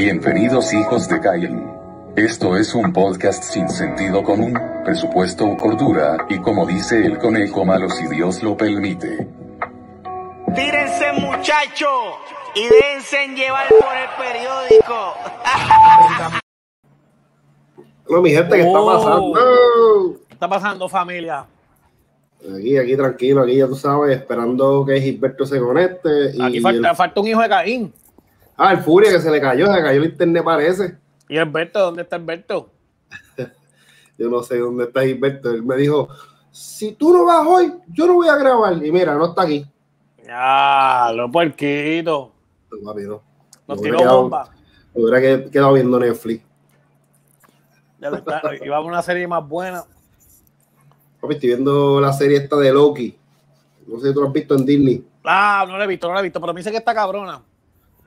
Bienvenidos hijos de Cain. Esto es un podcast sin sentido común, presupuesto, cordura, y como dice el conejo malo si Dios lo permite. Tírense muchachos y déjense llevar por el periódico. No, mi gente, ¿qué está Oh. pasando? ¿Qué está pasando, familia? Aquí, aquí tranquilo, aquí ya tú sabes, esperando que Gilberto se conecte. Y Aquí falta, el- falta un hijo de Caín. Ah, el Furia que se le cayó, se le cayó el internet parece. ¿Y Alberto? ¿Dónde está Alberto? Yo no sé dónde está Gilberto. Él me dijo, si tú no vas hoy, yo no voy a grabar. Y mira, no está aquí. Ya, lo puerquito. No, papi, no. Nos tiró quedado- bomba. me hubiera que- quedado viendo Netflix. Ya lo está. Iba a una serie más buena. Papi, estoy viendo la serie esta de Loki. No sé si tú lo has visto en Disney. Ah, no la he visto, no la he visto, pero me dice que está cabrona.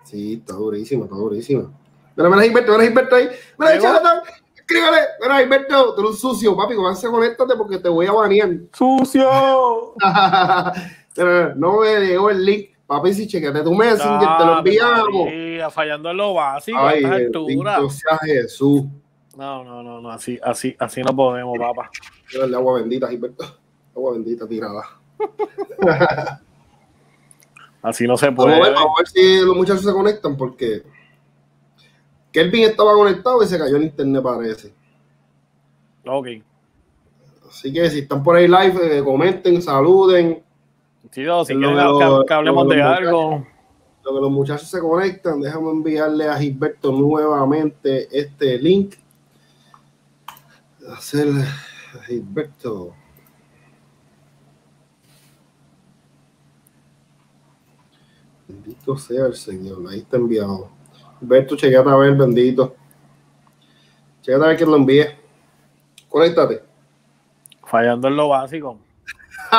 Sí, está durísima, está durísima. Mira, mira, Gilberto, mira, Gilberto ahí. Mira, charlatán, escríbele. Mira, Gilberto, tú eres un sucio, papi, comienza, conéctate porque te voy a banear. ¡Sucio! No me llegó el link. Papi, si chequete tu Messenger, te lo enviamos. María, fallando en lo básico a Ay, bendito sea Jesús. No, no, no, no, así, así, así no podemos, papá. Quiero darle agua bendita, Gilberto. Agua bendita tirada. Así no se Vamos a, puede. ver, vamos a ver si los muchachos se conectan porque Kelvin estaba conectado y se cayó el internet, parece. Ok. Así que si están por ahí live, eh, comenten, saluden. Sí, no, si quieren que, hablemos de algo. Lo que los muchachos se conectan, déjame enviarle a Gilberto nuevamente este link. Hacer a Gilberto. Bendito sea el Señor, ahí está enviado. Gilberto, chequeate a ver, bendito. Chequeate a ver quién lo envíe. Conéctate. Fallando en lo básico.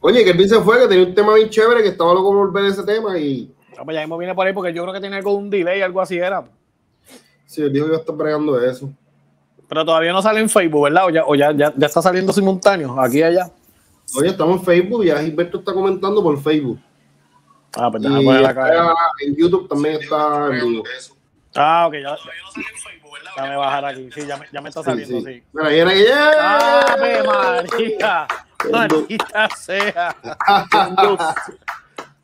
Oye, que se fue, que tenía un tema bien chévere, que estaba loco por volver a ese tema y Ah, pues ya mismo viene por ahí porque yo creo que tiene algo de un delay, algo así era. sí, él dijo que iba a estar bregando eso. Pero todavía no sale en Facebook, ¿verdad? O ya, o ya, ya, ya está saliendo simultáneo, aquí y allá. Oye, estamos en Facebook y ya Gilberto está comentando por Facebook. Ah, pues déjame poner está acá. en YouTube también está en vivo. Ah, ok, ya. Déjame bajar aquí. Sí, ya me, ya me está Sí, saliendo, sí. sí. Mira, viene aquí. ¡yeah! ¡Ave María! Maldita sea.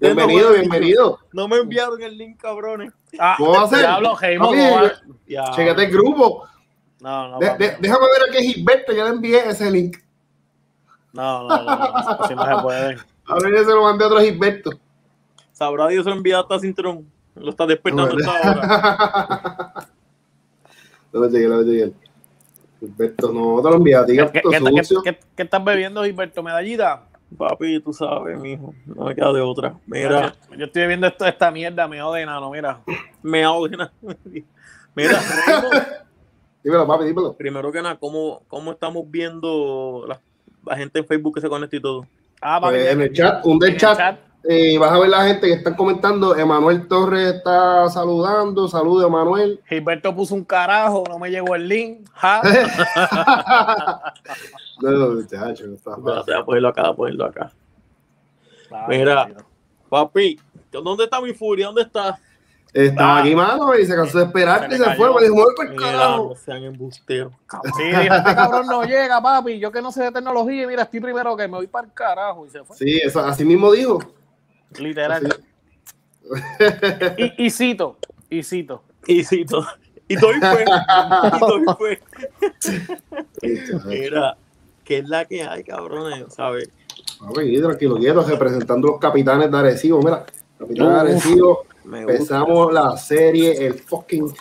Bienvenido, bienvenido. No me enviaron el link, cabrones. Ah, ¿Cómo va a ser? Diablo. Chécate el grupo. No, no, De- de- déjame ver a qué Gilberto, ya le envié ese link. No, no, no, no, así no se puede. Ahora ya se lo mandé a otro Gilberto. Sabrá Dios enviado hasta Cintrón. Lo está despertando hasta ahora. No me llegué, no me llegué. Gilberto, no te lo envié a ti, ¿Qué, qué, Gilberto, qué- sucio. qué- qué estás bebiendo, Gilberto? ¿Medallita? Papi, tú sabes, mijo. No me queda de otra. Mira, Yo, yo estoy bebiendo esto, esta mierda, me de nano, mira. me de. Mira, Dímelo, papi, dímelo. primero que nada, ¿cómo, cómo estamos viendo la, la gente en Facebook que se conecta y todo? Ah, papi, Pues en el chat, un del el chat, eh, vas a ver la gente que están comentando. Emanuel Torres está saludando. Saludos, Emanuel. Gilberto puso un carajo, no me llegó el link. Ja. No, no, muchacho, no está voy a ponerlo acá, voy a ponerlo acá. Ah, Mira. Papi, ¿dónde está mi furia? ¿Dónde está? Estaba Ah. aquí, mano, y se cansó de esperarte Se y se cayó. fue. Me dijo, voy para el carajo. no sean embusteros. Sí, este cabrón no llega, papi. Yo que no sé de tecnología, y mira, estoy primero que me voy para el carajo. Y se fue. Sí, eso, así mismo dijo. Literal. Y, y cito, y cito. Y todo. Y todo fue. Y todo fue. Mira, ¿qué es la que hay, cabrones? ¿Sabes? Papi, tranquilo, quieto, representando los capitanes de Arecibo. Mira, capitanes de Uf. Arecibo. Me gusta. Empezamos la serie el fucking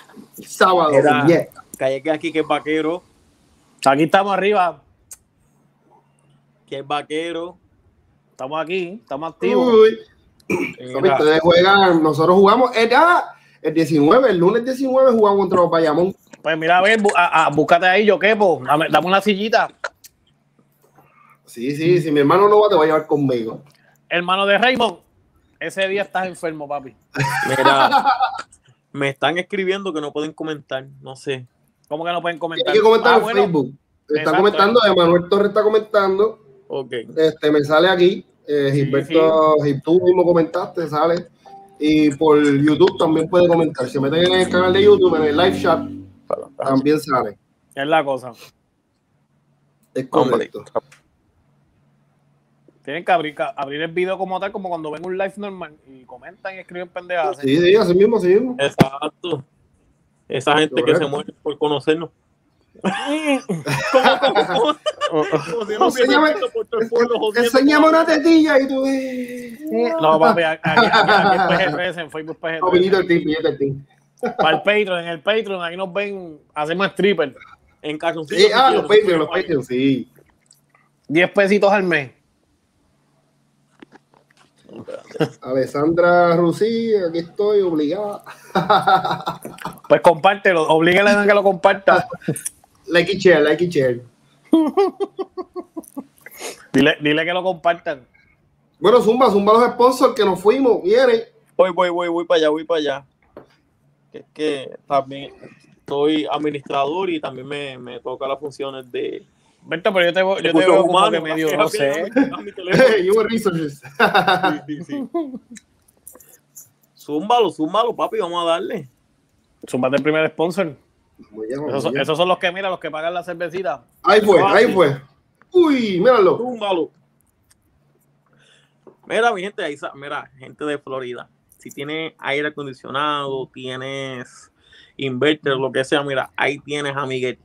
sábado. Era- yeah. Que aquí que es vaquero, Aquí estamos arriba, que es vaquero. estamos aquí, estamos activos. Uy, ustedes juegan, nosotros jugamos, el, ah, el 19, el lunes 19 jugamos contra los Bayamón. Pues mira, a ver, bu- a- a- búscate ahí, yo quepo. Dame, dame una sillita. Sí, sí, si mi hermano no va, te va a llevar conmigo. Hermano de Raymond, ese día estás enfermo, papi. mira, me están escribiendo que no pueden comentar, no sé. ¿Cómo que no pueden comentar? Hay que comentar Ah, en bueno, Facebook. Está Exacto. comentando, Emanuel Torres está comentando. Ok. Este, me sale aquí. Eh, Gilberto, y tú mismo comentaste, sale. Y por YouTube también puede comentar. Si meten en el canal de YouTube, en el live chat, también sale. Es la cosa. Es correcto. Tienen que abrir, abrir el video como tal, como cuando ven un live normal y comentan y escriben pendejadas. Sí, sí, así mismo, así mismo. Exacto. Esa gente que se muere por conocernos. ¿Cómo. Enséñame una tetilla y tú. eh. No, papi, aquí, aquí, aquí en PG13, en Facebook No, pillito PG13. el team, pillito el team. Para el Patreon, en el Patreon, ahí nos ven, hacemos stripper. En calzoncillos. Sí, ah, los. Patreon, los Patreon, sí. 10 pesitos al mes. Alessandra Rusí, aquí estoy obligada. Pues compártelo, oblíguele a que lo comparta. Like y share, like y share. Dile, dile que lo compartan. Bueno, Zumba, Zumba los sponsors que nos fuimos, viene. Voy, voy, voy, voy para allá, voy para allá. Que es que también soy administrador y también me, me toca las funciones de Berto, pero yo te, yo te veo como que medio, no sé. teléfono. Human Resources. Sí, sí, sí. Zúmbalo, zúmbalo, papi, vamos a darle. Zumbate el primer sponsor. Esos, son- allá. esos son los que, mira, los que pagan la cervecita. Ahí fue, Ah, ahí fue. Uy, míralo. Zúmbalo. Mira, mi gente, ahí, mira, gente de Florida. Si tienes aire acondicionado, tienes inverter, lo que sea, mira, ahí tienes a Miguel.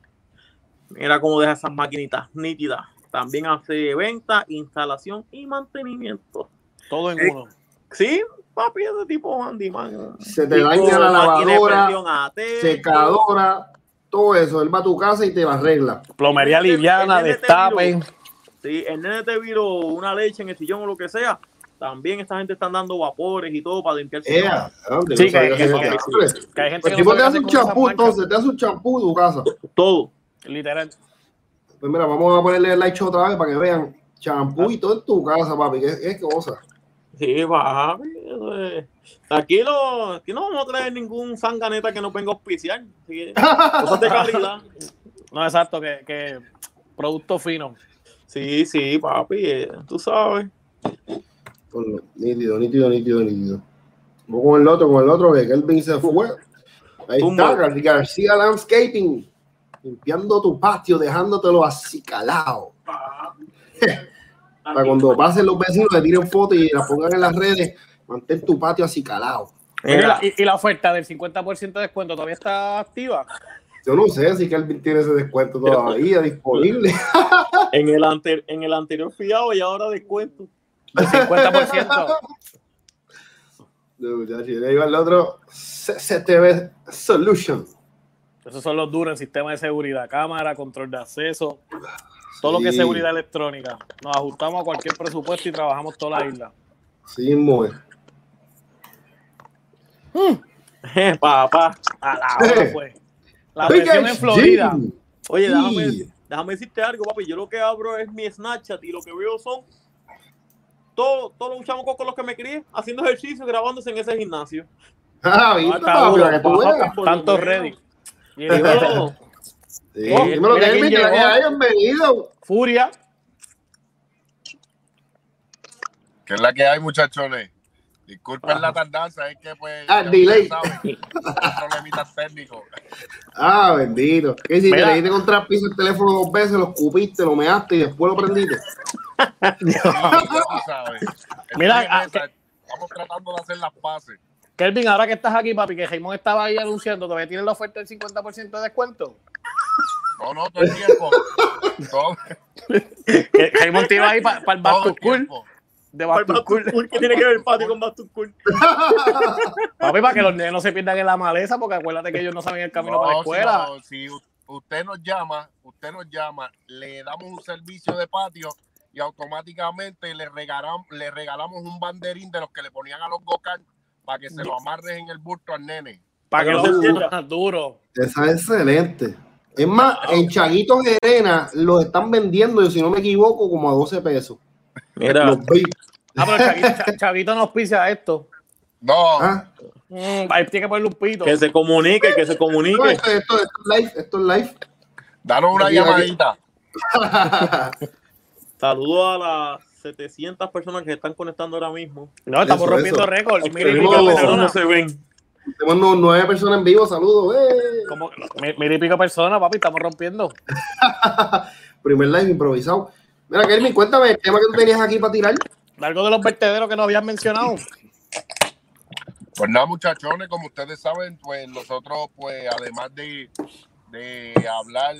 Mira cómo deja esas maquinitas nítidas. También hace venta, instalación y mantenimiento. Todo en Eh, uno. Sí, papi, ese tipo handyman. Se te daña la lavadora, secadora, todo eso. Él va a tu casa y te la arregla. Plomería liviana, el nene te destape. Sí, el nene te viró una leche en el sillón o lo que sea. También esta gente están dando vapores y todo para limpiar el sillón. Ea, ¿dónde? Sí, que- que que-. Que hay gente Pues que tipo no te hace un champú, entonces te hace un champú en tu casa. Todo. Literal. Pues mira, vamos a ponerle el like show otra vez para que vean. Champú y todo en tu casa, papi. ¿Qué, qué cosa? Sí, papi. Aquí, lo, aquí no vamos a traer ningún sanganeta que no venga a auspiciar. Así que, cosas de calidad. No, exacto, que, que producto fino. Sí, sí, papi. eh, tú sabes. Ponlo. Nítido, nítido, nítido, nítido. Vamos con el otro, con el otro, que Kelvin se fue. Ahí está, Gar- García Landscaping. Limpiando tu patio, dejándotelo así calado. Para cuando pasen los vecinos, le tiren fotos y la pongan en las redes. Mantén tu patio así calado. Oye, Mira, y, y la oferta del 50% de descuento todavía está activa. Yo no sé si Kelvin tiene ese descuento todavía disponible. en, el ante- en el anterior fiado y ahora descuento. Del 50%. No, muchachos, y le iba al otro CCTV Solution. Esos son los duros en sistema de seguridad, cámara, control de acceso, todo lo que es seguridad electrónica. Nos ajustamos a cualquier presupuesto y trabajamos toda la isla. Sí, mismo es. Papá. A la hora fue. La presión en Florida. Jim. Oye, Sí. déjame, déjame decirte algo, papi. Yo lo que abro es mi Snapchat y lo que veo son todos todos los chamacos con los que me crié haciendo ejercicio, grabándose en ese gimnasio. Ah, No, ¿viste, está papi? que tú veas. Tanto ready. Y. Sí, Oh, dímelo, que que hayan venido. Furia. ¿Qué es la que hay, muchachones? Disculpen la tardanza, es que pues. Ah, delay. problemitas técnicos. Ah, bendito. ¿Qué si Mira. te le diste contra el piso el teléfono dos veces, lo escupiste, lo measte y después lo prendiste? Mira, ah, Estamos tratando de hacer las paces. Kelvin, ahora que estás aquí, papi, que Jaimón estaba ahí anunciando, ¿todavía tienes la oferta del 50% de descuento? No, no, todo el tiempo. Todo, te iba ahí para el Back todo to el School. tiempo. De ¿Cuál Back to. School? ¿Qué tiene que ver el patio con Back to School? Papi, para que los niños no se pierdan en la maleza, porque acuérdate que ellos no saben el camino para la escuela. Si, no, si u- usted nos llama, usted nos llama, le damos un servicio de patio y automáticamente le regalamos, le regalamos un banderín de los que le ponían a los go-kart para que se lo amarres en el bulto al nene. Para que se entiendan duro. Esa es excelente. Es más, en Chaguitos Arena los están vendiendo, yo, si no me equivoco, como a 12 pesos. Mira, Los. Ah, pero Chaguito, Cha- Chaguito no auspicia esto. No, Ah, Mm, ahí tiene que ponerle un pito. que se comunique, que se no, comunique. esto, esto- esto es live, esto es live. danos una llamadita. Saludo a la 700 personas que se están conectando ahora mismo. No, estamos Eso, rompiendo récords. Aunque Mira y no, pico no, personas. no se ven. Tenemos nueve personas en vivo, saludos. ¡eh! Como- mi- Mira y pico personas, papi, estamos rompiendo. Primer live improvisado. Mira, Kelvin, cuéntame el tema que tú tenías aquí para tirar. Algo de los vertederos que nos habían mencionado. Pues nada, muchachones, como ustedes saben, pues nosotros, pues además de, de hablar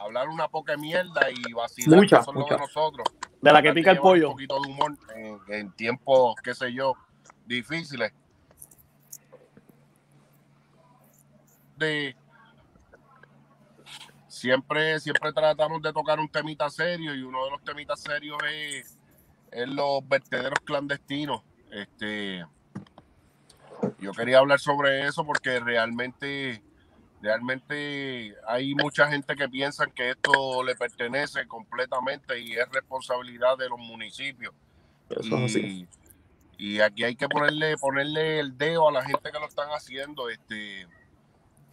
hablar una poca mierda y vacilar, Mucha, que mucha. de nosotros. De la que pica el pollo. Un poquito de humor en, en tiempos, qué sé yo, difíciles. De siempre, siempre tratamos de tocar un temita serio y uno de los temitas serios es, es los vertederos clandestinos. Este, yo quería hablar sobre eso porque realmente, realmente hay mucha gente que piensa que esto le pertenece completamente y es responsabilidad de los municipios. Eso es así. Y, y aquí hay que ponerle, ponerle el dedo a la gente que lo están haciendo. Este,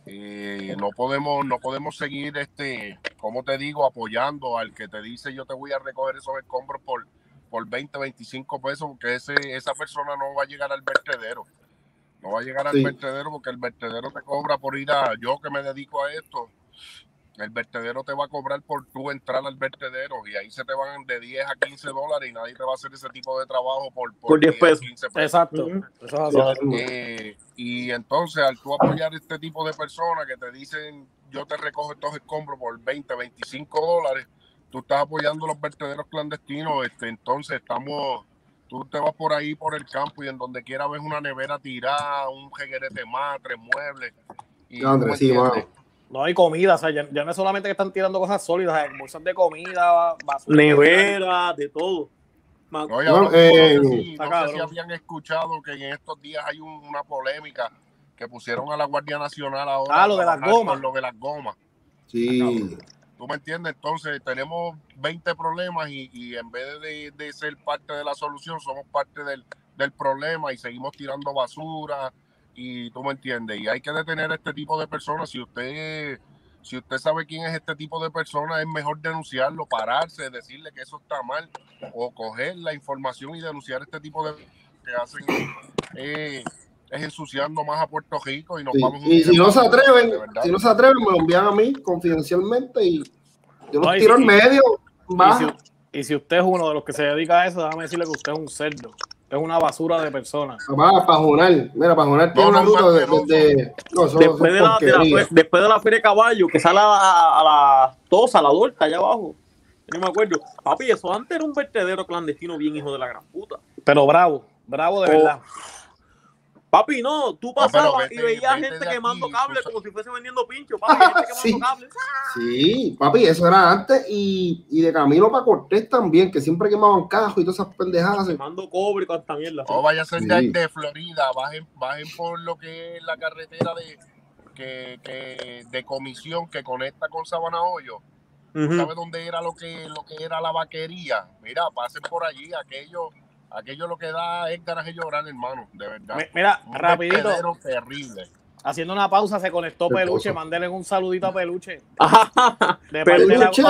eh, no podemos, no podemos seguir, este, como te digo, apoyando al que te dice yo te voy a recoger esos escombros por, por 20, 25 pesos, porque ese, esa persona no va a llegar al vertedero. No va a llegar al Sí. vertedero porque el vertedero te cobra por ir a, yo que me dedico a esto, el vertedero te va a cobrar por tú entrar al vertedero y ahí se te van de 10 a 15 dólares y nadie te va a hacer ese tipo de trabajo por, Por 10 pesos. 15 pesos. Exacto. Así. Eh, y entonces al tú apoyar este tipo de personas que te dicen yo te recojo estos escombros por 20, 25 dólares, tú estás apoyando los vertederos clandestinos, este, entonces estamos, tú te vas por ahí por el campo y en donde quiera ves una nevera tirada, un jeguerete más, tres muebles. No hay comida, o sea, ya, ya no es solamente que están tirando cosas sólidas, hay bolsas de comida, basura. Nevera, de todo. No, ahora, eh, no sé si, no sé habían escuchado que en estos días hay un- una polémica que pusieron a la Guardia Nacional ahora. Ah, lo de las gomas. Lo de las gomas. Sí. ¿Tú me entiendes? Entonces tenemos 20 problemas y, y en vez de, de ser parte de la solución, somos parte del, del problema y seguimos tirando basura y tú me entiendes. Y hay que detener a este tipo de personas. Si usted, si usted sabe quién es este tipo de personas, es mejor denunciarlo, pararse, decirle que eso está mal o coger la información y denunciar este tipo de que hacen eh, es ensuciando más a Puerto Rico y nos Sí. vamos a Y si no se atreven, si no se atreven, me lo envían a mí confidencialmente y yo los No, y tiro si- en medio. Y si, y si usted es uno de los que se dedica a eso, déjame decirle que usted es un cerdo. Es una basura de persona. Va, pajonal. Mira, pajonal tiene No, una no, ruta de, asqueroso. de- No, eso, Después de, la, después de la feria de caballo, que sale a la, a la tosa, a la dorca, allá abajo. Yo no me acuerdo. Papi, eso antes era un vertedero clandestino bien hijo de la gran puta. Pero bravo, bravo de Oh, verdad. Papi, no, tú pasabas y veías gente quemando cables como si fuese vendiendo pincho. Papi, gente quemando Sí. cables. Sí, papi, eso era antes y, y de camino para Cortés también, que siempre quemaban cajos y todas esas pendejadas. Quemando cobre y tanta mierda. O vaya a ser Sí. de, de Florida, bajen, bajen por lo que es la carretera de, que, que- de comisión que conecta con Sabana Hoyo. Ujú. ¿Sabe dónde era lo que, lo que era la vaquería? Mira, pasen por allí, aquello, aquello lo que da es garaje llorar, hermano, de verdad. Mi- Mira, Un rapidito, terrible. haciendo una pausa, se conectó Peluche. Mándele un saludito a Peluche. De de la, Peluche.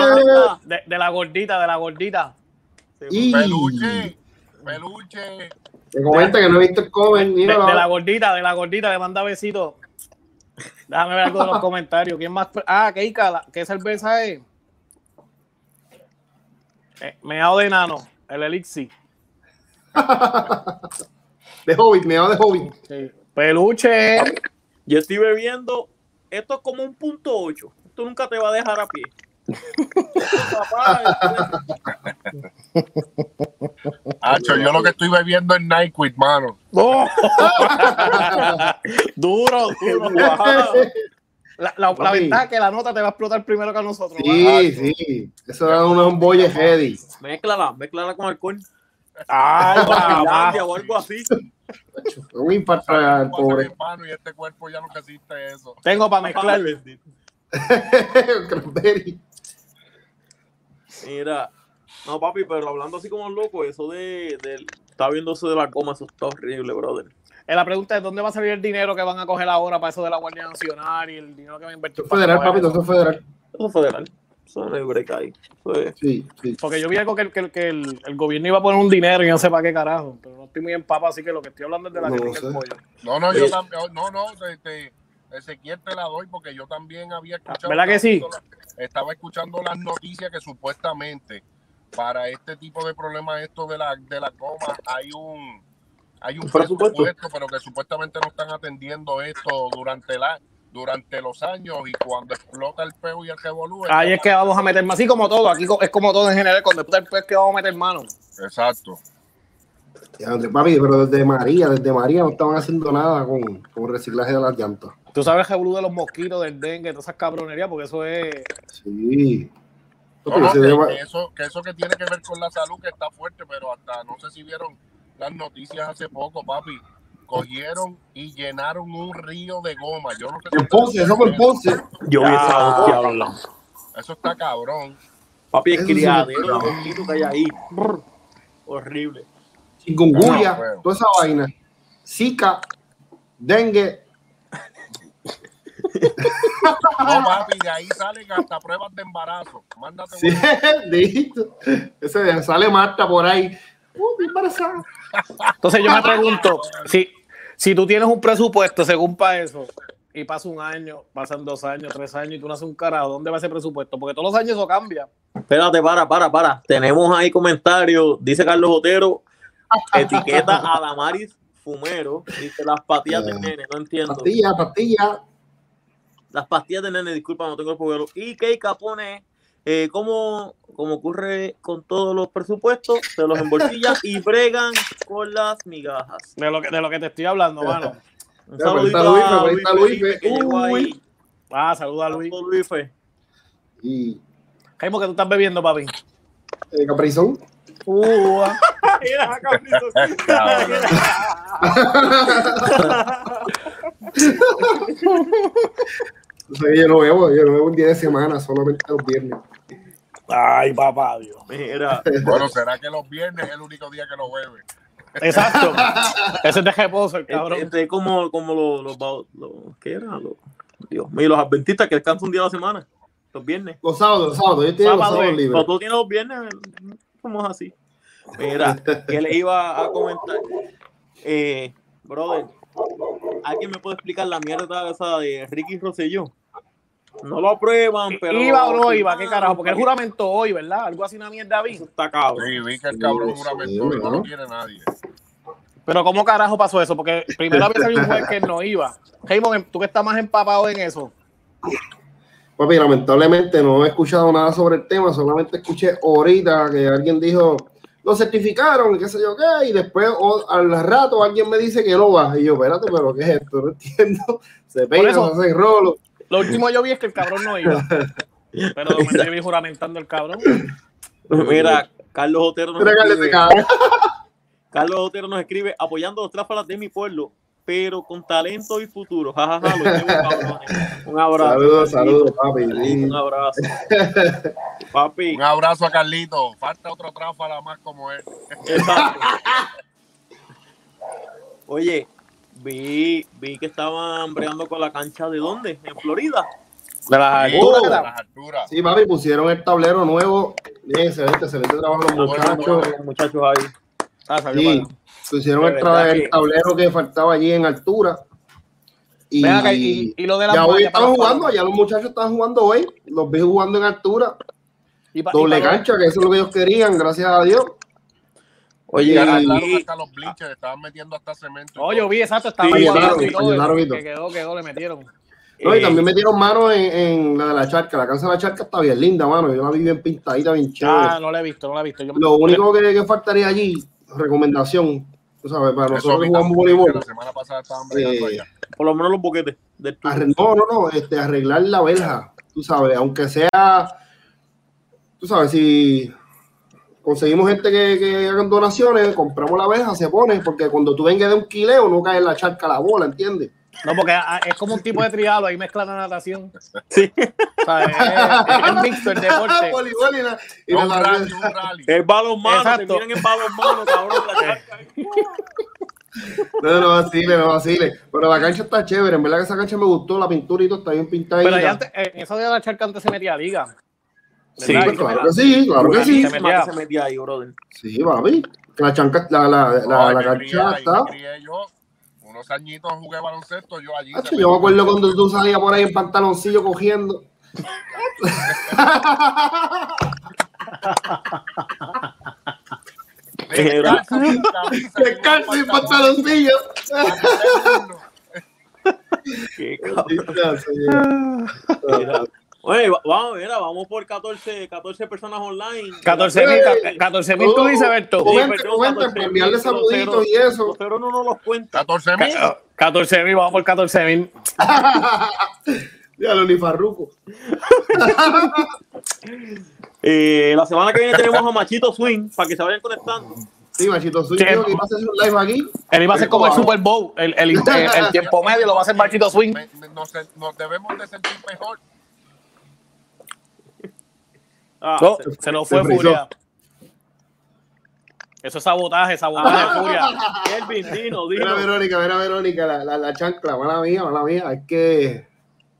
de, de la gordita, de la gordita. Y Peluche, peluche. te comenta que no he visto el cover. De, Mira, de la gordita, de la gordita, le manda besitos. Déjame ver algo de los comentarios. ¿Quién más? Ah, Keika, ¿qué cerveza es? Eh, meado de nano, el elixir. De Hobbit, me va de Hobbit. Sí. Peluche. Yo estoy bebiendo. Esto es como un punto 8. Esto nunca te va a dejar a pie. Hacho, yo lo que estoy bebiendo es Nyquil, mano. ¡Oh! duro, duro. La, la, ventaja es que la nota te va a explotar primero que a nosotros. Sí, sí. Eso era unos boyes heady. Mézclala, mézclala con alcohol. Finlandia o algo así. Un impacto al Pasa pobre. mi mano y este cuerpo ya no resiste eso. Tengo para mezclar. Cranberry. Mira. No, papi, pero hablando así como loco, eso de, de está viendo eso de la coma, eso está horrible, brother. Eh, La pregunta es: ¿dónde va a salir el dinero que van a coger ahora para eso de la Guardia Nacional y el dinero que va a invertir? Federal, papi, eso es federal. Eso es federal. Eso no hay break ahí. Eso es- Sí, sí. Porque yo vi algo que, el- que, el- que el, el gobierno iba a poner un dinero y no sé para qué carajo. Pero no estoy muy empapado, así que lo que estoy hablando es de la No que el pollo. No, no, yo Eh. también, no, no, te, te- Ezequiel te la doy porque yo también había escuchado. ¿Verdad que sí? Estaba escuchando las noticias que supuestamente para este tipo de problemas, esto de la, de la coma, hay un hay un presupuesto. presupuesto, pero que supuestamente no están atendiendo esto durante la durante los años y cuando explota el peo y el revolú. Ahí es que vamos a meter más. Así como todo, aquí es como todo en general. Cuando explota el pez que vamos a meter mano. Exacto. Papi, pero desde María, desde María no estaban haciendo nada con, con reciclaje de las llantas. Tú sabes el de los mosquitos, del dengue, todas esas cabronerías, porque eso es. Sí. No, no, Se que, llama- que eso, que eso que tiene que ver con la salud que está fuerte, pero hasta no sé si vieron las noticias hace poco, papi. Cogieron y llenaron un río de goma. Yo no sé En Ponce, eso fue en Ponce. Yo vi esa hostia, bro. Eso está cabrón. Papi, me criadero que hay ahí. Brr. Horrible. Chikungunya, No, toda esa vaina. Zika, dengue. No, papi, de ahí salen hasta pruebas de embarazo. Mándate Sí, listo. Ese sale Marta por ahí. Uh, embarazada. Entonces yo me pregunto, si, si tú tienes un presupuesto según para eso, y pasa un año, pasan dos años, tres años, y tú no haces un carajo, ¿dónde va ese presupuesto? Porque todos los años eso cambia. Espérate, para, para, para. Tenemos ahí comentarios. Dice Carlos Otero, etiqueta a Damaris Fumero. Dice las pastillas del nene, no entiendo. Pastilla, pastilla. Las pastillas del nene, disculpa, no tengo el pueblo. Y Keika pone, eh, como, como ocurre con todos los presupuestos, se los embolsillan y bregan con las migajas. De lo que, de lo que te estoy hablando, mano. Un saludito está Luis, a Luis está Luis, Felipe, que llegó ahí. Ah, saluda a Luis. Saludos, Luis Fe. Y Jaime, que tú estás bebiendo, papi? eh, Caprizón. Uh. Mira, yo no bebo, yo no bebo un día de semana, solamente los viernes. Ay, papá, Dios. Mira, Bueno, ¿será que los viernes es el único día que lo bebe? Exacto. Ese es de reposo, el este, cabrón. este es como, como los, los, ¿qué era? Los, Dios mío, los adventistas que descansan un día a la semana, los viernes. Los sábados, los sábados, yo tengo los Sábado, sábados Cuando libres. tú tienes los viernes, somos así. Mira, que le iba a comentar. Eh, brother, ¿alguien me puede explicar la mierda esa de Ricky Rosselló? No lo aprueban, pero. ¿Iba o no iba? ¿Qué carajo? Porque el juramento hoy, ¿verdad? Algo así, una mierda vi. Eso está cabrón. Sí, vi que el cabrón Sí, juramentó y no lo quiere nadie. Pero ¿cómo carajo pasó eso? Porque primero había salido un juez que no iba. Raymond, tú que estás más empapado en eso. Papi, lamentablemente no he escuchado nada sobre el tema, solamente escuché ahorita que alguien dijo, lo certificaron y qué sé yo qué, y después o- al rato alguien me dice que no va. Y yo, espérate, pero ¿qué es esto? No entiendo. Se se hace rolo. Lo último yo vi es que el cabrón no iba. Pero de momento yo vi juramentando el cabrón. Mira, Carlos Otero nos escribe, cabrón. Carlos Otero nos escribe apoyando los tráfalas de mi pueblo, pero con talento y futuro. Ja, ja, ja, los llevo. Un abrazo. Saludos, saludos, papi. Un abrazo. Papi, Un abrazo a Carlito. Falta otro tráfala más como él. Exacto. Oye, vi, vi que estaban bregando con la cancha de dónde? En Florida. De las Sí, alturas. de las alturas. Sí, papi, pusieron el tablero nuevo. Bien, excelente, excelente trabajo los Los muchachos. los muchachos ahí. Ah, salió Sí, pusieron el, tablero que faltaba allí en altura. Y, acá, y, y lo de las ya hoy los jugando, ya los muchachos estaban jugando hoy. Los vi jugando en altura. Y pa- y Doble para- cancha, que eso es lo que ellos querían, gracias a Dios. Oye, Y- hasta los bleachers, estaban metiendo hasta cemento. Oh, todo. yo vi, exacto, estaba Sí, llenaron, y todo. llenaron y Que quedó, quedó, le metieron. No, y eh, también metieron mano en, en la de la charca. La cancha de la charca está bien linda, mano. Yo la vi bien pintadita, bien chévere. Ah, no la he visto, no la he visto. Yo- Lo único que, que faltaría allí, recomendación, tú sabes, para Eso nosotros que jugamos voleibol, La semana pasada estaban bregando Eh, allá. por lo menos los boquetes del no, no, no, este, arreglar la verja, tú sabes, aunque sea, tú sabes, si conseguimos gente que, que hagan donaciones, compramos la verja, se pone, porque cuando tú vengas de un quileo no cae en la charca la bola, ¿entiendes? No, porque es como un tipo de triado, ahí mezcla la natación. Sí. O sea, es, es mixto el deporte. Voleibol y la- y Un la- rally, un rally. El balonmano, te miran en balonmano, cabrón. la charca. No, no vacile, no vacile. Pero la cancha está chévere. En verdad que esa cancha me gustó. La pintura y todo está bien pintada. Pero ahí antes, en esa de la charca antes se metía liga. Sí, Pues claro que sí, claro que sí. se metía. se metía ahí, brother. Sí, papi. La chanca, la, la, la, la cancha está. yo. Unos añitos jugué baloncesto, yo allí. Hacho, yo me acuerdo cuando tú salías por ahí en pantaloncillo cogiendo. Descalzo, y pantaloncillo. Qué cabrón. Oye, va- vamos, mira, vamos por 14, 14 personas online. 14 mil, 14 mil, tú dices, Berto. Comenten, perdón, comenten, 14.000, para enviarle saluditos y eso. Ceros no nos los cuenta. 14 mil. 14 mil, vamos por 14 mil. Ya lo ni farruco. Eh, la semana que viene tenemos a Machito Swing para que se vayan conectando. Sí, machito soy Sí. que iba a hacer un live aquí. Él iba a ser como el Super Bowl. El, el, el, el tiempo medio lo va a hacer Machito Swing. Nos debemos de sentir mejor. Ah, se- se nos fue. Furia. Eso es sabotaje, sabotaje, Ah. Furia. Kelvin, dino, Mira, dino. Verónica, mira, Verónica, la, la, la chancla, mala mía, mala mía. Es que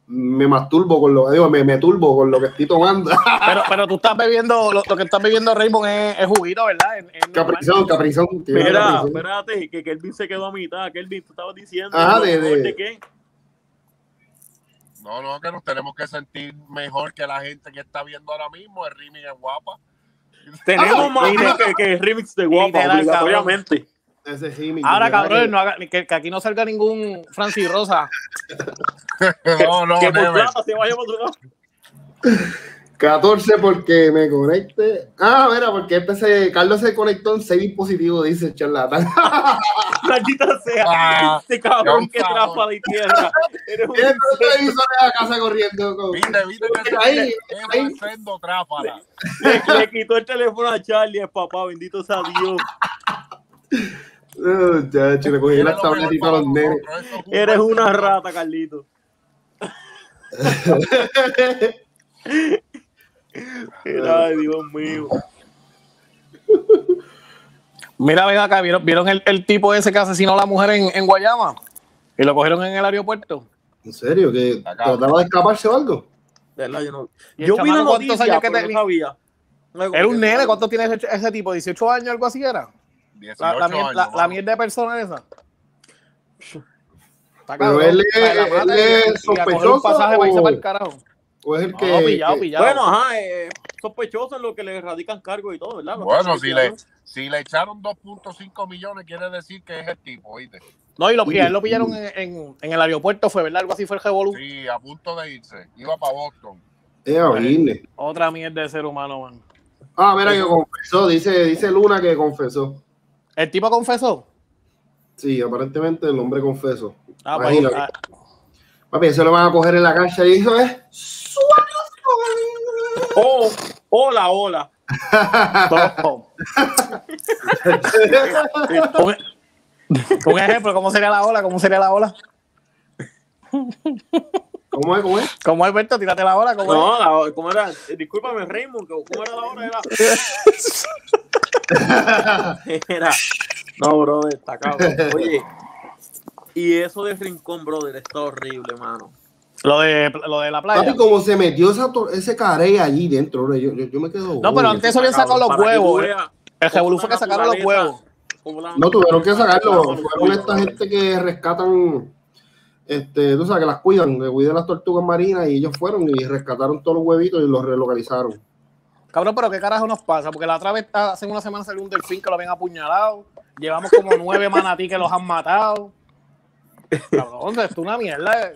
me masturbo con lo, digo, me, me turbo con lo que estoy tomando. Pero, pero tú estás bebiendo, lo, lo que estás bebiendo, Raymond, es, es juguito, ¿verdad? Es-. Caprizón, caprizón. Mira, caprizón. espérate, que Kelvin se quedó a mitad. Kelvin, tú estabas diciendo. Ajá, ¿lo de- mejor de- qué? No, no, que nos tenemos que sentir mejor que la gente que está viendo ahora mismo. El Rimi es guapa. Tenemos Ah, más que, que el remix de Guapa, Literal, obligatoriamente. Ese Ahora, cabrón, que- no haga- que, que aquí no salga ningún Francis Rosa. No, no, que por never. plata se vaya por otro lado. 14 porque me conecte. Ah, mira, porque este se, Carlos se conectó en seis dispositivos, dice el charlatán. Maldita sea. Ah, este cabrón qué que trápala y tierra. Eres un televisores a la casa corriendo. Con... Viste, viste que Ahí, ahí. tráfala. Le, le quitó el teléfono a Charlie, es papá, bendito sea Dios. Oh, chacho, le cogí las tabletitas a los nenes. Eres una rata, Carlito. Ay, Dios mío. Mira, ven acá, ¿vieron, vieron el, el tipo ese que asesinó a la mujer en, en Guayama? Y lo cogieron en el aeropuerto. ¿En serio? ¿Que Acá. trataba de escaparse o algo? De verdad, yo no. ¿Y el Yo vi la noticia, años que tenía? sabía. No, Era un nene, ¿cuánto tiene ese, ese tipo? ¿18 años, algo así era? 18 La, la, mier- años, la- la mano. mierda de persona esa. Pero él es- él es coger un sospechoso pasaje para irse o- para el carajo. ¿O es el No, que.? pillado, que- pillado. Bueno, ajá, eh, sospechoso en lo que le radican cargos y todo, ¿verdad? Bueno, si le, si le echaron 2.5 millones, quiere decir que es el tipo, ¿viste? No, y lo, él lo pillaron en, en- en el aeropuerto, fue, ¿verdad? Algo así fue el revolú. Sí, a punto de irse. Iba para Boston. A oírle. Otra mierda de ser humano, man. Ah, mira que confesó, dice, dice Luna que confesó. ¿El tipo confesó? Sí, aparentemente el hombre confesó. Ah, pues, Imagínate. ah, Papi, eso lo van a coger en la cancha y eso es. Oh, hola, hola. un, un ejemplo, ¿cómo sería la ola? ¿Cómo sería la ola? ¿Cómo es? ¿Cómo es? ¿Cómo es, Berto? Tírate la ola. ¿cómo es? No, la- ¿cómo era? Eh, Discúlpame, Raymond, que- ¿cómo era la hora? Era... Era- No, brother, está cabrón. Oye, y eso de Rincón, brother, está horrible, mano. Lo de, lo de la playa. Papi, como se metió esa ese carey allí dentro, yo, yo, yo me quedo. No, pero antes habían sacado los huevos. eh. El revolú fue que sacaron los huevos. No tuvieron que sacarlo. Claro, Fueron esta gente que rescatan, este, tú sabes, que las cuidan, que cuidan las tortugas marinas y ellos fueron y rescataron todos los huevitos y los relocalizaron. Cabrón, pero ¿qué carajo nos pasa? Porque la otra vez, hace una semana salió un delfín que lo habían apuñalado. Llevamos como nueve manatí que los han matado. Cabrón, esto es una mierda.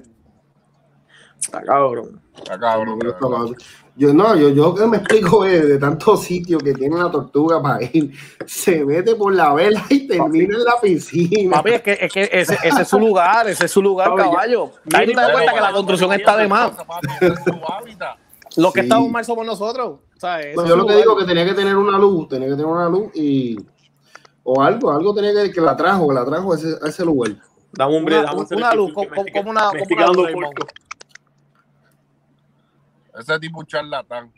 Está cabrón. Está cabrón. de. Yo no, yo, yo que me explico eh, de tantos sitios que tiene la tortuga para ir, se mete por la vela y termina en la piscina. Papi, es que, es que ese, ese es su lugar, ese es su lugar, Papi, caballo. Ahí tú te das cuenta que la construcción está de más. Es. Los que Sí. estamos mal somos nosotros. yo es lo que digo que tenía que tener una luz, tenía que tener una luz y o algo, algo tenía que que la trajo, que la trajo a ese, a ese lugar. Dame un Una- hacer una luz, como- me estoy- como una- como una quedando luz, Raymond. corto. Ese tipo un charlatán.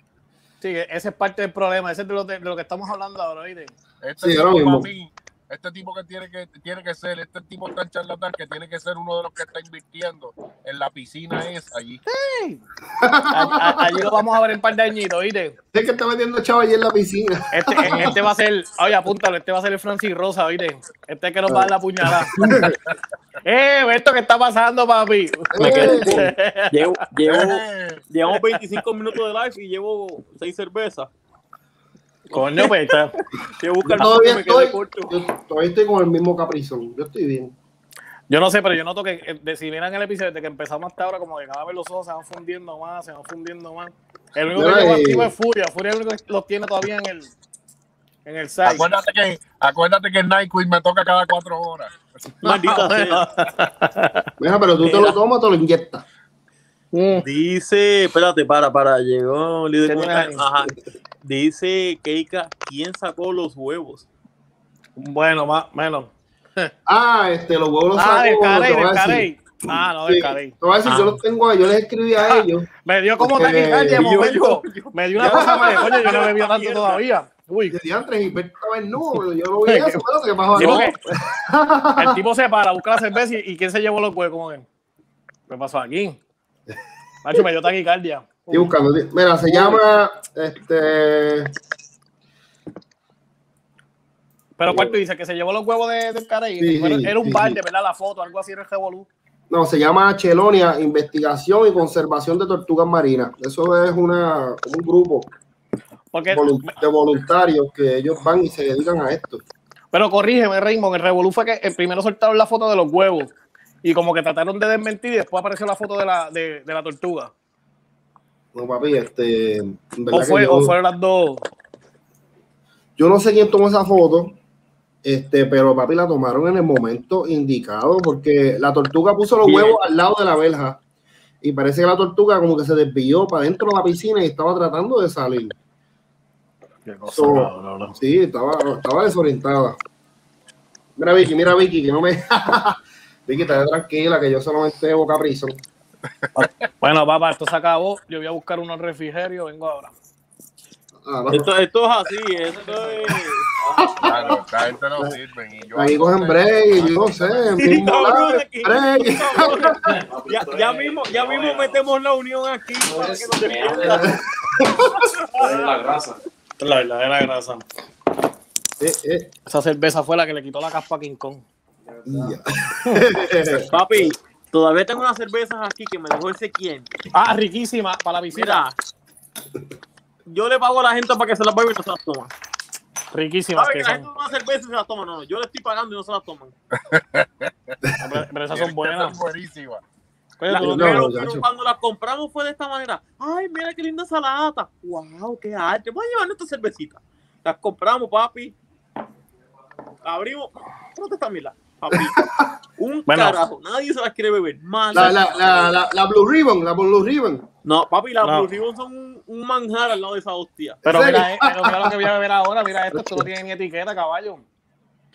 Sí, ese es parte del problema. Ese es de lo, de, de lo que estamos hablando ahora, ¿oíste? Este Sí, tipo mismo. para mí, Este tipo que tiene que tiene que ser, este tipo tan charlatán que tiene que ser uno de los que está invirtiendo en la piscina esa allí. A- a- Allí lo vamos a ver en un par de añitos, ¿oíste? Es que está metiendo chavo allí en la piscina. Este, este va a ser, oye, apúntalo, este va a ser el Francis Rosa, ¿oíste? Este es que nos va a dar la puñalada. ¡Eh, ve esto que está pasando, papi! Me quedé con- llevo, llevo, Eh, llevamos 25 minutos de live y llevo 6 cervezas. Coño, pues está. Yo buscar todavía me quedé estoy, corto. yo todavía estoy con el mismo caprizón. Yo estoy bien. Yo no sé, pero yo noto que eh, de- si miran el episodio desde que empezamos hasta ahora, como que cada vez los ojos se van fundiendo más, se van fundiendo más. El único que llegó eh, activo es Furia. Furia es el único que los tiene todavía en el, en el site. acuérdate que acuérdate que el Nyquil me toca cada cuatro horas. Maldita sea. Mira, pero tú te lo tomas, te lo inyectas. Mm. Dice, espérate, para, para, llegó el líder ¿Qué tienes comunitario. Ajá. Dice Keika, ¿quién sacó los huevos? Bueno, más menos. Ah, este, los huevos los Ah, te Carey, voy a del decir. Carey. Ah, no, Sí, del Carey. te voy a decir, Ah. yo los tengo ahí, yo les escribí a ellos. Me dio como taquicardia de Yo, momento. yo, yo. Me dio una cosa más de coño, yo no bebía tanto Mierda. todavía. Uy, Y decía, Andrés, y estaba en nudo, yo no vi eso, pero ¿qué pasó? Sí, el tipo se para, busca la cerveza y, y ¿quién se llevó los huevos con él? ¿Qué pasó aquí? Macho, me dio taquicardia. Estoy buscando. Mira, se llama, este, Pero ¿cuál tú dices? ¿Que se llevó los huevos de, del Carey? Sí, Bueno, sí, era un sí, balde. ¿verdad? La foto, algo así era el revolú. no, se llama Chelonia, Investigación y Conservación de Tortugas Marinas. Eso es una, un grupo Porque, de voluntarios que ellos van y se dedican a esto. pero corrígeme, Raymond, el revolú fue que el primero soltaron la foto de los huevos y como que trataron de desmentir y después apareció la foto de la, de, de la tortuga. No, papi, este, en O, fue, yo- o fueron las dos. Yo no sé quién tomó esa foto, este, pero papi la tomaron en el momento indicado, porque la tortuga puso los Bien. huevos al lado de la verja. Y parece que la tortuga como que se desvió para dentro de la piscina y estaba tratando de salir. So, sí, estaba, estaba desorientada. Mira Vicky, mira Vicky, que no me... Vicky, está tranquila, que yo solamente bebo caprizo. Bueno, papá, esto se acabó. Yo voy a buscar unos refrigerios, vengo ahora. Ah, no. Esto, esto es así, esto es. Claro, esta gente no sirve. Y yo Aquí cogen break, yo no sé. Ya, ya mismo, ya mismo metemos la unión aquí para que no la grasa. La verdadera grasa. Eh, eh, Esa cerveza fue la que le quitó la caspa a King Kong. Papi, todavía tengo unas cervezas aquí que me dejó ese quien. Ah, riquísima para la visita. Mira, yo le pago a la gente para que se las beba y no se las toma. Riquísimas ¿Sabes que que la gente son. toma cerveza y se las toma? No, no, yo le estoy pagando y no se las toman. Pero, pero esas son buenas. buenísimas. La- no tienes- pero, cuando las compramos fue de esta manera. Ay, mira qué linda salata. Wow, qué arte. Voy a llevar nuestra cervecita. Las compramos, papi. Abrimos. Protesta, mira. Papi. Un Bueno. carajo. Nadie se las quiere beber. Mal. La, la, la, la, la Blue Ribbon, la Blue Ribbon. No, papi, las No. Blue Ribbon son un, un manjar al lado de esa hostia. Pero mira, eh, pero mira lo que voy a beber ahora. Mira esto, esto no tiene ni etiqueta, caballo.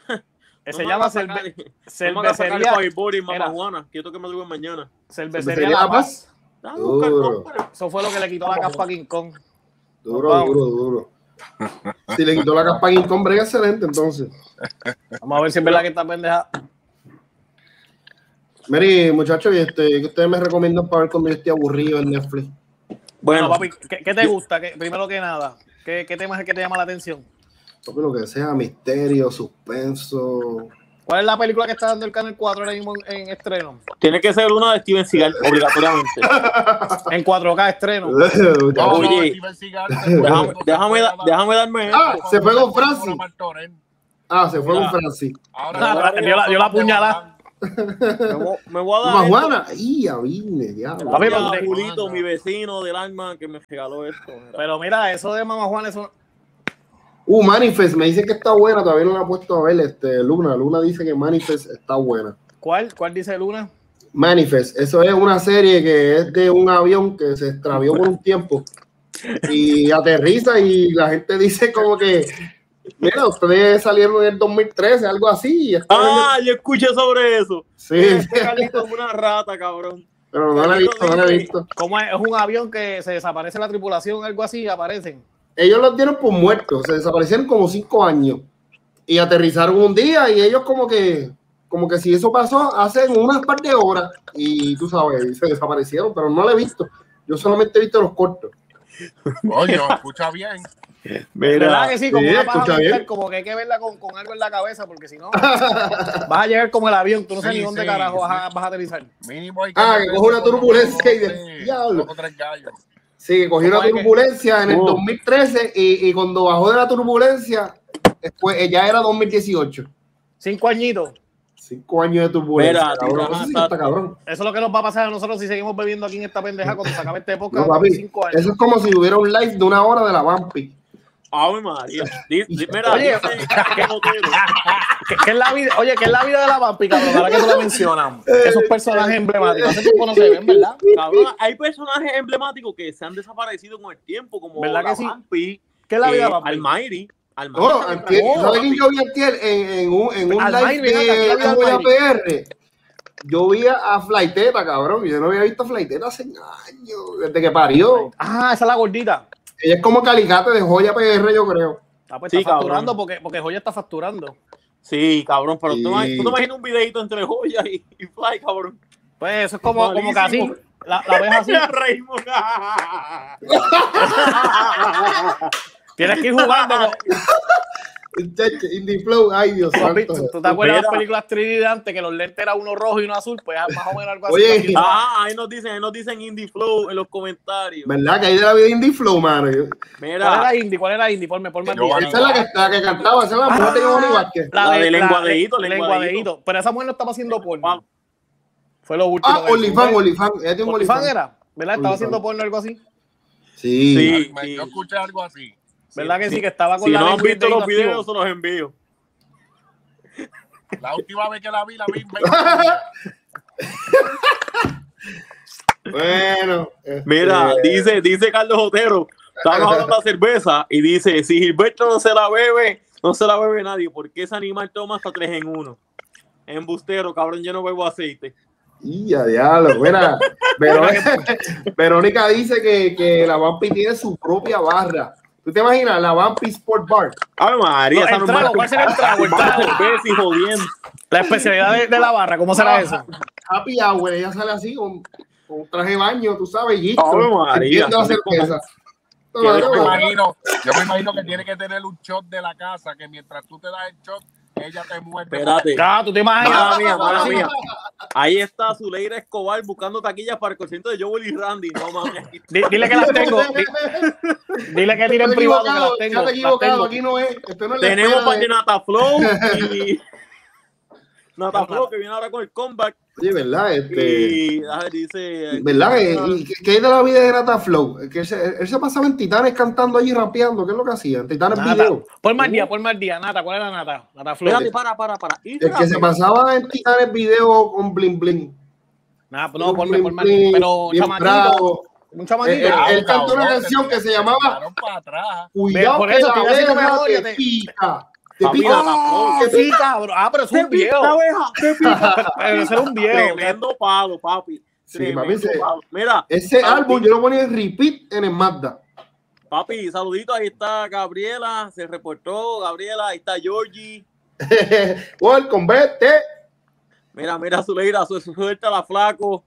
Se No llama cerve- cervecería, Fireball y Mira. mamajuana. Quiero que me lo mañana. cervecería ¿Cervecería La Paz. Eso fue lo que le quitó la caspa a King Kong. Duro, duro, duro. Si le quitó la capa a brega excelente, entonces. Vamos a ver si es verdad que esta pendeja. Mary, muchachos, y este, ¿qué ustedes me recomiendan para ver cuando yo esté aburrido en Netflix? Bueno, Bueno, papi, ¿qué, qué te gusta? ¿Qué- primero que nada, ¿qué, ¿qué tema es el que te llama la atención? Papi, lo que sea, misterio, suspenso. ¿Cuál es la película que está dando el Canal 4 ahora mismo en, en estreno? tiene que ser una de Steven Seagal, obligatoriamente. En 4K estreno. No, no, Oye, Seagal, Déjame, déjame, da- déjame darme Ah, esto. se fue con Francis. Ah, se fue con Francis. Ah, dio la- dio la puñalada. Me, voy- me voy a dar. Más esto. buena. ¡Y a vine, diablo! Papi, Gracias pero a te- Julito, mi vecino del alma, que me regaló esto. Pero mira, eso de Mamá Juan, eso. Uh, Manifest, me dice que está buena, todavía no la he puesto a ver. Este, Luna, Luna dice que Manifest está buena. ¿Cuál? ¿Cuál dice Luna? Manifest, eso es una serie que es de un avión que se extravió por un tiempo y aterriza y la gente dice como que, mira, ustedes salieron en el 2013, algo así. y el- Ah, yo escuché sobre eso. sí, Este Carlito es una rata, cabrón. pero no la he visto, no la he visto. ¿Cómo es? Es un avión que se desaparece la tripulación, algo así, y aparecen. Ellos los dieron por muertos, se desaparecieron como cinco años y aterrizaron un día y ellos como que, como que si eso pasó hace unas par de horas y tú sabes, se desaparecieron, pero no lo he visto. Yo solamente he visto los cortos. Oye, escucha bien. ¿Verdad que sí? Como Sí, una paja mental, bien. como que hay que verla con, con algo en la cabeza, porque si no, vas a llegar como el avión, tú no sabes Sí, ni dónde sí, carajo vas, a, vas a aterrizar. Mínimo hay Ah, que coge una turbulencia y de- diablo. tres gallos. Sí, que cogió ¿Cómo una que- turbulencia en el Oh. 2013 y, y cuando bajó de la turbulencia, después eh, ya era 2018. Cinco añitos. Cinco años de turbulencia. Mira, cabrón. tira, Eso sí está- está cabrón. Eso es lo que nos va a pasar a nosotros si seguimos bebiendo aquí en esta pendeja cuando se acabe este época. No, papi, cinco años. eso es como si hubiera un live de una hora de la Vampi. Ave María. Mira, Oye. dice que Otero. ¿Qué, qué es la vida? Oye, ¿qué es la vida de la vampi, cabrón? Ahora que tú lo mencionas. Esos personajes emblemáticos. Hace tiempo no se ven, ¿verdad? Cabrón, hay personajes emblemáticos que se han desaparecido con el tiempo, como ¿Verdad la que sí? Vampi, ¿Qué es la vida de eh, la vampi? Almighty. Trabajó, ¿sabes quién yo vi antier en, en un, en un Almighty, live ¿qué la de? PR? Yo vi a Flaiteta, cabrón. Yo no había visto a Flaiteta hace años, desde que parió. Ah, esa es la gordita. Ella es como calicate de Joya PR, yo creo. Ah, pues Sí, está facturando cabrón. porque, porque Joya está facturando. Sí, cabrón, pero tú, no, Sí. tú no imaginas un videito entre Joya y, y Fly, cabrón. Pues eso es como, como. Malísimo. La, la ves así. Reímos. Tienes que ir jugando. con- Indie Flow, ay Dios ¿Tú, has visto- santo. tú te acuerdas de las Mira. películas 3D de antes que los lentes eran uno rojo y uno azul? Pues es más o menos algo así. Oye. Aquí. ah, ahí nos dicen, ahí nos dicen Indie Flow en los comentarios. ¿Verdad? Que de la vida de Indie Flow, mano. Yo- ¿Cuál Mira, era Indy? ¿Cuál era Indy? Ponme, ponme Esa es la que, la que cantaba, esa es la mujer de Vázquez. La de lenguadeíto. Pero esa mujer no estaba haciendo porno. Fue lo último. Ah, Olifán. Olifán. Olifán era, ¿verdad? Estaba haciendo porno o algo así. Sí. Sí. Me- Yo escuché algo así. ¿Verdad que sí? Que estaba con si la no han visto los videos, se los envío. La última vez que la vi, la vi en 20 días. Bueno. este, Mira, dice, dice Carlos Otero, estamos hablando de cerveza y dice, si Gilberto no se la bebe, no se la bebe nadie, porque ese animal toma hasta tres en uno. Embustero, cabrón, yo no bebo aceite. Y a diablo, mira. Verónica, Verónica dice que, que la Vampi tiene su propia barra. ¿Tú te imaginas? La Vampi Sport Bar. Ay, María, No, esa el no trago, es ¿cuál será el trago? El trago. jodiendo. La especialidad de, de la barra, ¿cómo será eso? Happy Hour, ella sale así con, con un traje de baño, tú sabes, y María, la cerveza. No, Qué no, Yo me no. imagino, yo me imagino que tiene que tener un shot de la casa, que mientras tú te das el shot, ella te muerde. Espérate. Ah, tú te imaginas. Mala mía, mala mía. Ahí está Zuleira Escobar buscando taquillas para el concierto de Joel y Randy. No mames. Di- Dile que las tengo. Di- Dile que tire en Estás privado que las tengo. ya te equivocado, aquí no es. Esto no es la Tenemos escuela para de- que Nata Flow y Nata Flow que viene ahora con el comeback Oye, ¿verdad? Este, y dice ¿Verdad? ¿Y- y ¿Qué qué hay de la vida de Nata Flow? Que él, se, él se pasaba en Titanes cantando allí rapeando. ¿Qué es lo que hacía? En Titanes Nata. Video. Por mal día, por mal día. Nata, ¿cuál era Nata? Nata Espérate, Flores. para, para, para. El que se pasaba en Titanes Video con Bling Bling. Nah, no, por Bling por mal Bling, Pero bien chamatito. Un Eh, chamatito. eh, él cantó una canción que se llamaba tiraron para atrás. Cuidado Por que eso la te te- pica. Te pica. Flow. te Sí, cabrón. Ah, pero es un ¡Qué pica, viejo. abeja! ¡Qué pica! Pero era un viejo. Tremendo palo, papi. Sí, Tremendo papi, ese- palo. Mira, Ese papi, álbum yo lo ponía en repeat en el Mazda. Papi, saludito, ahí está Gabriela, se reportó, Gabriela, ahí está Georgie. Welcome, vete. Mira, mira, Zuleira, su suelta la flaco.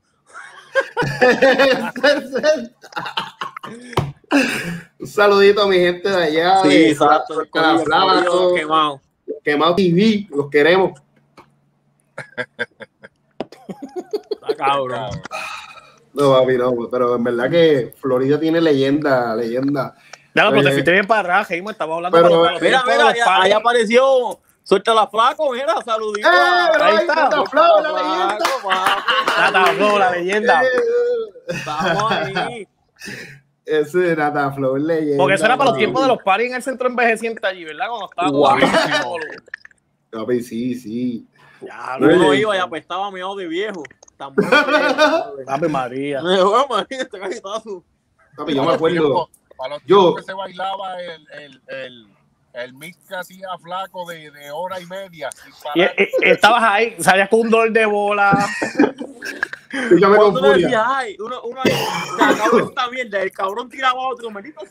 Un saludito a mi gente de allá. Sí, de exacto. corillo quemado. Quemado TV, los queremos. Está cabrón. No, papi, no, pero en verdad que Florida tiene leyenda, leyenda. Ya, pero te Eh, fuiste bien para atrás, Jaime. Estamos hablando pero, para los Mira, mira, los ahí- padres. ahí apareció. Suelta la flaco, mira, saludito. ¡Eh, Ahí ahí está. está, Flaco, la leyenda! Nata Flow, la leyenda. Eh, Estamos ahí. Ese es Nata Flow, es leyenda. Porque eso era para los tiempos de los paris en el centro envejeciente allí, ¿verdad? Cuando estaba. Papi, sí, sí. Ya, No, eh, iba y apestaba meado de viejo. Era. Ave María. María, este cajetazo. Papi, yo me Para los acuerdo. tiempos- Para los Yo- tiempos que se bailaba el, el, el, el mix que hacía flaco de, de hora y media. sin Y, parar. y- y estabas ahí, salías con un dolor de bola. Con Cuando uno decía, ay, uno, uno ahí, se acabó esta mierda, el cabrón tiraba a otro, maldito.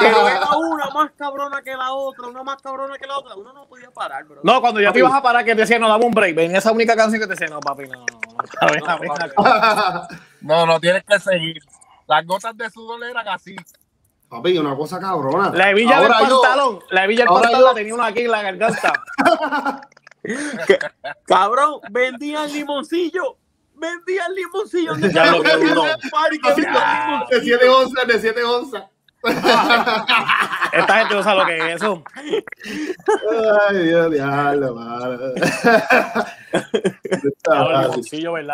Pero era una, más cabrona que la otra, una más cabrona que la otra, uno no podía parar, bro. No, cuando ya te ibas a parar, que te decía, no, dame un break. Ven esa única canción que te decía, no, papi, no. No, no tienes que seguir. Las gotas de sudor eran así. Papi, una cosa cabrona. La hebilla del Ahora yo- pantalón, la hebilla del pantalón yo- la tenía uno aquí en la garganta. Cabrón, vendían limoncillo. Vendían limoncillo. De limoncillo. 7 onzas, de 7 onzas. Esta gente no sabe lo que es eso. Ay, Dios, diablo, ¿verdad?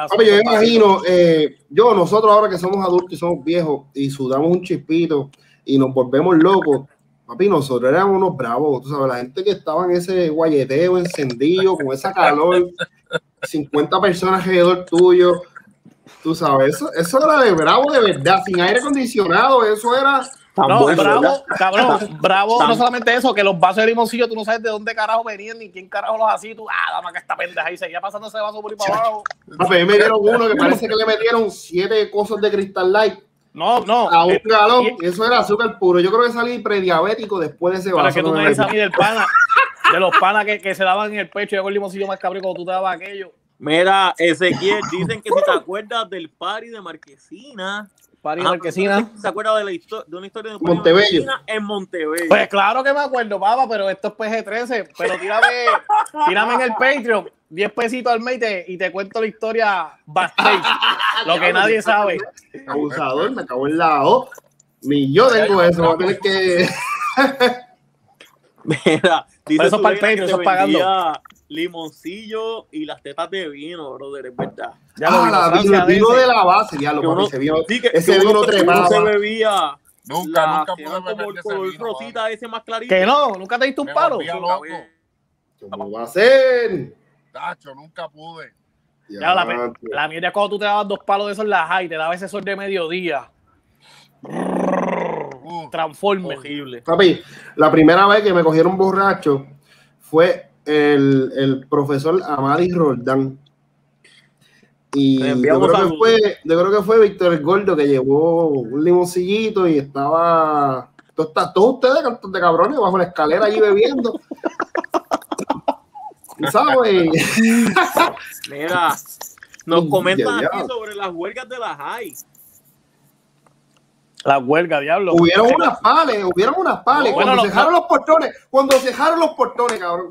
Papi, yo me imagino, eh, yo, nosotros ahora que somos adultos y somos viejos y sudamos un chispito y nos volvemos locos, papi, nosotros éramos unos bravos, tú sabes, la gente que estaba en ese guayeteo encendido, con esa calor, 50 personas alrededor tuyo, tú sabes, eso, eso era de bravo de verdad, sin aire acondicionado, eso era... Tan No, bueno, ¿verdad? bravo, cabrón, bravo, Tan- no solamente eso, que los vasos de limoncillo, tú no sabes de dónde carajo venían ni quién carajo los hacía, tú, ah, dame acá esta pendeja, y seguía pasando ese vaso por ahí para abajo. Papi, a mí me dieron uno que parece que le metieron siete cosas de Crystal Light No, no, a un eh, galón, eso era azúcar puro, yo creo que salí prediabético después de ese pero vaso. es que tú no me me dices a mí del pana, de los panas que, que se daban en el pecho, yo con el limoncillo más cabrón cuando tú te dabas aquello. Mira, Ezequiel, dicen que si te acuerdas del party de Marquesina. Pari Ah, Marquesina. ¿Se acuerda de, la histo- de una historia de un party Montebello. Marquesina en Montebello? Pues claro que me acuerdo, papá, pero esto es PG-13. Pero tírame, tírame en el Patreon 10 pesitos al mes y te, y te cuento la historia backstage. lo que nadie sabe. abusador, me acabó el lado. Ni yo tengo eso, voy a tener que. Mira, dice eso es para el Patreon, eso es pagando. Limoncillo y las tetas de vino, brother, es verdad. Ya lo Ah, la vino, de la base, ya lo Que papi, uno- ese vino, Sí, que, ese que vino uno, uno se bebía Nunca, la nunca que pude eran como beber el color vino. rosita ese más clarito. Que no, nunca te diste un Me palo. volvía loco. ¿Cómo va a ser? Tacho, nunca pude. Ya, la, Ya, la mierda es cuando tú te dabas dos palos de esos en la high, te daba ese sol de mediodía. Uh, Transforme. Horrible. Papi, la primera vez que me cogieron borracho fue el, el profesor Amadis Roldán. Y yo creo, que fue, yo creo que fue Víctor el Gordo que llevó un limoncillito y estaba. Todos, está- todos ustedes, cantos de cabrones, bajo la escalera allí bebiendo. ¿Tú ¿Sabes? Mira, nos comentan aquí sobre las huelgas de la high. La huelga, diablo. hubieron unas pales, hubieron unas pales. No, cuando bueno, no, cejaron los portones, cuando cejaron los portones, cabrón.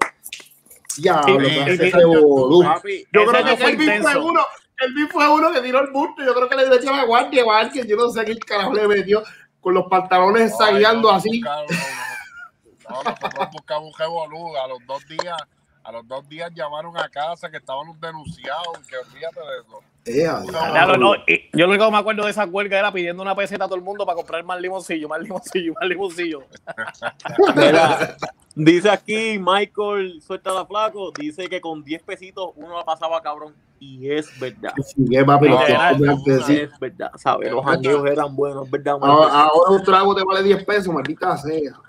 Ya, Sí, lo sí, que sí, hace sí. revolú. Papi, Yo Ese creo que fue Kelvin fue intenso. uno, Kelvin fue uno que tiró el busto. Yo creo que le dio la guardia o a alguien. Yo no sé qué carajo le metió con los pantalones ensagueando así. No, nosotros buscamos un revolú. A los dos días, a los dos días llamaron a casa que estaban denunciados. Que olvídate de eso. Diablo. Diablo, no, yo lo único que me acuerdo de esa huelga era pidiendo una peseta a todo el mundo para comprar más limoncillo, más limoncillo, más limoncillo. Mira, dice aquí Michael, suelta la flaco, dice que con 10 pesitos uno la pasaba cabrón. Y es verdad. Sí, que papi, No, que- no, que- sí. Es verdad, ¿sabes? Los jangueos eran buenos, es verdad. Ahora, ahora un trago te vale 10 pesos, maldita sea.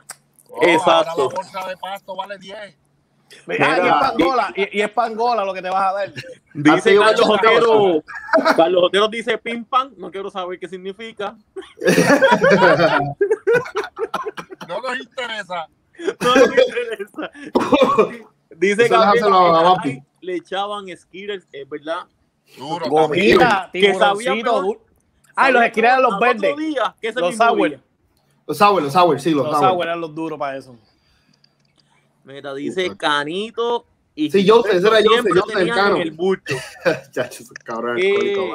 Oh, Exacto. Ahora la bolsa de pasto vale 10. Ah, y es pangola, y, y es pangola lo que te vas a dar. Dice Carlos Otero, Carlos Otero dice pim pam, no quiero saber qué significa. No nos interesa. No me interesa. Dice que le echaban skittles, es verdad. Duro. Gomita, Que sabía dul- Ay, los eran los otro verdes. día, que ese Los sour. Los sour, los sour, sí, los, Los sour. eran los duros para eso. Mira, dice Canito y Sí, yo sé, ese era yo sé, siempre yo sé, el Cano. bulto. Chacho, cabrones Eh.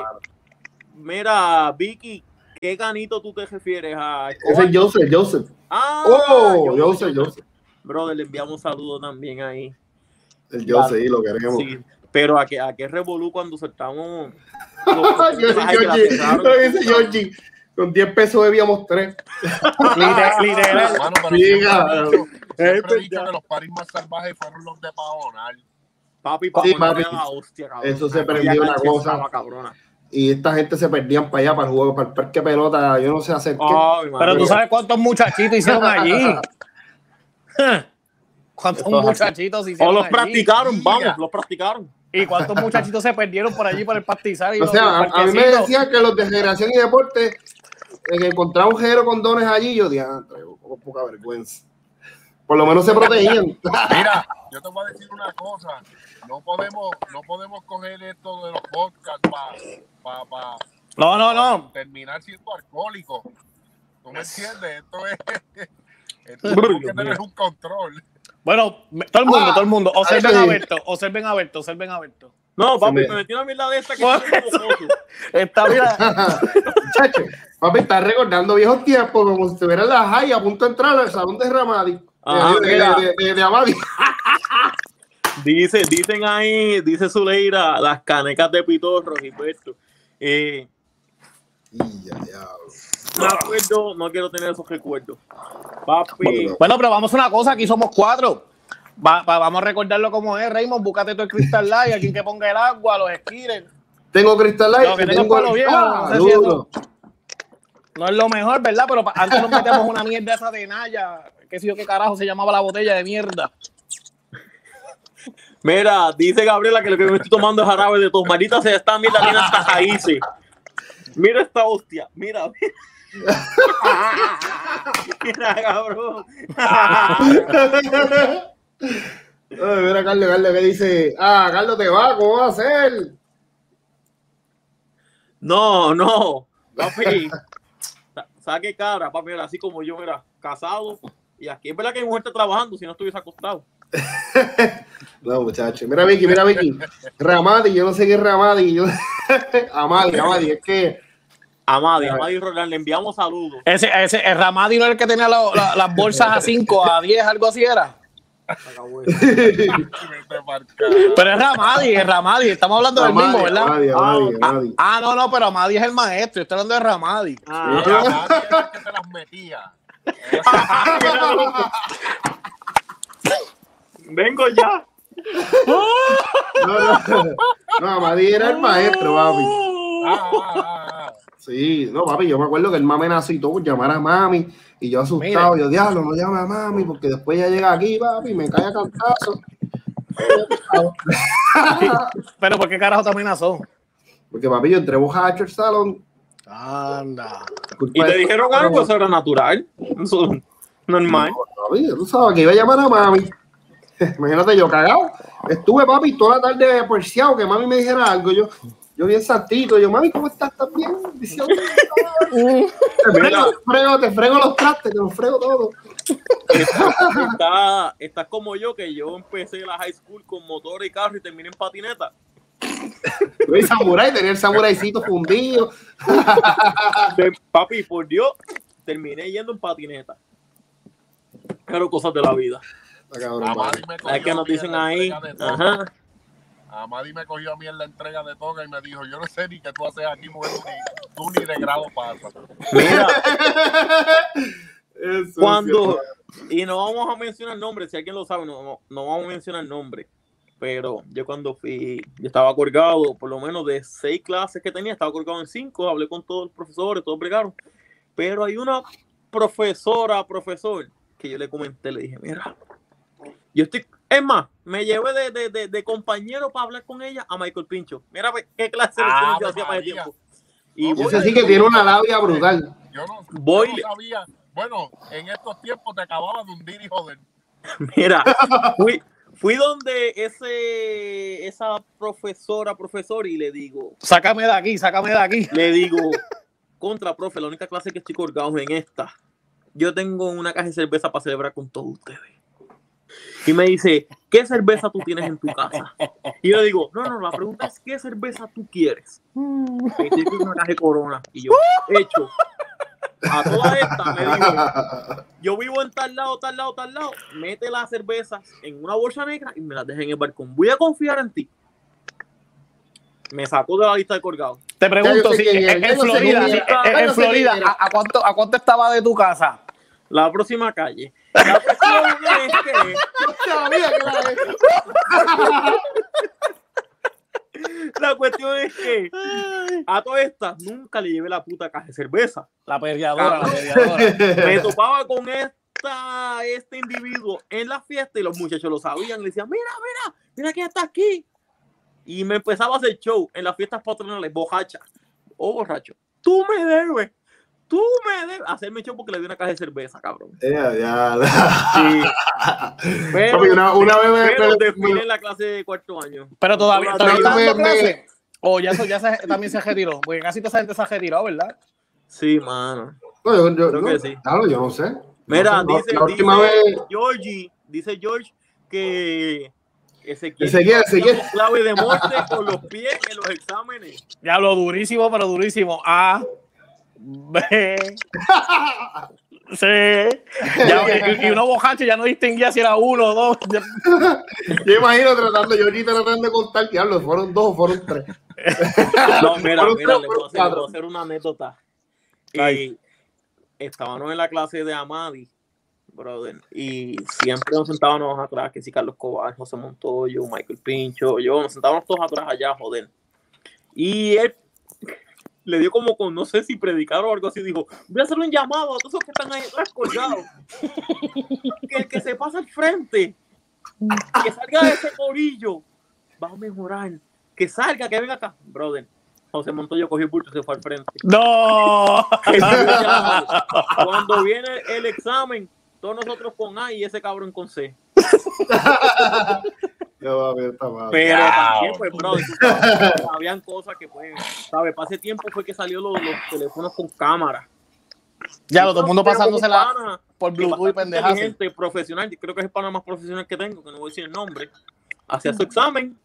Mira, Vicky, ¿qué Canito tú te refieres a? Ese es Joseph, Joseph. Ah, Oh, Joseph, Joseph. Brother, le enviamos saludos también ahí. El Joseph, sí, lo queremos. Sí, pero a qué, a qué revolú cuando soltamos. Georgie. Con 10 pesos bebíamos 3. Literal, literal. Mano, pero Sí, siempre, cabrón. he dicho, siempre Es he dicho verdad. que los paris más salvajes fueron los de Pajonal. Papi, Sí, papi, la hostia, cabrón. Eso se prendió una cosa. estaba cabrona. Y esta gente se perdían para allá, para el juego, para el parque pelota. Yo no sé hacer qué. Pero tú sabes cuántos muchachitos hicieron allí. ¿Cuántos muchachitos O hicieron los allí? practicaron, vamos, Mira. los practicaron. ¿Y cuántos muchachitos se perdieron por allí por el pastizal? Y O los- sea, los a, mí me decían que los de generación y deporte, eh, que encontraba un jero con dones allí, yo dije, ah, traigo poca vergüenza. Por lo menos se protegían. Mira, yo te voy a decir una cosa. No podemos, no podemos coger esto de los podcasts para pa, No, no, no. terminar siendo alcohólico. ¿Tú me entiendes? Esto es. Esto tenemos que tener un control. Bueno, todo el mundo, Ah, todo el mundo. Observen a. Berto, observen a Berto, observen a Berto. No, papi, me- me metí una mierda de esta que. Está, mira, Chacho, papi, está recordando viejos tiempos como si estuviera en la high a punto de entrar al salón de Ramadi. Ajá, de, de, de, de Amadi. Dice, dicen ahí, dice Zuleira, las canecas de Pitorro, Gilberto. Eh, no acuerdo, no quiero tener esos recuerdos. Papi, Bueno, pero vamos a una cosa, aquí somos cuatro. Va- va- vamos a recordarlo como es, Raymond, búscate todo el Crystal Light, alguien que ponga el agua, los skillers. Tengo Crystal Light. Que y tengo palo viejo, Ah, no sé si duro. No es lo mejor, ¿verdad? Pero antes nos metemos una mierda esa de Naya, qué sé yo qué carajo se llamaba la botella de mierda. Mira, dice Gabriela que lo que me estoy tomando es jarabe de tos. Marita se está, mira, tiene hasta raíces. Mira esta hostia, mira. Mira, cabrón. Ay, mira, Carlos, Carlos, que dice, ah, Carlos te va, ¿cómo va a ser? No, no, papi. sa- Saque cara, papi, mira, así como yo, mira, casado. Y aquí es verdad que mi mujer está trabajando, si no estuviese acostado. No, muchacho. Mira, Vicky, mira, Vicky. Ramadi, yo no sé qué es Ramadi. Yo... Amadi, Amadi, es que. Amadi, Amadi Roland, le enviamos saludos. Ese, ese, el Ramadi no era el que tenía la- la- las bolsas a 5, a 10, algo así era. Pero es Ramadi, es Ramadi, estamos hablando del mismo, ¿verdad? Amadi, Amadi, Ah, Amadi. Ah, no, no, pero Amadi es el maestro, estoy hablando de Ramadi. Ah, nadie era el que se las metía. Vengo ya. No, no, no, Amadi era el maestro, papi. Ah, ah, ah. Sí, no, papi, yo me acuerdo que nació y todo por llamar a mami. Y yo asustado, Mira. yo, diablo, no llame a mami, porque después ya llega aquí, papi, y me cae a cantazo. Pero ¿por qué carajo te amenazó? Porque, papi, yo entré bojacho al salón. Anda. Y te dijeron algo, eso era natural. Eso es normal. Papi, tú sabes que iba a llamar a mami. Imagínate yo cagado. Estuve, papi, toda la tarde porciado que mami me dijera algo. Yo, yo bien santito. Yo, mami, ¿cómo estás? ¿Estás bien? Te, frego, te frego, te frego los trastes, te los frego todo. Está, estás como yo, que yo empecé la high school con motor y carro y terminé en patineta. Y samurai, tenía el samuraicito fundido. De- papi, por Dios, terminé yendo en patineta. Pero cosas de la vida. Cabrón, Amadi me cogió Es que a nos mí en dicen la ahí. entrega de toga. Ajá. Amadi me cogió a mí en la entrega de toga y me dijo, yo no sé ni qué tú haces aquí, mujer, tú ni, tú ni de grado pasas. Mira, Eso, cuando. Y no vamos a mencionar nombres, si alguien lo sabe, no, no, no vamos a mencionar nombres. Pero yo cuando fui, yo estaba colgado, por lo menos de seis clases que tenía, estaba colgado en cinco, hablé con todos los profesores, todos bregaron. Pero hay una profesora, profesor, que yo le comenté, le dije, mira, yo estoy, es más, me llevé de, de, de, de compañero para hablar con ella a Michael Pincho. Mira qué clase de Ah, yo hacía para ese María. tiempo. Y No, voy, Ese sí que tiene una labia brutal. Yo no, Voy- yo no sabía. Bueno, en estos tiempos te acababa de hundir, hijo de... Mira, fui, fui donde ese, esa profesora, profesor, y le digo, Sácame de aquí, sácame de aquí. le digo, contra, profe, la única clase que estoy colgado en esta. Yo tengo una caja de cerveza para celebrar con todos ustedes. Y me dice, ¿qué cerveza tú tienes en tu casa? Y yo le digo, no, no, la pregunta es, ¿qué cerveza tú quieres? Me dice, "Yo una caja de corona. Y yo, hecho. A toda esta me dijo, yo vivo en tal lado, tal lado, tal lado, mete las cervezas en una bolsa negra y me las deja en el balcón. Voy a confiar en ti. Me sacó de la lista de colgado. Te pregunto, si en, Florida, en- Florida, quién es. ¿a, a cuánto, ¿a cuánto estaba de tu casa? La próxima calle. La cuestión es que Yo sabía que era eso. La cuestión es que a todas estas nunca le llevé la puta caja de cerveza. La perreadora, la perreadora. Me topaba con esta, este individuo en la fiesta y los muchachos lo sabían. Le decían, mira, mira, mira que está aquí. Y me empezaba a hacer show en las fiestas patronales, bojacha. Oh, borracho, tú me debes. Tú me debes hacerme show porque le di una caja de cerveza, cabrón. Ya, ya. Pero, Papi, una, una vez me- pero me- en la clase de cuarto año. Pero todavía, Pero todavía está me- dando clase. O ya, eso, ya se- también se retiró. Porque casi toda esa gente se ha retirado, ¿verdad? Sí, mano. No, yo, yo, Creo no, que sí. claro, yo no sé. Mira, No sé, dice, la última dice vez. Georgie, dice George que Ezequiel, Ezequiel, clave de morte con los pies en los exámenes. Ya lo durísimo, pero durísimo. A, Ya, y, y uno bojacho ya no distinguía si era uno o dos. Yo imagino tratando, yo ahorita tratando de contar, diablo, fueron dos o fueron tres. No, mira, Fueron mira, tres, le voy a hacer, le voy cuatro. a hacer una anécdota. Y estábamos en la clase de Amadi, brother, y siempre nos sentábamos atrás, que si Carlos Cobar, José Montoyo, Michael Pincho, yo, nos sentábamos todos atrás allá, joder. Y él le dio como con, no sé si predicar o algo así, dijo, voy a hacer un llamado a todos esos que están ahí atrás colgados. que el que se pasa al frente, que salga de ese corillo, va a mejorar. Que salga, que venga acá, brother. José Montoyo cogió el bulto y se fue al frente. No. Cuando viene el examen, todos nosotros con A y ese cabrón con C. Pero Wow. también, pues, bro, tú sabes, habían cosas que, pues, ¿sabes? Para ese tiempo fue que salió los, los teléfonos con cámara. Ya, todo el mundo pasándosela por Bluetooth y pendejas. inteligente, profesional, yo creo que es el pana más profesional que tengo, que no voy a decir el nombre. Hacía su examen,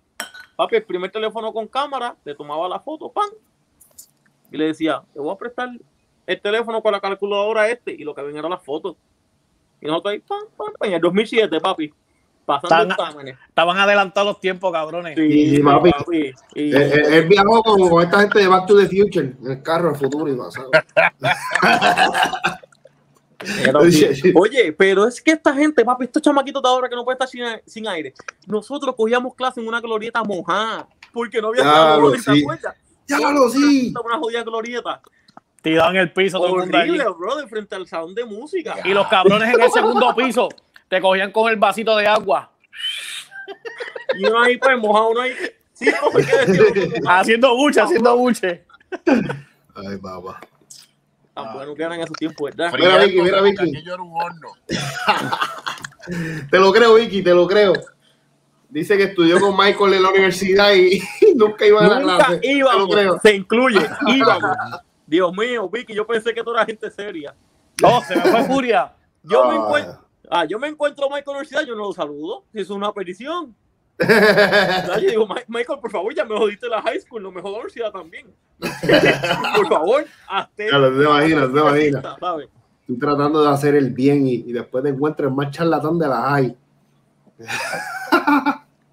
papi, el primer teléfono con cámara, le tomaba la foto, pan, y le decía, te voy a prestar el teléfono con la calculadora este, y lo que ven era la foto. Y nosotros ahí, pam, pam, pam, en el 2007, papi, pasando exámenes. Estaban adelantados los tiempos, cabrones. Sí, Sí, papi. papi. Y, Él viajó como con esta gente de Back to the Future, en el carro, el futuro y pasado. Pero. Oye, pero es que esta gente, papi, estos chamaquitos de ahora que no pueden estar sin, sin aire. Nosotros cogíamos clase en una glorieta mojada, porque no había Ya, calor, lo ¿te sí. Ya lo sí. Una jodida glorieta. Tiraban en el piso todo el mundo allí. Horrible, bro, de frente al salón de música. Y los cabrones en el segundo piso te cogían con el vasito de agua. Y uno ahí, pues, mojado, uno ahí. Sí, no sé qué decir. Haciendo buche, haciendo buche. Ay, papá. Tan bueno que eran esos tiempos, ¿verdad? Mira, Vicky, mira, Vicky. aquello era un horno. Te lo creo, Vicky, te lo creo. Dice que estudió con Michael en la universidad y nunca iba a la Nunca clase. Te lo íbamos, creo. se incluye, íbamos. Dios mío, Vicky, yo pensé que tú eras gente seria. No, se me fue furia. Yo me Ah. encuentro, ah, yo me encuentro a Michael universidad, yo no lo saludo, es una petición. Yo digo, "Mi- Michael, por favor, ya me jodiste la high school, no me la universidad también. por favor, hazte. Ya lo- te imaginas, te imaginas. ¿sabes? Estoy tratando de hacer el bien y, y después te encuentro el más charlatán de la hay.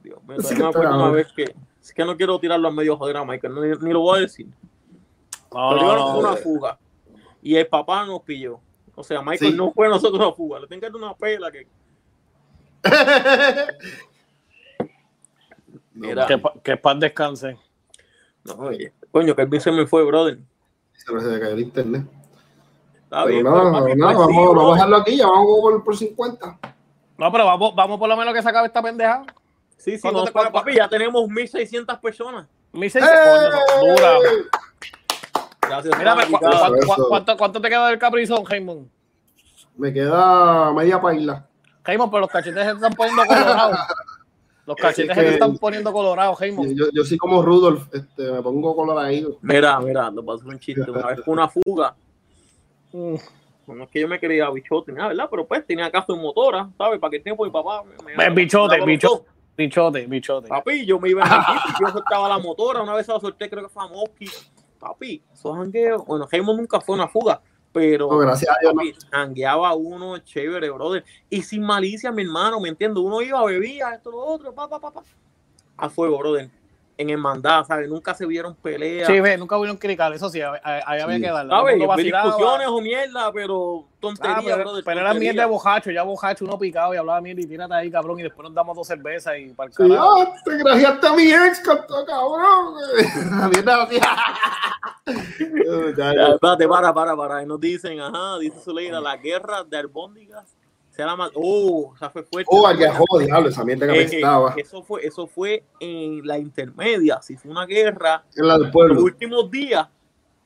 Dios mío, Sí, me acuerdo está una bien. vez que, es que no quiero tirarlo a medio joder a Michael, ni, ni lo voy a decir. No, no, no. una fuga y el papá nos pilló. O sea, Michael Sí. no fue a nosotros una fuga, le tengo que dar una pela que. Mira, Que, que paz descanse. no, oye, coño, que el bien se me fue, brother. Se me cayó el internet. Está bien, papi, nada, pues sí, vamos, vamos a dejarlo aquí, ya vamos por, por 50. No, pero vamos, vamos por lo menos que se acabe esta pendeja. Sí, sí, ¿Cuánto no, papi, ya tenemos 1600 personas. Mi seis coño, son duras. Gracias, Mira, papi, ¿cu- cada- cu- cu- Eso. cuánto, cuánto te queda del Caprizón, Jaimon? Me queda media paila. Jaimon, pero los cachetes se te están poniendo colorados. Los cachetes se te que- están poniendo colorados, Jaimon. Yo, yo soy como Rudolf, este, me pongo coloradito. Mira, mira, te paso un chiste. Una vez fue una fuga. Mm. No es que yo me quería bichote, nada, ¿verdad? Pero pues tenía caso en motora, ¿sabes? Para que el tiempo mi papá me, me- bichote, bichote. Bichote, bichote. Papi, yo me iba en el yo soltaba la motora, una vez la solté, creo que fue a Moski. Papi, esos jangueos, bueno, Raymond nunca fue una fuga, pero No, gracias a Dios, no. papi, jangueaba uno chévere, brother. Y sin malicia, mi hermano, ¿me entiendes? Uno iba, bebía, esto, lo otro, pa, pa, pa, pa. A fuego, brother. En hermandad, ¿sabes? Nunca se vieron peleas. Sí, ve, nunca un crical, eso sí, ahí había Sí. que darle. ¿Sabes? vacilaba. Discusiones o mierda, pero Ah, tontería, pero, pero era mierda de bojacho, ya bojacho, uno picado y hablaba mierda y tírate ahí, cabrón, y después nos damos dos cervezas y para el Sí, carajo. ah, te grajeaste a mi ex, canto, cabrón. La mierda espérate, para, para, para. Y nos dicen, ajá, dice Zuleida, la guerra de albóndigas será más. Oh, esa fue fuerte. Oh, al joder, diablo, esa mierda que Eh, me eh, estaba. eso fue, eso fue en la intermedia. Si fue una guerra, En la del los pueblo. últimos días,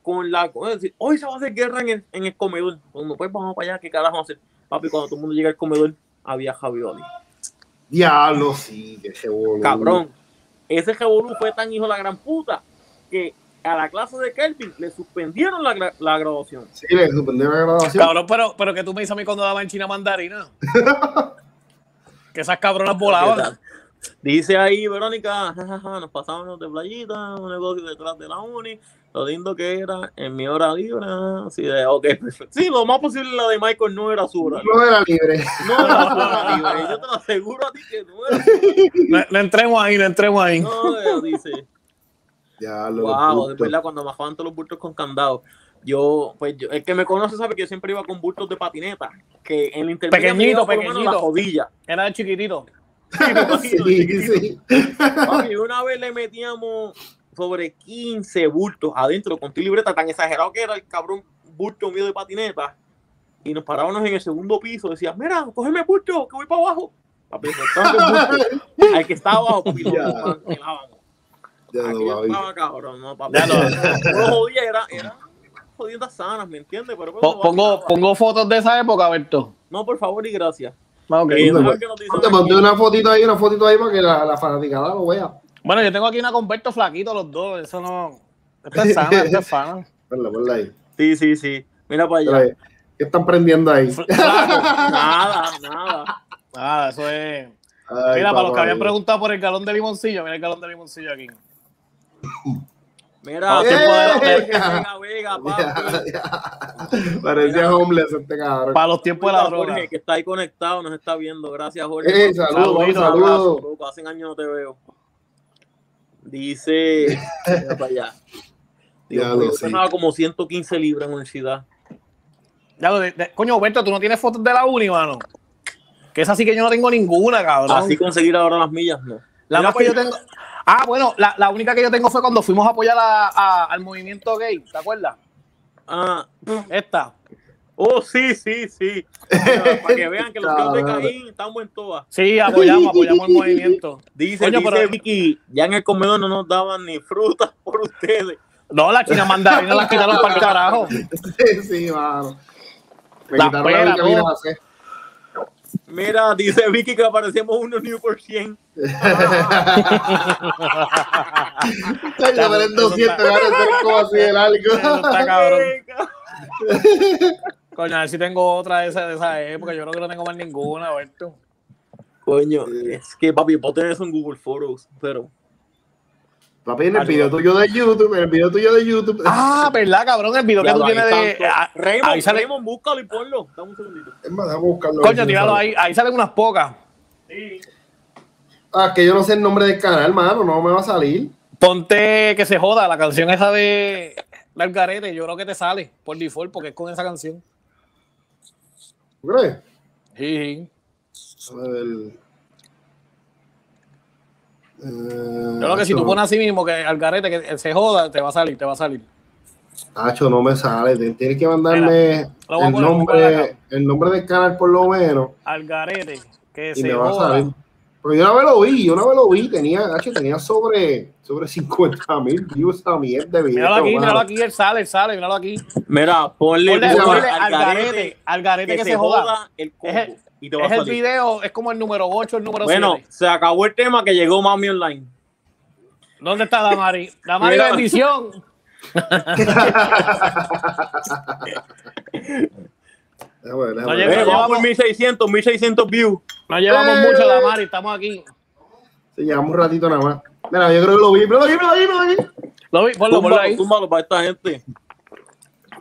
con la. con decir, Hoy se va a hacer guerra en el, en el comedor. Cuando pues vamos para allá, ¿qué carajo vamos a hacer? Papi, cuando todo el mundo llega al comedor, había Javioli. Diablo, sí, que se voló. Cabrón. Ese revolú fue tan hijo de la gran puta que a la clase de Kelvin le suspendieron la, la graduación. Sí, le suspendieron la grabación. Cabrón, pero, pero que tú me dices a mí cuando daba en China mandarina. que esas cabronas volaban. Dice ahí, Verónica, nos pasábamos de playita, un negocio detrás de la uni, lo lindo que era en mi hora libre. Así de, ok, perfecto. Sí, lo más posible la de Michael no era su hora libre. No era libre. No era su hora libre. Yo te lo aseguro a ti que no era su hora libre. No, no entremos ahí, no entremos ahí. No, ella Diablo, Wow, de verdad, cuando me bajaban todos los bultos con candado. Yo, pues, yo, el que me conoce sabe que yo siempre iba con bultos de patineta. Que en el Pequeñito, pequeñito. la rodilla. Era de chiquitito. Sí, sí. Una vez le metíamos sobre 15 bultos adentro con tu libreta, tan exagerado que era el cabrón bulto mío de patineta. Y nos parábamos en el segundo piso. Decía, mira, cógeme bulto, que voy para abajo. Papi, el bulto. Al que estaba abajo, papi, lo Ya. Aquí estaba cabrón, no, papi. Ya lo- No lo jodía, era, era sanas, ¿me entiendes? Pero, pues, Po- no Pongo, fotos de esa época, Berto. No, por favor y gracias. Ah, ok. Eh, ¿Dónde, ¿sabes qué nos dicen Te mandé una fotito ahí, una fotito ahí para que la, la fanaticada lo vea. Bueno, yo tengo aquí una con Berto flaquito, los dos. Eso no. Esta es sana, esta es sana. Ponla, ponla ahí. Sí, sí, sí. Mira para allá. ahí. ¿Qué están prendiendo ahí? Flaco. Nada, nada. Ah, eso es. Ay, Mira, para los que habían preguntado por el galón de limoncillo, mira el galón de limoncillo aquí. Mira, tiempo de Vega, Vega, papi. Parecía homeless este cabrón. Para los tiempos de la droga. Jorge, que está ahí conectado, nos está viendo. Gracias, Jorge. Eh, saludos, saludos. Loco, hace años no te veo. Dice. Mira para allá. Pesaba como 115 libras en universidad. Ya lo de- de- coño, Berto, tú no tienes fotos de la uni, mano. Que esa sí que yo no tengo ninguna, cabrón. Así conseguir ahora las millas, no. la Mira más que yo tengo. Ah, bueno, la, la única que yo tengo fue cuando fuimos a apoyar a- a- al movimiento gay, ¿te acuerdas? Ah, Esta. oh, sí, sí, sí. Para que vean que los tíos de. Caín estamos en todas. Sí, apoyamos, apoyamos el movimiento. Dice, Coño, dice pero- Vicky, ya en el comedor no nos daban ni frutas por ustedes. No, la china mandarina la quitaron para el carajo. Sí, sí, mano. Me La quitaron pera, la vitamina. C. Mira, dice Vicky que aparecemos unos new por 100. Ay, yo me 200, ganas de ser como así el algo. Eso está cabrón. Coño, a ver si tengo otra de esa, de esa época. Yo creo que no tengo más ninguna, Berto. Coño, es que papi, tener eso en Google Photos, pero Papi, en el video tuyo de YouTube, en el video tuyo de YouTube. Ah, ¿verdad, cabrón? El video que tú tienes de. ah, Raymond, ahí sale- Raymond, búscalo y ponlo. Dame un segundito. Es más, déjame buscarlo. Coño, tíralo ahí. Ahí salen unas pocas. Ah, que yo no sé el nombre del canal, hermano, no me va a salir. Ponte que se joda la canción esa de del Garete. Yo creo que te sale por default porque es con esa canción. ¿Tú crees? Sí, sí. A ver. Eh, Yo creo que si tú pones así mismo que al Garete que se joda, te va a salir, te va a salir. Nacho, no me sale. Tienes que mandarme el nombre, el nombre del canal por lo menos. Al Garete que Y se me va a joda. salir. Porque yo una vez lo vi, yo una vez lo vi, tenía, Nacho, tenía sobre, sobre 50 mil views esta mierda de. Míralo aquí, mano. míralo aquí, él sale, él sale, míralo aquí. Mira, ponle, Ponle, ponle ponle al al Garete, al Garete que, se joda. el combo. Es el- y te va a Es el salir. video, es como el número 8, el número Bueno, 7. se acabó el tema que llegó Mami Online. ¿Dónde está Damari? Damari Mira. bendición. No llega- Eh, vamos llevamos- por 1600, 1600 views. No llevamos ¡Eh! mucho, Damari, estamos aquí. Sí, llevamos un ratito nada más. Mira, yo creo que lo vi, míralo aquí, míralo aquí, míralo aquí. Lo vi, ponlo, ponlo ahí. Túmbalo, túmbalo para esta gente.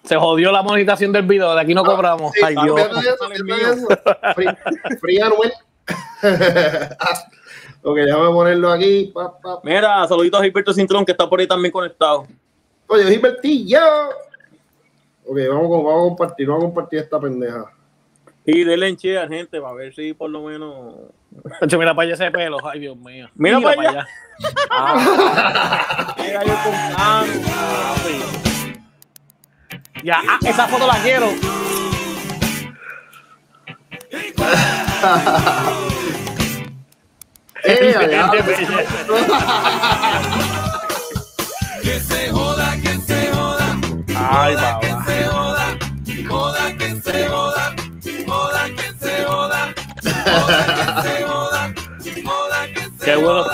Se jodió la monetización del video, de aquí no cobramos. Sí, Ay, Dios. eso. Free- Free ok, déjame ponerlo aquí. Pa, pa. Mira, saluditos a Gilberto Cintrón que está por ahí también conectado. Oye, Gilbertillo. Ok, vamos, vamos a compartir, vamos a compartir esta pendeja. Y denle en share, gente, para ver si por lo menos. Mira para allá ese pelo. Ay, Dios mío. Mira para allá. Mira, yo con Ya, ah, esa foto la quiero. Eh, allá. Ay, papá. Qué bueno.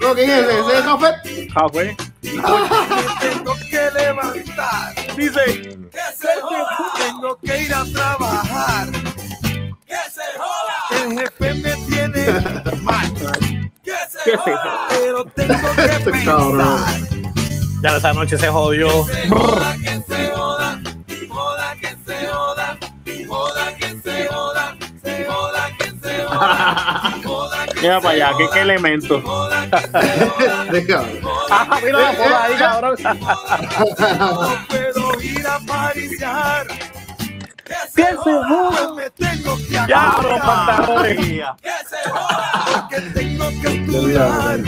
No, ¿quién es ese? ¿Ese es Jafet? Café. Tengo que levantar. Dice, Tengo que ir a trabajar. Que se joda. El jefe me tiene mal. Que se joda. Pero tengo que Este cabrón. pensar. Ya esa noche se jodió. Joda que se joda. Joda que se joda. Joda que se joda. Se joda que se joda. Joda que mira para allá, ¿qué, qué elemento? Deja. Ah, mira la foto ahí, cabrón. No puedo ir a pariciar. Que se joda. Me tengo que Ya, los pantalones. Que se joda. Porque tengo que estudiar.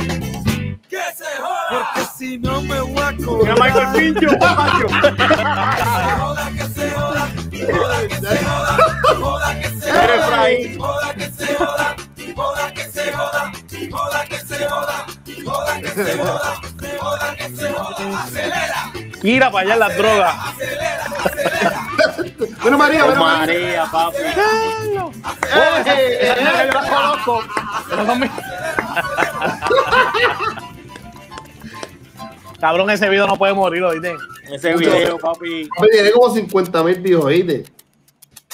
Que se joda. Porque si no me voy a cobrar. Michael Pincho, macho. Joda que se joda. Joda que se joda. Joda que se joda. Joda que se joda. Joda que se joda. Joda que se joda. Joda que se joda. Joda que se joda. Acelera. Mira para allá las drogas. Bueno, María, bueno, María. María, papi. Eh, eh, eh, me la conozco. Esas son mis- Cabrón, ese video no puede morir, ¿oíste? Ese video, papi. Papi, Tiene como 50 mil views, ¿oíste?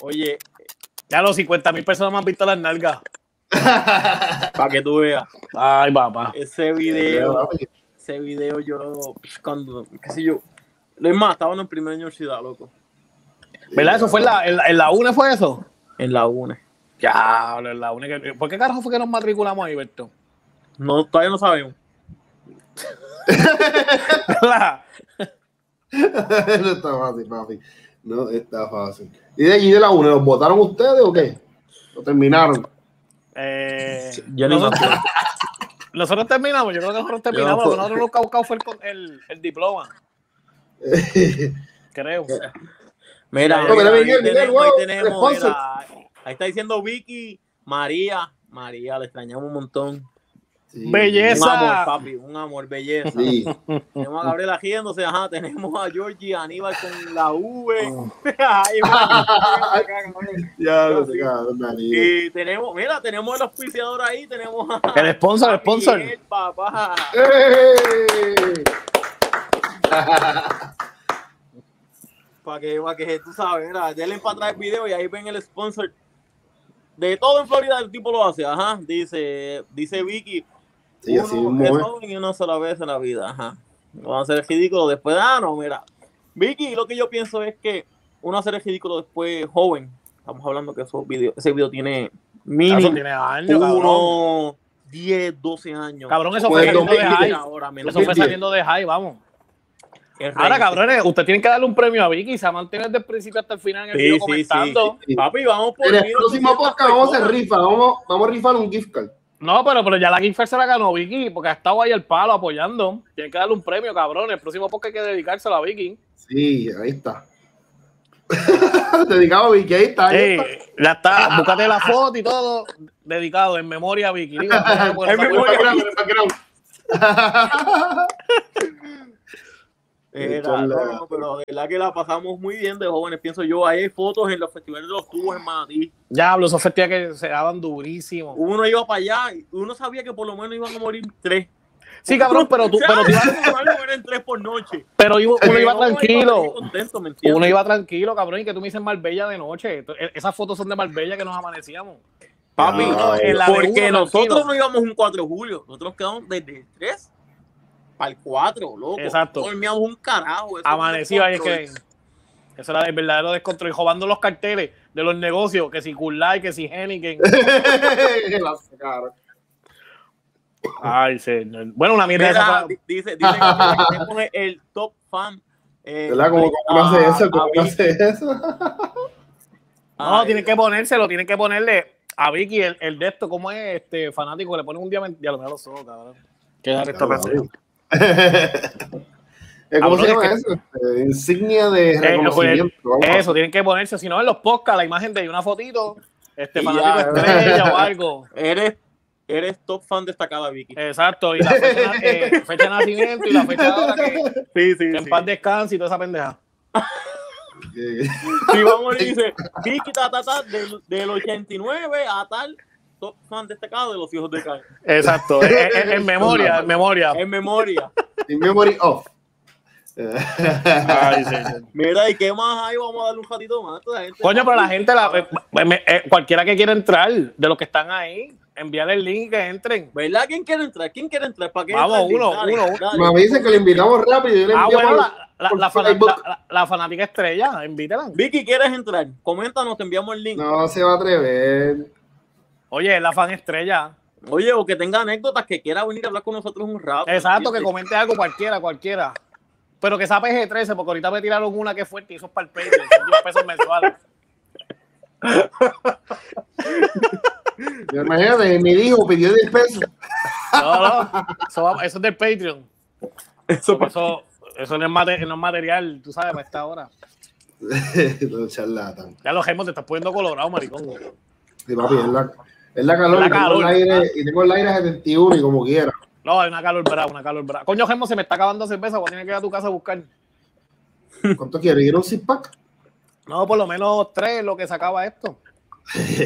Oye, Ya los 50 mil personas me han visto las nalgas. para que tú veas. Ay, papá. Ese video, ese video yo, cuando, qué sé yo. Es más, estaba en primer universidad, loco. ¿Verdad? Eso fue en la, en la, en la UNE, ¿fue eso? En la UNE. Ya, en la UNE. que- ¿Por qué carajo fue que nos matriculamos ahí, Berto? No, todavía no sabemos. No está fácil, papi. No está fácil. ¿Y de allí de la UNE los votaron ustedes o qué? ¿Lo terminaron? Eh, Yo me nosotros, nosotros terminamos, yo creo que nosotros terminamos, Yo- lo que nosotros buscamos fue el, con- el, el diploma, creo. Mira, No, mira, ahí Miguel, Miguel, tenemos, wow, ahí tenemos, sponsor. mira, ahí está diciendo Vicky, María, María, le extrañamos un montón. Sí. Belleza. Un amor, papi, un amor, belleza. Sí. Tenemos a Gabriela riéndose, ajá, tenemos a Georgie, a Aníbal con la V. Oh. Ay. Ya y tenemos, mira, tenemos el auspiciador ahí, tenemos a El sponsor, el sponsor. Miguel, papá. ¡Eh! Para que, para que tú sabes, mira, denle para atrás el video y ahí ven el sponsor. De todo en Florida el tipo lo hace, ajá. Dice, dice Vicky, Sí, uno joven y una sola vez en la vida, ajá. No van a ser ridículo después, ah, no, mira. Vicky, lo que yo pienso es que uno hace el ridículo después joven. Estamos hablando que esos video, ese video tiene mínimo tiene años, cabrón. uno, 10, 12 años. Cabrón, eso Pues fue saliendo de 2010. high. ahora, menos Eso fue 2010. saliendo de high, vamos. Ahora, cabrones, ustedes tienen que darle un premio a Vicky. Se mantener desde el principio hasta el final en el Sí, video sí, comentando. sí. Papi, vamos por En el 1200 próximo podcast vamos a hacer rifa. Vamos, vamos a rifar un gift card. No, pero, pero ya la Gifford se la ganó Vicky porque ha estado ahí el palo apoyando. Tienen que darle un premio, cabrón. El próximo podcast hay que dedicárselo a Vicky. Sí, ahí está. Dedicado a Vicky, ahí está. ahí Sí, ya está. Búscate la foto y todo dedicado en memoria a Vicky. Digo, En memoria. background, el background. Era, la- no, no, pero de verdad que la pasamos muy bien de jóvenes, pienso yo. Hay fotos en los festivales de los tubos en Madrid. Ya esos festivales que se daban durísimo. Uno iba para allá y uno sabía que por lo menos iban a morir tres. Sí, cabrón, pero tú, pero tú ibas- tres por noche. pero uno iba tranquilo. Uno iba tranquilo, cabrón, y que tú me dices Marbella de noche. E- Esas fotos son de Marbella que nos amanecíamos. Papi, No, la de porque nosotros tranquilo. no íbamos un 4 de julio, nosotros quedamos desde el 3 para el 4, loco. Exacto. No dormíamos un carajo. eso Amanecido ahí es es que. Eso era el verdadero descontrol. Y robando los carteles de los negocios, que si Life, que si sacaron. Ay, señor. Bueno, una mierda Mira, esa. di- dice, dice que tenemos el, top fan. Eh, ¿Verdad? ¿Cómo, cómo a- hace eso? ¿Cómo hace eso? No, Ay, tienen que ponérselo, tienen que ponerle a Vicky el, el de esto, ¿cómo es este fanático? Le ponen un diamante. Ya lo me los ojos, cabrón. Qué pendeja. Eh, ¿Cómo se Cabrón, llama es eso? Este, insignia de reconocimiento. vamos a- Eso, tienen que ponerse. Si no, en los podcasts, la imagen de una fotito, este fanático estrella o algo. Eres eres top fan destacada, Vicky. Exacto, y la fecha, eh, fecha de nacimiento y la fecha de ahora que, Sí, sí, que en paz descanse y toda esa pendeja. Eh, Sí, vamos y dice, Vicky ta, ta, ta, del, del 89 a tal top fan destacado de los hijos de Caín. Exacto, en, en- en memoria, en memoria. En memoria. In memory of. Ay, sí, sí. Mira, ¿y qué más hay? Vamos a darle un ratito más. a toda la gente. Coño, pero la gente, la, eh, me- eh, cualquiera que quiera entrar, de los que están ahí, envíale el link que entren. ¿Verdad? ¿Quién quiere entrar? ¿Quién quiere entrar? ¿Para qué Vamos, entra? uno, Dale, uno, dale. Me avisen que le invitamos rápido. y Yo le Ah, bueno, la, la, por la, fana- Facebook. la- la- la fanática estrella, invítela. Vicky, ¿quieres entrar? Coméntanos, te enviamos el link. No se va a atrever. Oye, es la fan estrella. Oye, o que tenga anécdotas, que quiera venir a hablar con nosotros un rato. Exacto, que comente algo cualquiera, cualquiera. Pero que sea PG-13, porque ahorita me tiraron una que es fuerte y eso es para el Patreon, son 10 pesos mensuales. Imagínate, mi hijo pidió 10 pesos. No, no, eso, es del Patreon. Eso Eso, eso no, es mate- no es material, tú sabes, para esta hora. no, charlatán. Ya los gemos te estás poniendo colorado, maricón. Sí, papi, es la, es la calor. La y tengo el aire, y tengo el aire a 71 y como quiera. No, hay una calor brava, una calor brava. Coño, Gemo, se me está acabando cerveza, voy a tener que ir a tu casa a buscar. ¿Cuánto quieres? ¿Ir a un six pack? No, por lo menos tres lo que sacaba esto.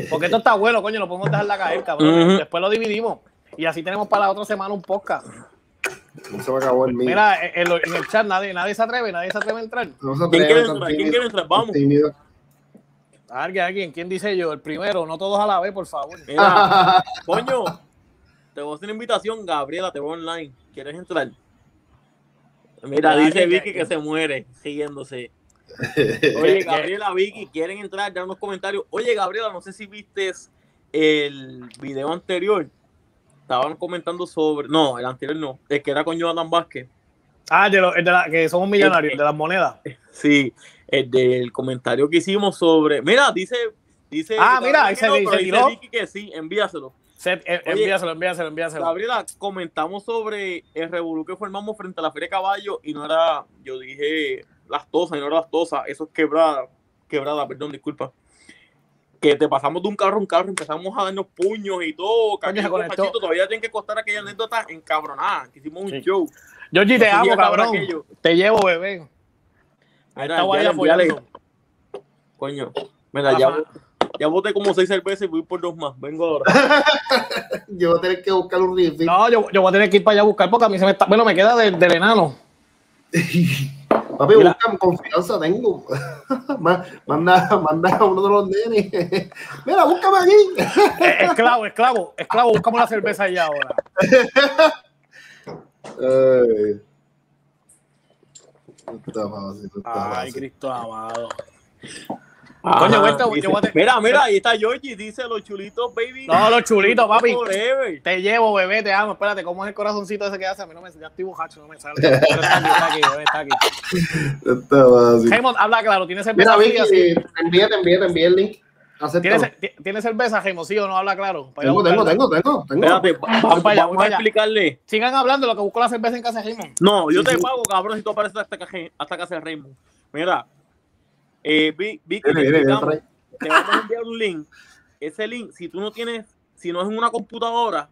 Porque esto está bueno, coño, lo podemos dejarla caer, cabrón. Después lo dividimos. Y así tenemos para la otra semana un podcast. No se me acabó el mío. Mira, en, en el chat nadie, nadie se atreve, nadie se atreve a entrar. no se ¿Quién quiere entrar? ¿Quién quiere entrar? Vamos. Alguien, alguien, ¿quién dice yo? El primero, no todos a la vez, por favor. Mira, coño, te voy a hacer una invitación, Gabriela, te voy online. ¿Quieres entrar? Mira, Mira, dice Vicky que- que se muere siguiéndose. Oye, Gabriela, Vicky, ¿quieren entrar? Dan unos comentarios. Oye, Gabriela, no sé si viste el video anterior. Estaban comentando sobre. No, el anterior no. El que era con Jonathan Vázquez. Ah, de, lo- el de la, que somos millonarios, de las monedas. Sí, el del comentario que hicimos sobre. Mira, dice. dice Ah, mira, no, dice. Vicky que sí, envíaselo. Se- eh, Oye, envíaselo, envíaselo, envíaselo. Gabriela, comentamos sobre el revolú que formamos frente a la Feria de Caballo y no era, yo dije lastosa y no era lastosa, eso es quebrada, quebrada, perdón, disculpa. Que te pasamos de un carro a un carro, empezamos a darnos puños y todo, cachito, todavía tienen que costar aquella anécdota encabronada, que hicimos un Sí. show. No te amo, cabrón. Te llevo, bebé. Ahí apoyando. Coño, mira, ya, Ajá. ya boté como seis cervezas y voy por dos más, vengo ahora. Yo voy a tener que buscar un rifle. No, yo, yo voy a tener que ir para allá a buscar porque a mí se me está. Bueno, me queda del, del enano. Papi, Mira. busca confianza tengo. Ma- manda, manda a uno de los nenes. Mira, búscame aquí. Eh, esclavo, esclavo, esclavo, buscamos la cerveza allá ahora. Ay. No está fácil, no está Ay. Cristo amado. Ajá, Coño, vete, dice- a Mira, mira, ahí está Georgie, dice los chulitos, baby. No, los chulitos, papi. Forever. Te llevo, bebé, te amo. Espérate, ¿cómo es el corazoncito ese que hace? A mí no me ya estoy bojacho, no me sale. Pero está aquí, está aquí, bebé, está aquí. Está habla claro, ¿tienes cerveza Mira? Vicky, Sí. te envié, te envié, te envié el link. ¿Tienes, Acéptalo. ti- ¿Tienes cerveza, Raymond? ¿Sí o no? Habla claro. Tengo, tengo, tengo, tengo, tengo. Espérate, para allá, vamos a explicarle. Sigan hablando de lo que busco la cerveza en casa de Raymond. No, yo Sí, te sí. pago, cabrón, si tú apareces hasta casa, hasta casa de Raymond. Mira, eh, Vi- Viene, te, viene, te vamos a enviar un link. Ese link, si tú no tienes, si no es en una computadora,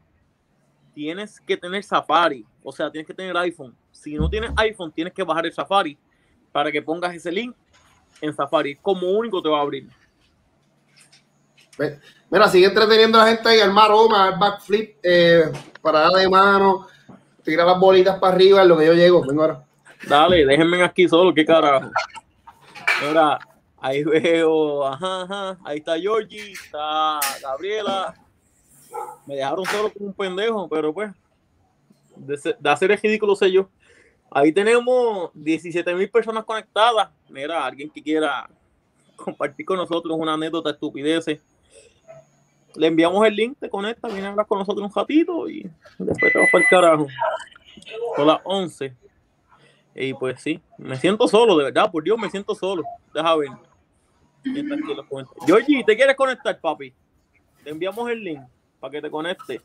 tienes que tener Safari. O sea, tienes que tener iPhone. Si no tienes iPhone, tienes que bajar el Safari para que pongas ese link en Safari. Como único te va a abrir. Mira, sigue entreteniendo a la gente ahí, al maroma, al backflip, eh, parada de mano, tira las bolitas para arriba, en lo que yo llego. Vengo ahora. Dale, déjenme aquí solo, qué carajo. Mira, ahí veo, ajá, ajá, ahí está Georgie, está Gabriela. Me dejaron solo como un pendejo, pero pues, de hacer el ridículo sé yo. Ahí tenemos 17 mil personas conectadas. Mira, alguien que quiera compartir con nosotros una anécdota estupideces. Le enviamos el link, te conecta, viene a hablar con nosotros un ratito y después te vas para el carajo. Son las 11. Y pues sí, me siento solo, de verdad, por Dios, me siento solo. Deja ver. Georgie, ¿te quieres conectar, papi? Te enviamos el link para que te conectes.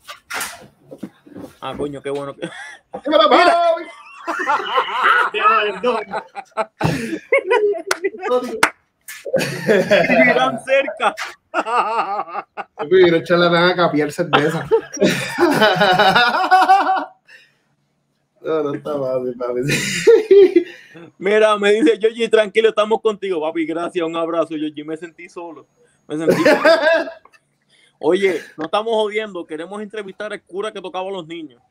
Ah, coño, qué bueno que. Mira, mira. Irán cerca. Quiero echarle a capiar cerveza. No, no está fácil, papi. Mira, me dice Georgie, tranquilo, estamos contigo, papi. Gracias, un abrazo, Georgie. Me sentí solo. Me sentí solo. Oye, no estamos jodiendo, queremos entrevistar al cura que tocaba a los niños.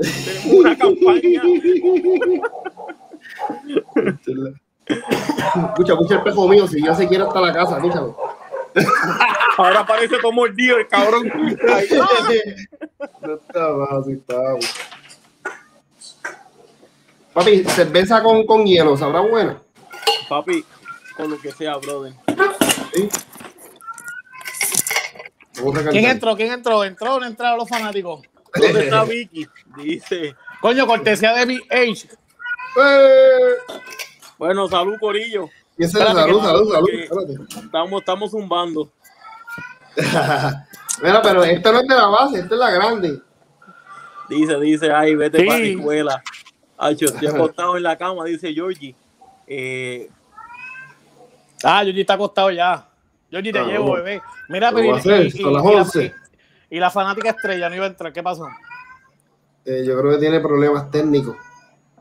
Tenemos una campaña. Escucha, escucha el pejo mío, si yo se quiere hasta la casa, escúchame. Ahora parece todo mordido el cabrón. Ay, No está fácil, está fácil. Papi, cerveza con, con hielo, ¿sabrá buena? Papi, con lo que sea, brother. ¿Quién entró? ¿Quién entró? ¿Entró o no entraron los fanáticos? ¿Dónde está Vicky? Dice. Coño, cortesía de BH. ¡Eh! Bueno, salud, Corillo. Y ese salud, salud, salud, espérate. Estamos, estamos zumbando. Mira, pero esta no es de la base, esta es la grande. Dice, dice, ay, vete Sí. para la escuela. Ay, yo estoy acostado en la cama, dice Georgie. Eh, Ah, Yogi está acostado ya. Yogi te Ah, llevo, bebé. Mira, pero y la- 11. y- y la fanática estrella no iba a entrar. ¿Qué pasó? Eh, yo creo que tiene problemas técnicos.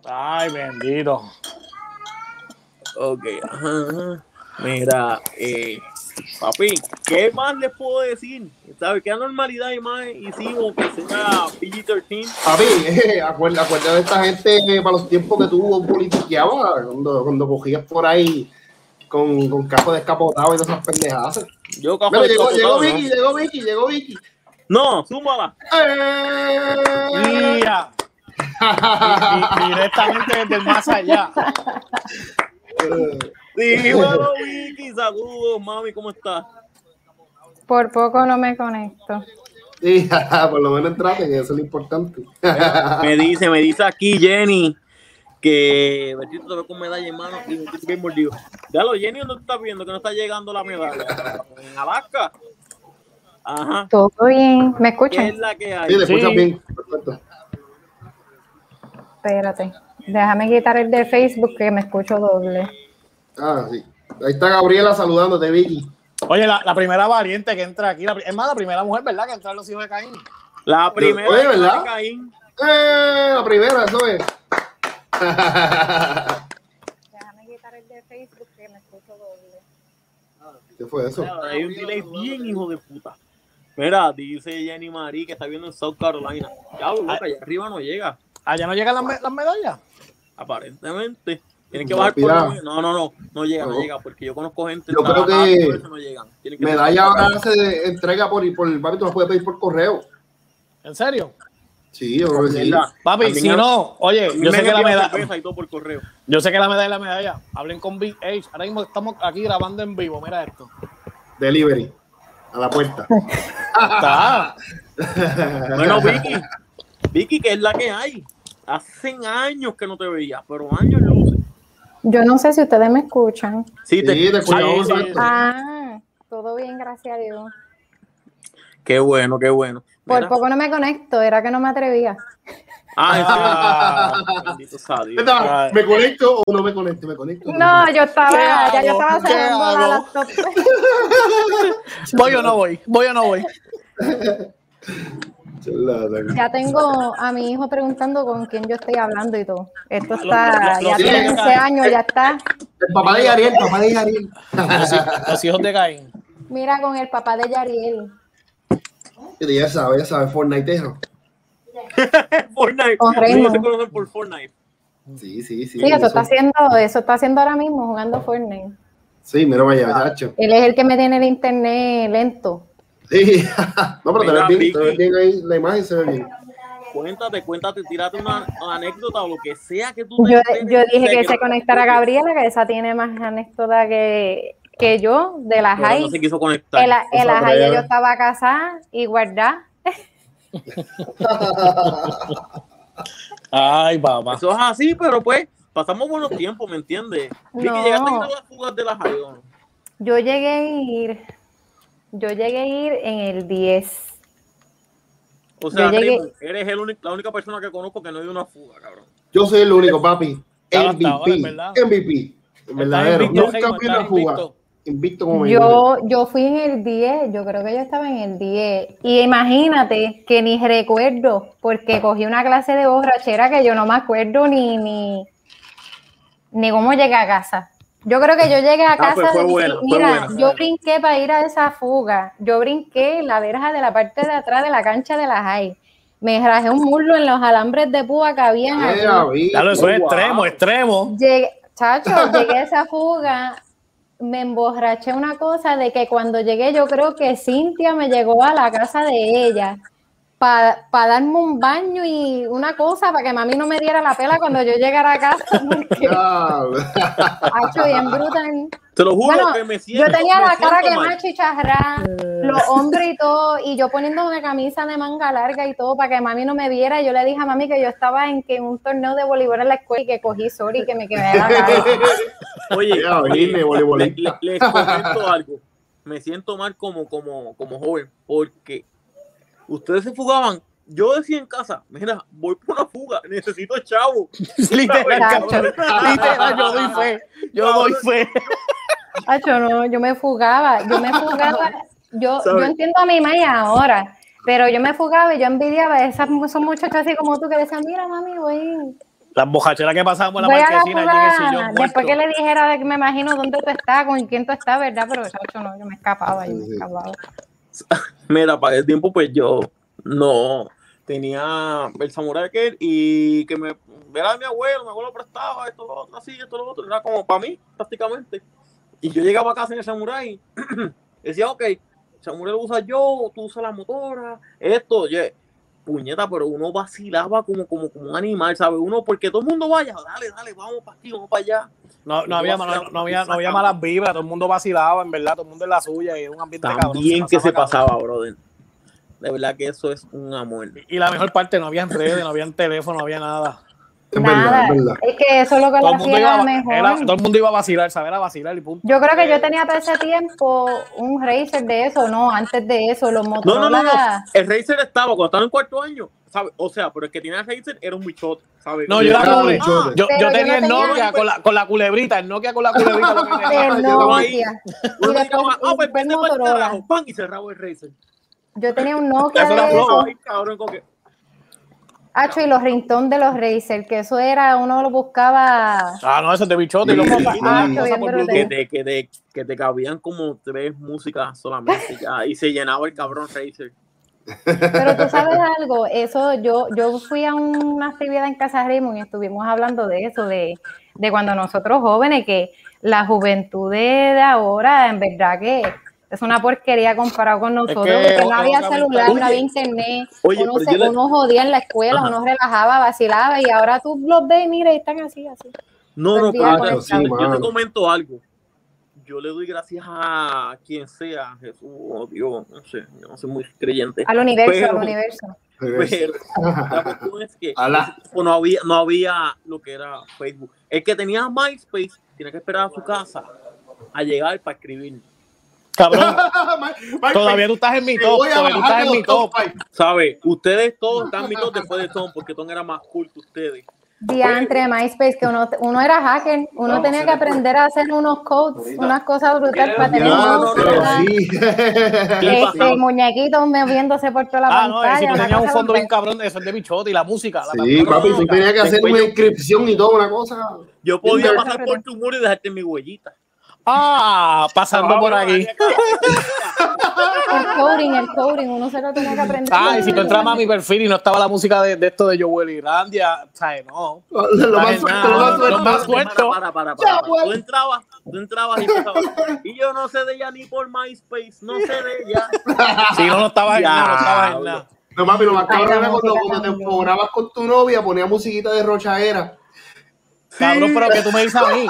Ay, bendito. Ok, ajá, ajá. Mira, eh, papi, ¿qué más les puedo decir? ¿Sabes qué normalidad y más hicimos que sea PG-13? Papi, eh, acuerda, acuerda de esta gente eh, para los tiempos que tuvo politiqueaba, cuando, cuando cogías por ahí con, con cajo descapotado y todas esas pendejadas. Yo café Mira, llegó, llegó ¿no? Vicky, llegó Vicky, llegó Vicky. No, súmala. ¡Eh! Mira. Di- di- Directamente desde más allá. Sí, bueno, Vicky, saludos, mami, ¿cómo estás? Por poco no me conecto. Sí, por lo menos entrate, que eso es lo importante. Me dice, me dice aquí Jenny que Bertito te ve con medalla en mano y Bertito bien mordido. Ya lo Jenny, ¿dónde tú estás viendo que no está llegando la medalla? En Alaska. Ajá. Todo bien. ¿Me ¿Qué escuchan? es la que Sí, te escuchas Sí. bien. Perfecto. Espérate. Déjame quitar el de Facebook que me escucho doble. Ah, sí. Ahí está Gabriela saludándote, Vicky. Oye, la, la primera variante que entra aquí, la es más, la primera mujer, ¿verdad? Que entra en los hijos de Caín. La primera Oye, ¿verdad? sale Caín. ¡Eh! La primera, eso es. Déjame quitar el de Facebook que me escucho doble. ¿Qué fue eso? Mira, Hay un delay bien hijo de puta. Mira, dice Jenny Marie que está viendo en South Carolina. Ya, loca, allá arriba no llega. Allá no llegan las, me- las medallas. Aparentemente. Tienen que No, bajar por la- No, no, no. No llega, no, No. llega. Porque yo conozco gente. Yo creo que eso no llegan. Que Medalla ahora se entrega por, por papi, tú la puedes pedir por correo. ¿En serio? Sí, yo creo que. Papi, También si no, oye, yo sé que la medalla, cerveza y todo por correo. yo sé que la medalla es la medalla. Hablen con Big H. Ahora mismo estamos aquí grabando en vivo. Mira esto. Delivery. A la puerta. Está. Bueno, Vicky. Vicky, que es la que hay. Hace años que no te veía, pero años luces. Yo no sé si ustedes me escuchan. Sí, te, Sí, te escuchamos. sí, perfecto. Ah, todo bien, gracias a Dios. Qué bueno, qué bueno. Por poco no me conecto, era que no me atrevía. Ah. Estaba, ¿Me conecto o no me conecto? Me conecto. No, yo estaba, ¿Qué ya yo estaba ¿Qué cerrando la laptop. Voy o no voy. Voy o no voy. Ya tengo a mi hijo preguntando con quién yo estoy hablando y todo. Esto está, los- ya tiene hijos 15 años, ya está. El papá de Ariel, el papá de Ariel. Los, hij- los hijos de Caín. Mira con el papá de Yariel. Ya sabe, ya sabe. Fortnite. Se conocen por Fortnite. Sí, sí, sí. Sí, eso está haciendo, eso está haciendo ahora mismo jugando Fortnite. Sí, mira, vaya, chacho. Él es el que me tiene el internet lento. Sí. no, pero te Mira, ves bien, te ves bien ahí, la imagen se ve bien. Cuéntate, cuéntate, tírate una, una anécdota o lo que sea que tú Yo, te yo dije que se conectara Gabriela, que esa tiene más anécdota que, que yo, de la Pero high. no se quiso conectar. En la, en la Esa high breve. yo estaba casada y guardada. Ay, papá. Eso es así, pero pues pasamos buenos tiempos, ¿me entiendes? Vicky, No. llegaste a ir a las fugas de la high, ¿o no? Yo llegué a ir, yo llegué a ir en el 10. O sea, Yo llegué- Raymond, eres el único- la única persona que conozco que no dio una fuga, cabrón. Yo soy el único, papi. Hasta ahora, MVP. MVP. El verdadero. invicto, Nunca Raymond, fui una fuga. invicto. invicto como Yo, yo fui en el 10, yo creo que yo estaba en el 10. Y imagínate que ni recuerdo, porque cogí una clase de borrachera que yo no me acuerdo ni, ni, ni cómo llegué a casa. Yo creo que yo llegué a Ah, casa. pues y- buena, fue mira, yo brinqué para ir a esa fuga. Yo brinqué la verja de la parte de atrás de la cancha de la high. Me rajé un muslo en los alambres de púa que habían allí. Claro, eso es Wow. extremo, extremo. Llegué, chacho, llegué a esa fuga, me emborraché una cosa de que cuando llegué yo creo que Cintia me llegó a la casa de ella para darme un baño y una cosa para que mami no me diera la pela cuando yo llegara a casa porque hacho bien brutal. Te lo juro Bueno, que me siento. yo tenía la cara que más chicharrá, los hombres y todo, y yo poniendo una camisa de manga larga y todo para que mami no me viera. Y yo le dije a mami que yo estaba en, que un torneo de voleibol en la escuela y que cogí sorry que me quedé la cara. Oye, oye, Virne, le- voleibolista. le- les comento algo. Me siento mal como, como, como joven, porque ustedes se fugaban. Yo decía en casa, mira, voy por una fuga, necesito chavo. Literal, yo doy fe. Yo doy fe. Hacho, no, yo me fugaba, yo me fugaba, yo, yo entiendo a mi maya ahora, pero yo me fugaba y yo envidiaba a esas, esos muchachos así como tú que decían, mira mami, voy, Las bojacheras que pasábamos en voy la a la marquesina allí en el sillón fuga. muerto. Después que le dijera, de que me imagino dónde tú estás, con quién tú estás, ¿verdad? Pero chacho, no, yo me escapaba, yo me escapaba. Mira, para el tiempo, pues yo no tenía el samurai aquel y que me era mi abuelo, mi abuelo prestaba esto, lo otro, así, esto, lo otro, era como para mí, prácticamente. Y yo llegaba a casa en el samurai, decía, ok, samurai lo usa yo, tú usas la motora, esto, oye, puñeta, pero uno vacilaba como, como, como un animal, ¿sabes? Uno, porque todo el mundo vaya, dale, dale, vamos para aquí, vamos para allá. No, no, había, no, no había, no había malas vibras, todo el mundo vacilaba, en verdad, todo el mundo en la suya y era un ambiente cabrón. También que se cabrón. pasaba, brother. De verdad que eso es un amor. Y la mejor parte, no había redes, no había teléfono, no había nada. Es verdad, Nada, es verdad. es que eso es lo que Todo lo el, mundo hacía iba, mejor. era- todo el mundo iba a vacilar, saber a vacilar y punto. Yo creo que yo tenía para ese tiempo un racer de eso, no, antes de eso, los No, Motorola. no, no, no. El Razer estaba cuando estaba en cuarto año, ¿sabes? O sea, pero el que tenía el Razer era un bichote, ¿sabes? No, yo era Ah, pobre. bichote. Yo, yo yo tenía el tenía- Nokia con la, con la culebrita, el Nokia con la culebrita. lo que tenía. Nokia. Uno ah, pues para el carajo, pan, y cerraba el Razer. Yo tenía un Nokia Eso era eso. Cabrón, como que- Hacho, y los ringtones de los Razer, que eso era, uno lo buscaba. Ah, no, eso es de bichote. Sí, ah, brutal. que te, que, te, que te cabían como tres músicas solamente ya, y se llenaba el cabrón Razer. Pero tú sabes algo, eso yo, yo fui a una actividad en Casa Raymond y estuvimos hablando de eso, de, de cuando nosotros jóvenes, que la juventud de, ahora, en verdad que es una porquería comparado con nosotros, que porque no había celular, no había internet, Oye, uno, se- le- uno jodía en la escuela, Ajá. uno relajaba, vacilaba, y ahora tú los ves y mira, y están así, así. No, no, día pero yo, Sí, te comento algo. Yo le doy gracias a quien sea, Jesús, o Dios, no sé, yo no soy muy creyente. Al universo, Pero- al universo. Pero la cuestión es que no había, no había lo que era Facebook. El que tenía MySpace tenía que esperar a su casa a llegar para escribir. Cabrón, todavía tú estás en mi top. Todavía tú estás en mi top. ¿Sabes? Ustedes todos están mi top después de Tom, porque Tom era más cool que ustedes. Diantre, MySpace, que uno, uno era hacker, uno tenía que aprender a hacer unos codes, unas cosas brutales para tener No, no, no, no. sí. ¿Qué este, muñequitos moviéndose por toda la Ah, no, pantalla. si tú tenías un fondo bien cabrón de eso es de bichote y la música. La Sí, papi, tú tenías que hacer una yo- inscripción y todo, una cosa. Yo podía pasar por tu muro y dejarte mi huellita. Ah, pasando por aquí. El coding, el coding, uno se lo tenía que aprender. Ah, y si tú entrabas a mi perfil y no estaba la música de, de esto de Joel Irlandia, ¿sabes? No. Lo más suelto, lo más suelto. lo más suelto. Para, para, para. Tú entrabas, tú entrabas y. Y yo no sé de ella ni por MySpace, no sé de ella. Si no, no estabas en nada, no estabas en nada. No, papi, lo más cabrón era cuando, te enfogonabas con tu novia, ponía musiquita de rochaera. Cabrón, pero que tú me dices a mí.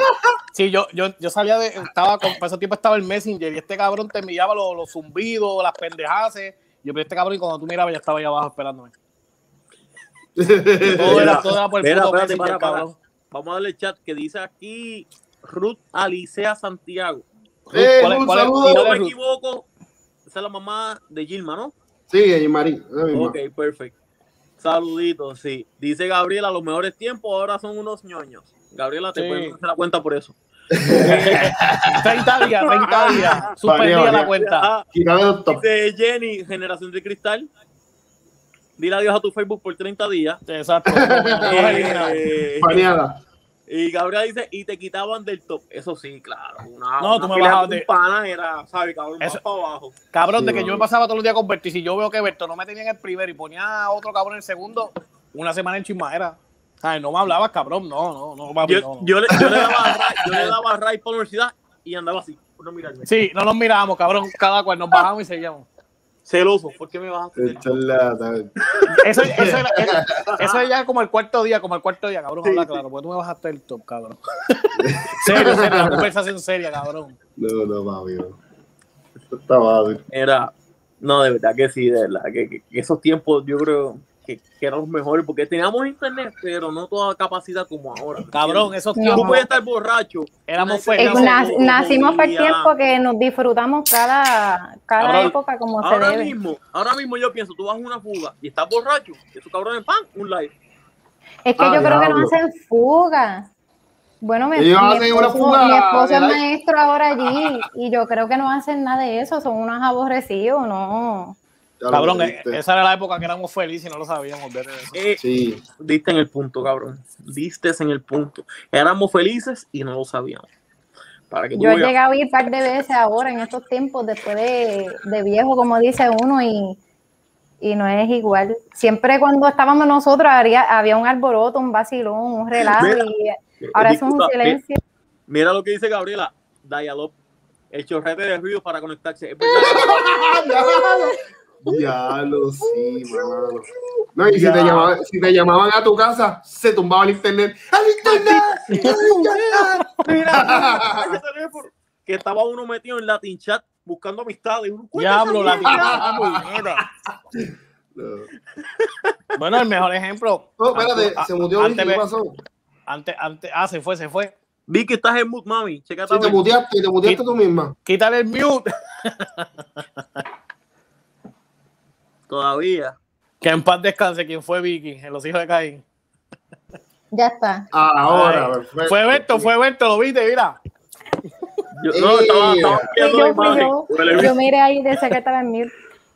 Sí, yo, yo, yo salía de. Estaba con, para ese tiempo estaba el Messenger y este cabrón te enviaba los, los zumbidos, las pendejaces. Yo, pero este cabrón, y cuando tú mirabas, ya estaba ahí abajo esperándome. Todo era, todo era por el Mira, puto espérate, para. Vamos a darle chat que dice aquí Ruth Alicea Santiago. Eh, ¿Cuál es- un cuál es- saludo. Si no me equivoco, esa es la mamá de Gilma, ¿no? Sí, Marín. esa misma. Ok, perfecto. Saluditos, sí. Dice Gabriela, los mejores tiempos ahora son unos ñoños. Gabriela, te Sí. pueden hacer la cuenta por eso. 30 días, 30 días. Baneado, la cuenta. Dice Jenny, generación de cristal. Dile adiós a tu Facebook por 30 días. Exacto. Eh. Y Gabriela dice, y te quitaban del top. Eso sí, claro. Una, No, una tú me bajabas de- pana era, ¿sabes? Cabrón, Eso- más para abajo. Cabrón, de que yo me pasaba todos los días con Berto y si yo veo que Berto no me tenía en el primero y ponía a otro cabrón en el segundo, una semana en chismadera. Ay, no me hablabas, cabrón. No, no, no, papi, Yo, no, no. yo le, yo le daba Ray, yo le daba Ray por la universidad y andaba así, por no mirarme. Sí, no nos mirábamos, cabrón. Cada cual nos bajamos y seguíamos. Celoso, ¿por qué me bajaste? del El charlatán. Eso, eso, era- era- eso es ya como el cuarto día, como el cuarto día, cabrón. Sí, habla sí. claro, porque tú me bajaste el top, cabrón. serio, serio, la conversación seria, cabrón. No, no, papi. no. Esto está mal. Era, no, de verdad que sí, de verdad, que, que- que esos tiempos yo creo que, que eran los mejores, porque teníamos internet, pero no toda capacidad como ahora. Cabrón, esos No. Tú puedes estar borracho. éramos como nacimos por tiempo que nos disfrutamos cada, cada Cabrón, época como se Ahora debe. mismo, ahora mismo yo pienso, tú vas a una fuga y estás borracho, y esos cabrones pan, un live. Es que Ah, yo creo que no hacen fuga. Bueno, mi, mi esposo, mi esposo es maestro ahora allí y yo creo que no hacen nada de eso, son unos aborrecidos, ¿no? Cabrón, eh, dijiste. esa era la época que éramos felices y no lo sabíamos. eso. Eh, Sí. Diste en el punto, cabrón. Diste en el punto. Éramos felices y no lo sabíamos. Para que Yo he llegado a ir un par de veces ahora en estos tiempos, después de, de viejo, como dice uno, y, y no es igual. Siempre cuando estábamos nosotros había, había un alboroto, un vacilón, un relajo, Mira, y ahora es un Disculpa, silencio. mi- Mira lo que dice Gabriela. Dialog. El chorrete de ruido para conectarse. Es verdad. Ya lo sí, mano. No, y si te, llamaban, si te llamaban a tu casa, se tumbaba el internet. ¡Al internet! ¡Al internet! Que estaba uno metido en Latin Chat buscando amistades. Uno, "Cuéntese, Diablo, la mira". puñeta. No. Bueno, el mejor ejemplo. No, espérate, se mutió antes, ¿qué pasó? antes, antes, ah, se fue, se fue. Vi que estás en mood, mami. Checa Si te muteaste, te muteaste tú misma. Quítale el mute. Todavía. Que en paz descanse quien fue Vicky, en los hijos de Caín. Ya está. Ahora, Ay, perfecto. Fue Berto, fue Berto, lo viste, mira. Yo, no, estaba, estaba yo, yo, yo miré ahí de que estaba en mute.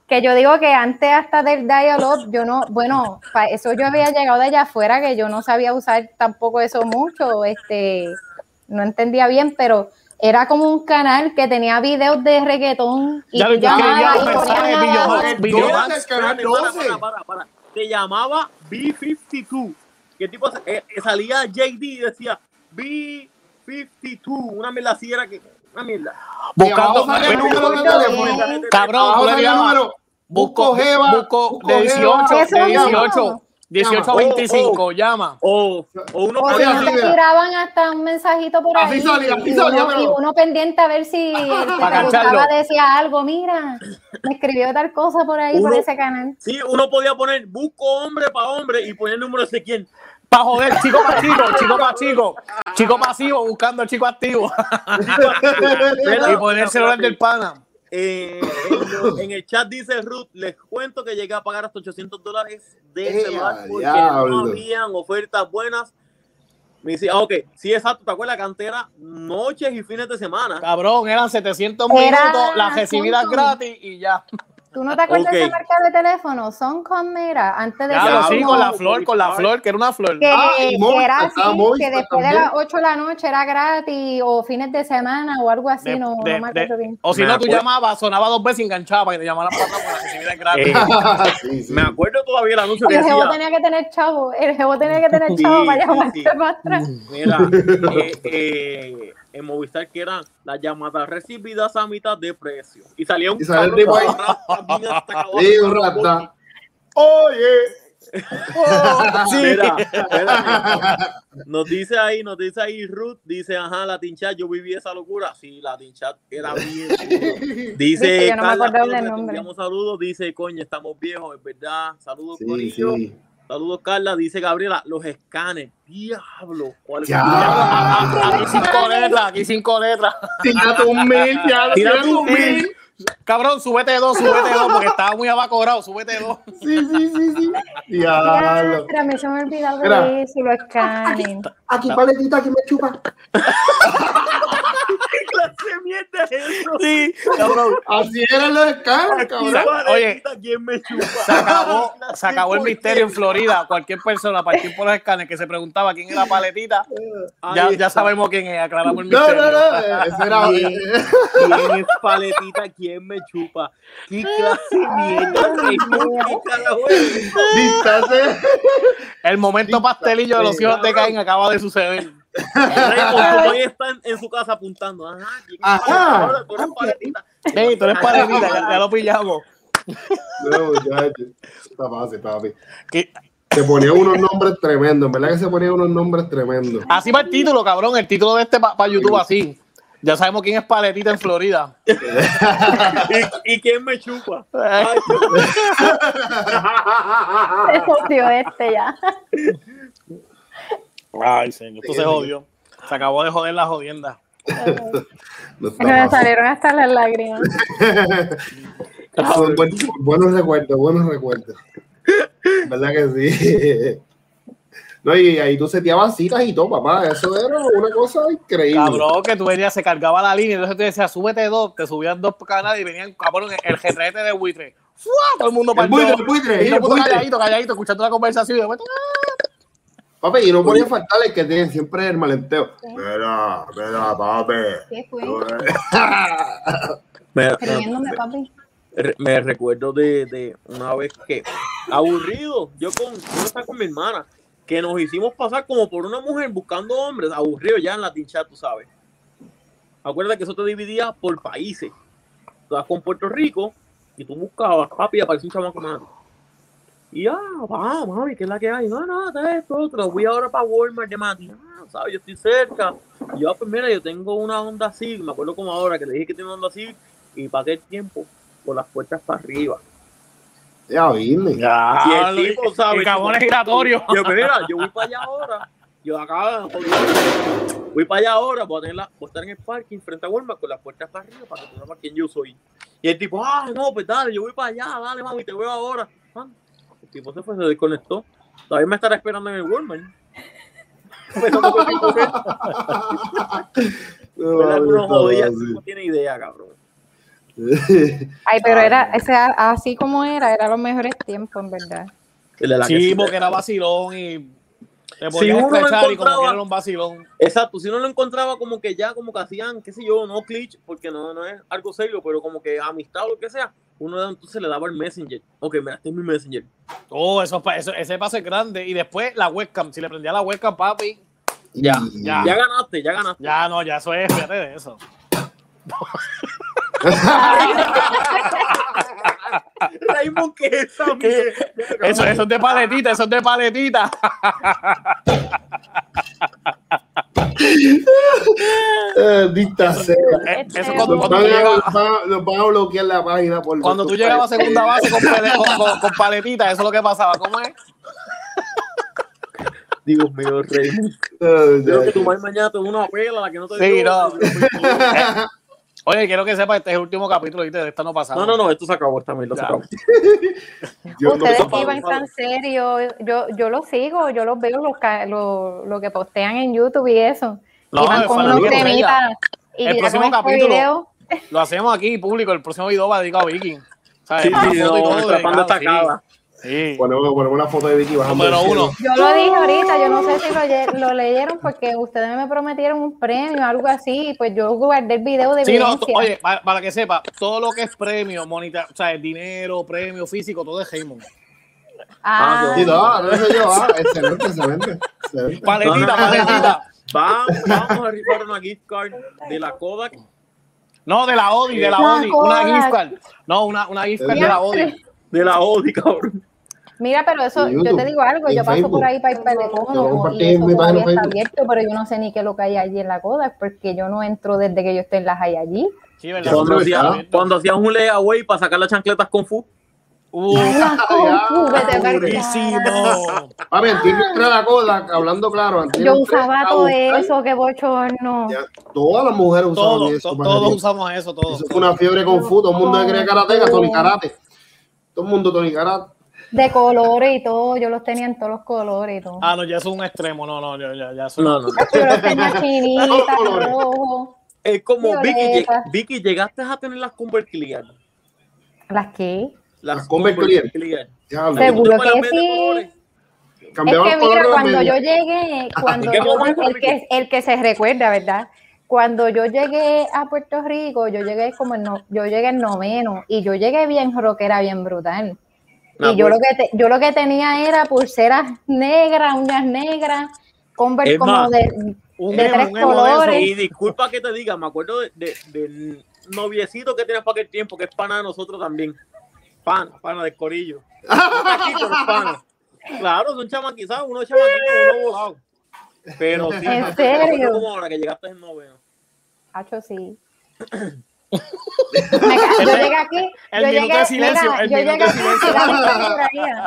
Que yo digo que antes hasta del dial-up, yo no, bueno, para eso yo había llegado de allá afuera, que yo no sabía usar tampoco eso mucho, este, no entendía bien, pero era como un canal que tenía videos de reggaetón y Ya llamabas los y ponían mensajes, abajo- videos, El videos. 12, el canal Espérate, para, 12. para, para, para. Se llamaba B52. ¿Qué tipo? Eh, eh, salía JD y decía B52. Una mierda así era que. Una mierda. Buscando. Cabrón. Busco, Jeva, busco busco de Jeva. 18, Eso de mismo. 18, 18 a Oh, 25, llama. O, o uno O no te tiraban hasta un mensajito por Así ahí. salía, así y, salía, uno, y uno pendiente a ver si el que decía algo. Mira, me escribió tal cosa por ahí, por ese canal. Sí, uno podía poner busco hombre para hombre y poner el número de quién. Para joder, chico para chico, chico para chico, chico pasivo buscando al chico activo y poner el celular del pana. Eh, en, en el chat dice Ruth, les cuento que llegué a pagar hasta 800 dólares de ¡Eh, celular a porque diablo! no habían ofertas buenas. Me dice, ah, ok, sí, exacto, ¿te acuerdas? Cantera, noches y fines de semana. Cabrón, eran 700 Era- minutos, las recibidas gratis y ya. ¿Tú no te acuerdas de esa marca de teléfono? Son con mira, antes de Diablo, sí, con la flor, con la flor, que era una flor. que, Ah, que era así, que después de las 8 de la noche era gratis o fines de semana o algo así, De- no, de- no me acuerdo de- bien. o si Me no, tú llamabas, sonaba dos veces y enganchaba para que te llamaran para la recibida gratis. Eh, Sí, sí. me acuerdo todavía el anuncio que El jevo tenía que tener chavo, el jevo tenía que tener Sí, chavo para llamarte sí. para atrás. mira, eh, eh, en Movistar que eran las llamadas recibidas a mitad de precio. Y salía un Y cabrón tipo ahí. Sí, un rata. Oye. Sí. Mira, espérate. Nos dice ahí, nos dice ahí Ruth, dice, ajá, la Chat, yo viví esa locura. Sí, la Chat era bien. Dice, no Carla, saludos. Dice, coño, estamos viejos, es verdad. Saludos, Sí, Corillo. sí. Saludos, Carla. Dice Gabriela, los escanes. Diablo. ¿Cuál es Ya. Aquí cinco letras, aquí cinco letras. Tírate un mil, ya. Tírate un mil. Cabrón, súbete dos, súbete dos, porque estaba muy abacorado, súbete dos. Sí, sí, sí, sí. Ya, Diablo. pero mí se me ha olvidado de eso, lo escanen. Aquí paletita, aquí me chupa. Mierda es eso? Sí, cabrón. Así eran los escanes, cabrón. Oye, ¿quién me chupa? Se acabó, se acabó el misterio en Florida. Cualquier persona a partir por los escáneres que se preguntaba quién era Paletita, ya, ya sabemos quién es, aclaramos el No, misterio. no, no. eh, Ese era. ¿Quién, quién es paletita? ¿Quién me chupa? ¿Qué clase de mierda. El momento pastelillo de los hijos de Caín acaba de suceder. Raymond, Tomás está en, en su casa apuntando. Ajá, ¿quién es Ajá. paletita? Tú eres paletita. Ey, tú eres Paletita, ya, ya lo pillamos. No, muchacho. Está fácil, papi. Que- Se ponían unos nombres tremendos, en verdad que se ponían unos nombres tremendos. Así va el título, cabrón. El título de este para YouTube así. Ya sabemos quién es Paletita en Florida. ¿Y, y quién me chupa? Ay, Se jodió este ya. Ay, señor, esto se jodió. Se acabó de joder la jodienda. No me salieron hasta las lágrimas. Son buenos recuerdos, buenos recuerdos. ¿Verdad que sí? No, y ahí tú seteabas citas y todo, papá. Eso era una cosa increíble. Cabrón, que tú venías, se cargaba la línea, entonces te decía, súbete dos, te subían dos canales y venían, cabrón, el jetrete de buitre. ¡Fua! Todo el mundo El buitre, partió. el buitre, Y el calladito, calladito, escuchando la conversación y de momento, Papi, y no podía faltar el que tienen siempre el malenteo. Mira, mira, papi. ¿Qué fue? Me, me- Riéndome, papi. re- me recuerdo de, de una vez que, aburrido, yo con, yo estaba con mi hermana, que nos hicimos pasar como por una mujer buscando hombres, aburrido ya en la tincha, tú sabes. Acuérdate que eso te dividía por países. Tú vas con Puerto Rico y tú buscabas, papi, y apareció un chamaco más. Y ah, va, mami, ¿qué es la que hay? No, no, de esto, otro. Voy ahora para Walmart de Mati. Ah, ¿sabes? Yo estoy cerca. Y yo, ah, pues mira, yo tengo una Honda Civic, me acuerdo como ahora que le dije que tenía una Honda Civic y pagué el tiempo por las puertas para arriba. Ya vine. ya, Y el tipo, ¿sabes? y cabones giratorios. Yo, pues mira, yo voy para allá ahora. Yo acá, voy para allá ahora, voy a, tener la, voy a estar en el parking frente a Walmart con las puertas para arriba para que tú sepas quién yo soy. Y el tipo, ah, no, pues dale, yo voy para allá, dale, mami, te veo ahora. El tipo se fue, se desconectó. Todavía me estará esperando en el Walmart. Se- No, jodía, fácil. no tiene idea, cabrón. Ay, pero era, o sea, así como era, era los mejores tiempos, en verdad. Sí, porque era vacilón y Si uno lo encontraba- un vacilón. Exacto, si no lo encontraba como que ya como que hacían, qué sé yo, no glitch, porque no, no es algo serio, pero como que amistad o lo que sea, uno entonces le daba el messenger. Ok, mira, este es mi messenger. Oh, eso, eso- ese pase es grande. Y después la webcam. Si le prendía la webcam, papi, Ya, ya. Ya ganaste, ya ganaste. ya no, ya eso es, de eso. Raymond, ¿qué. Eso, eso es de paletita, eso es de paletita. Eh, dita sea. Eh, Eso cuando, tú a, llegabas, nos van a- nos van a bloquear la página por cuando tú llegabas a segunda base con, pale- con- con- con paletita, eso es lo que pasaba. ¿Cómo es? Dios mío, Raymond. Creo que tu madre mañana te da una pela, la que no te Sí, dio. no. Oye, quiero que sepa, este es el último capítulo, ¿viste? De esta no pasaba. No, no, no, esto se acabó, esta mierda se acabó. no- Ustedes iban tan serio, yo, yo los sigo, yo los veo los, lo, lo que postean en YouTube y eso. No, iban con unos temitas. Y El próximo este capítulo. video, Lo hacemos aquí, público. El próximo video va dedicado a. ¿Sabes? Sí, sí, no, todo nuestra pan dedicado, destacada. Sí. Sí. Ponemos, ponemos una foto de Vicky bajando. Número uno. yo lo dije ahorita, yo no sé si lo, leyeron porque ustedes me prometieron un premio, algo así, y pues yo guardé el video de Sí, no, oye, para, para que sepa, todo lo que es premio, monita, o sea, el dinero, premio físico, todo es Raymond. ah, Sí, no, no sé yo. Ah, excelente, excelente. excelente. Paletita, paletita. Vamos, vamos a rifar una gift card de la Kodak. No, de la Odi, de la La Odi. Una gift card. No, una, una gift card de la Odi. De la Odi, cabrón. Mira, pero eso, En yo te YouTube, digo algo, yo paso Facebook. por ahí para el Pelecón Yo lo o- compartí y eso mi página está abierto, pero yo no sé ni qué es lo que hay allí en la Kodak, porque yo no entro desde que yo esté en las hay allí. Sí, ¿verdad? Cuando, hacía- cuando hacías un layaway para sacar las chancletas con fu. Uh, durísimo. carajo. Papi, antes que entrara la cola, hablando claro. antes Yo usaba entrar a todo eso, qué bochorno. ya, Todas las mujeres usaban Todos, eso. to- para todos usamos eso, todos. Eso fue una fiebre con fu. Todo el mundo quería karateca, Tony Karate. Todo el mundo Tony Karate. De colores y todo, yo los tenía en todos los colores y todo. Ah, no, ya eso es un extremo. No, no, ya, ya, ya eso No, no. Yo los tenía chinitas, colores. rojos. Es como Vicky. Vicky, llegaste a tener las Converse Clear. ¿Las qué? Las, Las Converse Clear. Diablo. Seguro que sí. Es que mira, cuando yo llegué, cuando ¿En qué yo- el que, el que se recuerda, ¿verdad? Cuando yo llegué a Puerto Rico, yo llegué como en no, yo llegué en noveno y yo llegué bien rockera, bien brutal. Y yo lo que te- yo lo que tenía era pulseras negras, uñas negras, Converse como más, de, Un de emo, tres un eso. colores. Y disculpa que te diga, me acuerdo de, de- del noviecito que tienes para aquel tiempo, que es pana de nosotros también. Pana, pana de corillo. Pana. Claro, son chamaquizados, uno es chamaquito, uno volado. Pero sí, ¿En serio? como ahora que llegaste en noveno. Hacho, sí. Yo llegué aquí. El yo minuto llegué, de silencio, mira, el yo minuto llegué de silencio.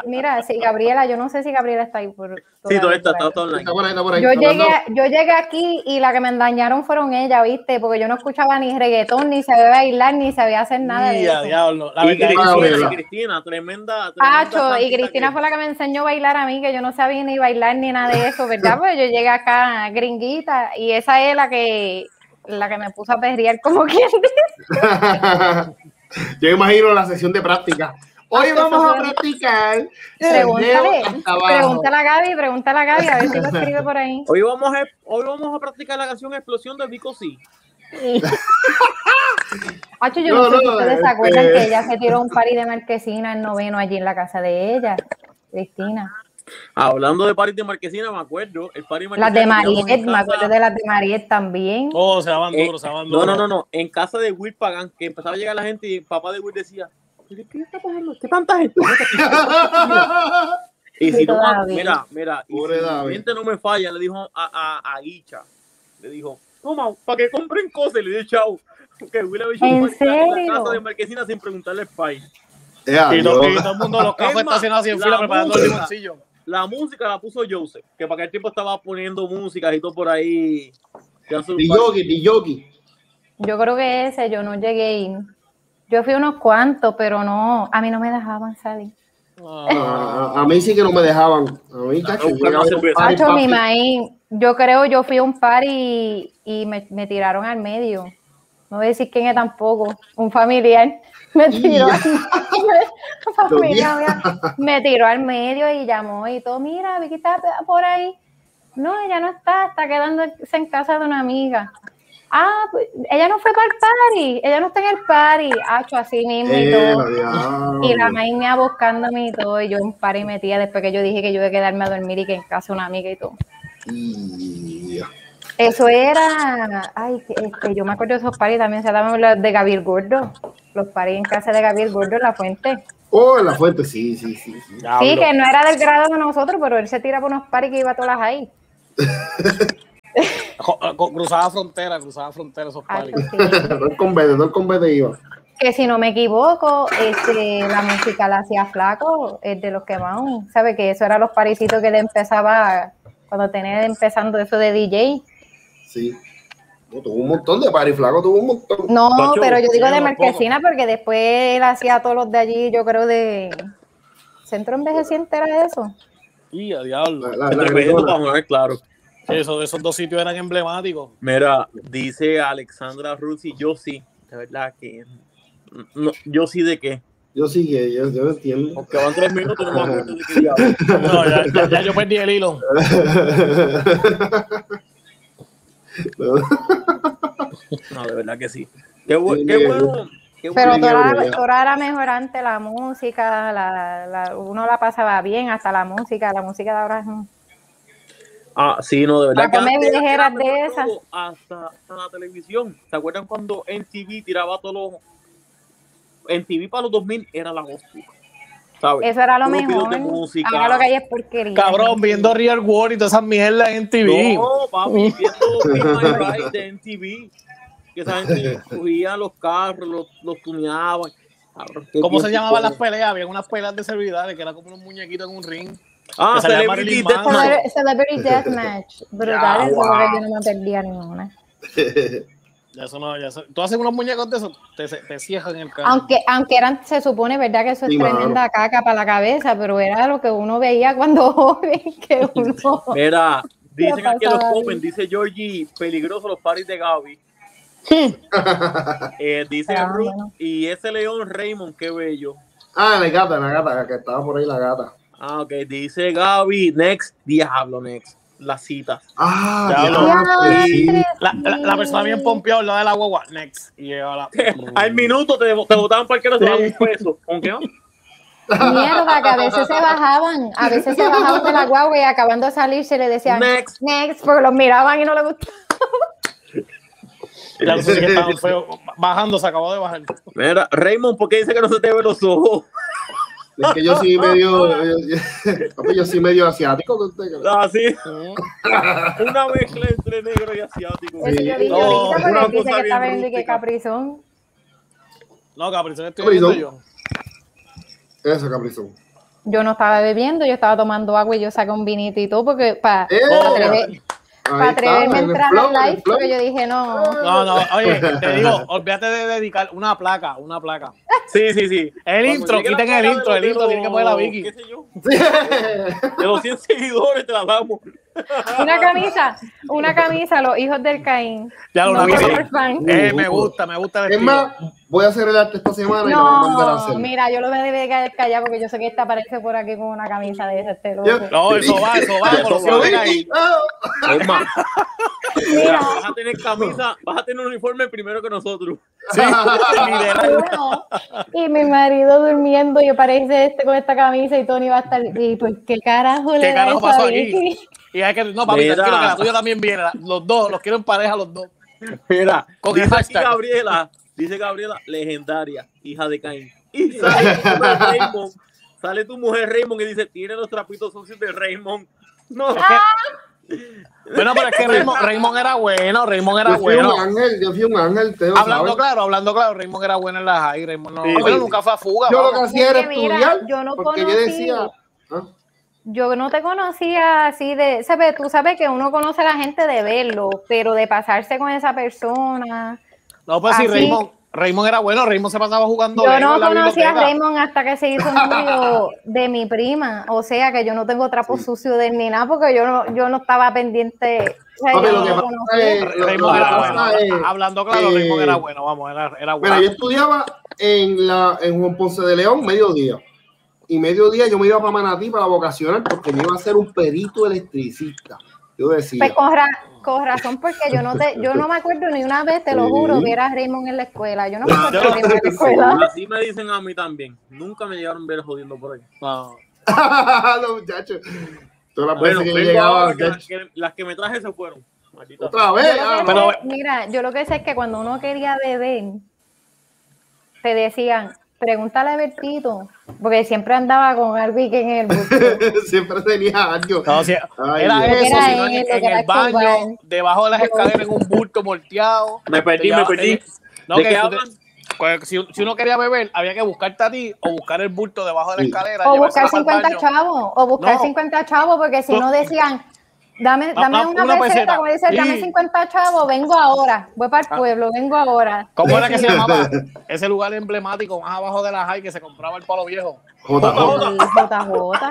Mira, sí, Gabriela, yo no sé si Gabriela está ahí por. Sí, todo está, todo online. Está por ahí, está por ahí. Yo llegué, yo llegué aquí y la que me engañaron fueron ellas, ¿viste? Porque yo no escuchaba ni reggaetón, ni sabía bailar, ni sabía hacer nada de Mira, eso. diablo. La Y verdad es que Cristina, Cristina, tremenda. tremenda Hacho, y Cristina que- fue la que me enseñó a bailar a mí, que yo no sabía ni bailar ni nada de eso, ¿verdad? Pues yo llegué acá gringuita y esa es la que la que me puso a perrear como quien dice. Yo imagino la sesión de práctica. Hoy Ah, vamos a practicar. Pregúntale, pregúntale a Gaby, pregúntale a Gaby, a ver si lo escribe por ahí. Hoy vamos, a, hoy vamos a practicar la canción Explosión de Vico Sí. Hacho, yo no, No, sé si ustedes se este- acuerdan que ella se tiró un party de marquesina en noveno allí en la casa de ella, Cristina. Hablando de party de Marquesina, me acuerdo. El party Las de Mariet, me acuerdo de las de Mariet también. Oh, se daban Eh, duro, se daban No, duro. no, no, no. En casa de Will Pagan, que empezaba a llegar la gente y el papá de Will decía, ¿pero qué está pasando? ¿Qué tanta gente? y si no, todavía. mira, mira, y Pobre si la gente no me falla, le dijo a, a, a Guicha, le dijo, toma, para que compren cosas, y le dije chao. Que Will había hecho ¿En un party en serio? la casa de Marquesina sin preguntarle al país. Y, to- Dios. y todo el mundo, los más, estacionados así en la fila preparando el música. La música la puso Joseph, que para aquel tiempo estaba poniendo música y todo por ahí. Yogi, yogi. Yo creo que ese yo no llegué. Yo fui unos cuantos, pero no, a mí no me dejaban salir. Ah, A, mí sí que no me dejaban. A mí, cacho, mi maíz, yo creo, yo fui a un party y, y me, me tiraron al medio. No voy a decir quién es tampoco, un familiar. Me tiró, al- me tiró al medio y llamó y todo, mira, Vicky está por ahí. No, ella no está, está quedándose en casa de una amiga. Ah, pues, ella no fue para el party, ella no está en el party. Hacho, así mismo y Eh, todo. Y la maíz me iba buscándome y todo, y yo en par y metía después que yo dije que yo iba a quedarme a dormir y que en casa una amiga y todo. Y- Eso era, ay, que, este, yo me acuerdo de esos paris también, se daban los de Gabriel Gordo, los paris en casa de Gabriel Gordo en la fuente. Oh, en la fuente, sí, sí, sí. sí. que no era del grado de nosotros, pero él se tira por unos paris que iba a todas las ahí. Co- Cruzaba frontera, cruzaba frontera esos sí. Todo el convete, todo el convete iba. Que si no me equivoco, este, la música la hacía flaco, es de los que más, ¿sabe? Que eso eran los parisitos que le empezaba, cuando tenía empezando eso de DJ. Sí. No, tuvo un montón de party, flaco, tuvo un montón. No, Pacho, pero yo digo de Marquesina porque después él hacía a todos los de allí, yo creo de Centro Envejeciente era eso. Y a diablo. La, la, claro. Eso, esos dos sitios eran emblemáticos. Mira, dice Alexandra Rusi, yo sí, de verdad que no, yo sí de qué. Yo sí que, yo, yo entiendo. Aunque van tres minutos, no me acuerdo de qué diablo. No, ya, ya- ya yo perdí el hilo. No, de verdad que sí. Qué, bu- Sí, qué sí. bueno. Qué Pero toda, Gabriela. toda era mejorante la música, la, la- uno la pasaba bien, hasta la música, la música de ahora es un- Ah, sí, no, de verdad. Para era viejeras de esas. todo, Hasta, hasta la televisión. ¿Se acuerdan cuando NTV tiraba todos los. NTV para los 2000 era la hostia. ¿Sabes? Eso era lo mejor. de música. Ahora lo que hay es porquería. Cabrón, viendo Real World y todas esas mierdas en TV. No, papi, viendo Ride de NTV. Que esa gente cogía los carros, los, los tuneaban. Cabrón, qué ¿Cómo se llamaban las peleas? Había unas peleas de servidores que eran como unos muñequitos en un ring. Ah, que Celebrity Deathmatch. Celebrity Deathmatch. Brutal, eso porque yo no me perdía ninguna. Ya eso no, ya eso- Tú haces unos muñecos de esos, te, te ciejan en el carro. Aunque, aunque eran, se supone, ¿verdad? Que eso es Sí, mano. tremenda caca para la cabeza, pero era lo que uno veía cuando joven, que uno... Mira, dicen aquí los Open, dice Georgie, peligroso los paris de Gaby. Eh, dice Ah, Ruth, bueno. y ese león Raymond, qué bello. Ah, la gata, la gata, que estaba por ahí la gata. Ah, ok, dice Gaby, next, diablo, next, las citas. Ah. La, la, la persona bien pompeada, lo de la guagua, next. Y la. Al minuto te, te botaban para que no un peso. ¿Con qué? Mierda, que a veces se bajaban, a veces se bajaban de la guagua y acabando de salir se le decían Next. next, porque los miraban y no les gustaba. Feo. Bajando, se acabó de bajar. Mira, Raymond, ¿por qué dice que no se te ven los ojos? Es que yo sí medio, yo, yo- yo sí medio asiático. que usted cree. Ah, sí. Una mezcla entre negro y asiático. Yo dije No, ahorita una dice cosa que bien estaba viendo y que caprizón. No, Caprizón, estoy Caprizón. viendo yo. Eso, caprizón. Yo no estaba bebiendo, yo estaba tomando agua y yo saqué un vinito y todo porque para Eh, atrever- Ahí pa' está, atreverme a entrar al live porque yo dije no. No, no, oye, te digo, olvídate de dedicar una placa, una placa. Sí, sí, sí. El Cuando intro, quiten el intro, el intro, tiene que poner la Vicky. ¿Qué sé yo? De los 100 seguidores te la damos. Una camisa, una camisa, los hijos del Caín. Ya lo No. Eh, me gusta, me gusta Es estilo. más, voy a hacer el arte esta semana y lo voy a mandar a No, hacer. mira, yo lo me debí de quedar callado porque yo sé que esta aparece por aquí con una camisa de ese este loco. Yo- No, eso va, eso va, con los ahí. Ah. Mira, Vas a tener camisa, vas a tener un uniforme primero que nosotros. Sí, bueno, y mi marido durmiendo y aparece este con esta camisa y Tony va a estar. ¿Y pues qué carajo le ¿Qué da carajo eso a pasó aquí? Y hay que, no, papi, Mira. tranquilo, que la tuya también viene. Los dos, los quiero en pareja, los dos. Mira, Con dice el aquí hashtag. Gabriela, dice Gabriela, legendaria, hija de Caín. Y sale tu mujer Raymond, sale tu mujer Raymond y dice, tiene los trapitos sucios de Raymond. No, Bueno, pero es que Raymond, Raymond era bueno, Raymond era Yo fui bueno. un ángel, yo fui un ángel, te lo Hablando sabes. claro, hablando claro, Raymond era bueno en la high, Raymond no. Sí, pero sí. nunca fue a fuga. Yo lo que vamos. hacía era mira, estudiar, yo no porque yo conocí- decía, ¿ah? Yo no te conocía así de, ¿sabes? Tú sabes que uno conoce a la gente de verlo, pero de pasarse con esa persona. No, pues sí, Así- Raymond, Raymond era bueno, Raymond se pasaba jugando Yo no en la conocí a. Raymond hasta que se hizo novio de mi prima. O sea que yo no tengo trapo sucio de él ni nada porque yo no, yo no estaba pendiente. Conocía. Hablando claro, eh, Raymond era bueno, vamos, era, era bueno. Mira, yo estudiaba en, la, en Juan Ponce de León mediodía. Y mediodía yo me iba para Manatí para vocacional porque me iba a hacer un perito electricista. Yo decía, Pues con, ra- con razón, porque yo no te, yo no me acuerdo ni una vez, te lo Sí. juro, ver a Raymond en la escuela. Yo no me acuerdo Raymond en la escuela. así me dicen a mí también. Nunca me llegaron a ver jodiendo por ahí. No. los muchachos. Todas las Bueno, veces que llegaba, las, las me traje se fueron. Maldita otra vez. ah, que Pero- sé- mira, yo lo que sé es que cuando uno quería beber, te decían, pregúntale a Bertito, porque siempre andaba con algo y que en el busto. Siempre tenía algo. No, sí, Ay, era Dios. eso, Era sino él, en, el baño, debajo de las escaleras en un bulto volteado. Me perdí, me perdí. No, ¿De que qué hablan? pues, si, si uno quería beber, había que buscarte a ti o buscar el bulto debajo de la escalera. O buscar para el 50 baño. chavos, o buscar No. 50 chavos, porque si No. no decían, dame, Va- dame va- una, una peseta, peseta. como dice, dame Sí. 50 chavos, vengo ahora, voy para el Ah. pueblo, vengo ahora. ¿Cómo era que se llamaba ese lugar emblemático más abajo de la high que se compraba el palo viejo? JJ. El JJ.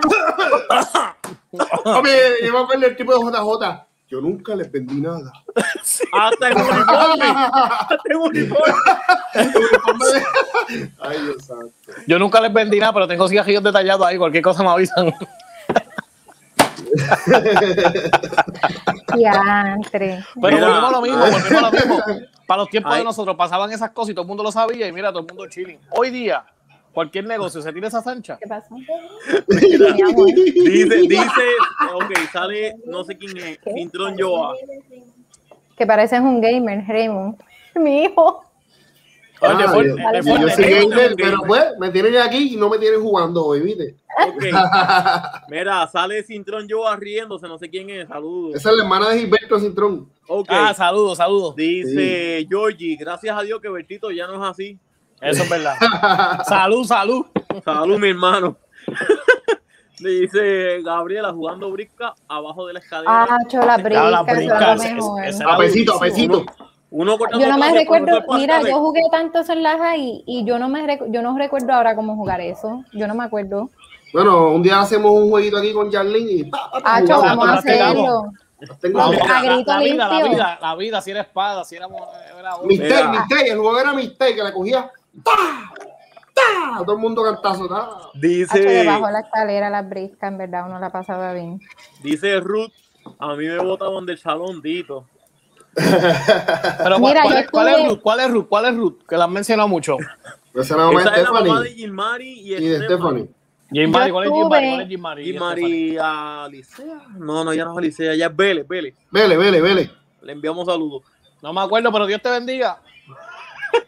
Papi, yo me acuerdo el tipo de JJ. Yo nunca les vendí nada. Hasta en uniforme. Hasta en uniforme. Ay, Dios santo. Yo nunca les vendí nada, pero tengo cigarrillos detallados ahí. Cualquier cosa me avisan. Diantre. Pero Mira. volvemos a lo mismo, volvemos a lo mismo. Para los tiempos Ay. de nosotros pasaban esas cosas y todo el mundo lo sabía y mira, todo el mundo chilling. Hoy día, cualquier negocio se tira esa sancha. ¿Qué pasó? Dice, dice, ok, sale, no sé quién es, Intron Joa. Que pareces un gamer, Raymond. Mi hijo. Oye, Ah, yo- yo, soy gamer, pero pues me tienen aquí y no me tienen jugando hoy, ¿viste? Ok. Mira, sale Intron Joa riéndose, no sé quién es, saludos. Esa es la hermana de Gilberto Cintrón. Ok. Ah, saludos, saludos. Dice Georgie, gracias a Dios que Bertito ya no es así. Eso es verdad. salud, salud. Salud, mi hermano. Dice Gabriela jugando brisca abajo de la escalera. Ah, chola, Ya la brisca, es ese A pesito, a pesito. Uno Yo no me recuerdo, mira, pásale. yo jugué tanto la high y yo no me recu- yo no recuerdo ahora cómo jugar eso. Yo no me acuerdo. Bueno, un día hacemos un jueguito aquí con Jarlin y pa, pa, pa, cho, jugamos. vamos a hacerlo. Tengo La, vida, la, vida, la vida, la vida, si era espada, si era, era. Mistake. Mistake, el juego era Mistake, que le cogía. ¡Ta! ¡Ta! Todo el mundo cantazo. Dice, debajo de la escalera, las briscas, en verdad, uno la pasaba bien. dice Ruth, a mí me botaban del salón, Dito. Pero, ¿cuál, Mira, cuál yo es, cuál es Ruth? ¿Cuál es Ruth? ¿Cuál es Ruth? Que la han mencionado mucho. Esa era la mamá de Esa es la mamá de Stephanie Gilmari y, y de Stephanie. Jim Mari, ¿cuál es Jim estuve- Mari? ¿Cuál es Alicea. No, no, ya no es Alicea, ya es Vélez, Vélez. Vele, vele, vele. Le enviamos saludos. No me acuerdo, pero Dios te bendiga.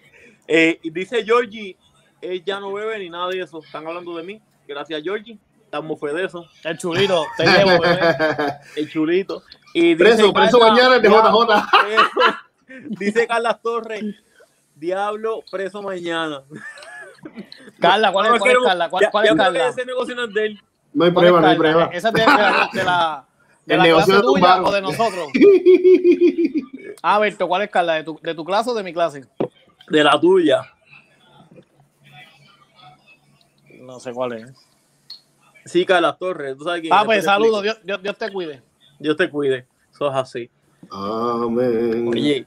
Eh, y dice Georgie, él ya no bebe ni nada de eso. Están hablando de mí. Gracias, Georgie. Estamos fe de eso. El chulito, te llevo, bebé. El chulito. Y dice Preso, preso Carla- mañana el de JJ. Preso. Dice Carla Torres, diablo, preso mañana. Carla, ¿cuál No, es, cuál es Carla? ¿Cuál, ya- cuál es que Carla? ese negocio no es de él. No hay ¿Cuál es prueba, no hay prueba. ¿Esa es de, de la, de la, de El la negocio clase de tuya o de nosotros? Ah, Berto, ¿cuál es Carla? ¿De tu, ¿De tu clase o de mi clase? De la tuya. No sé cuál es. Sí, Carla Torres. ¿Tú sabes quién Ah, es? pues te saludos. Dios, Dios, Dios te cuide. Dios te cuide. Eso es así. Amén. Oye,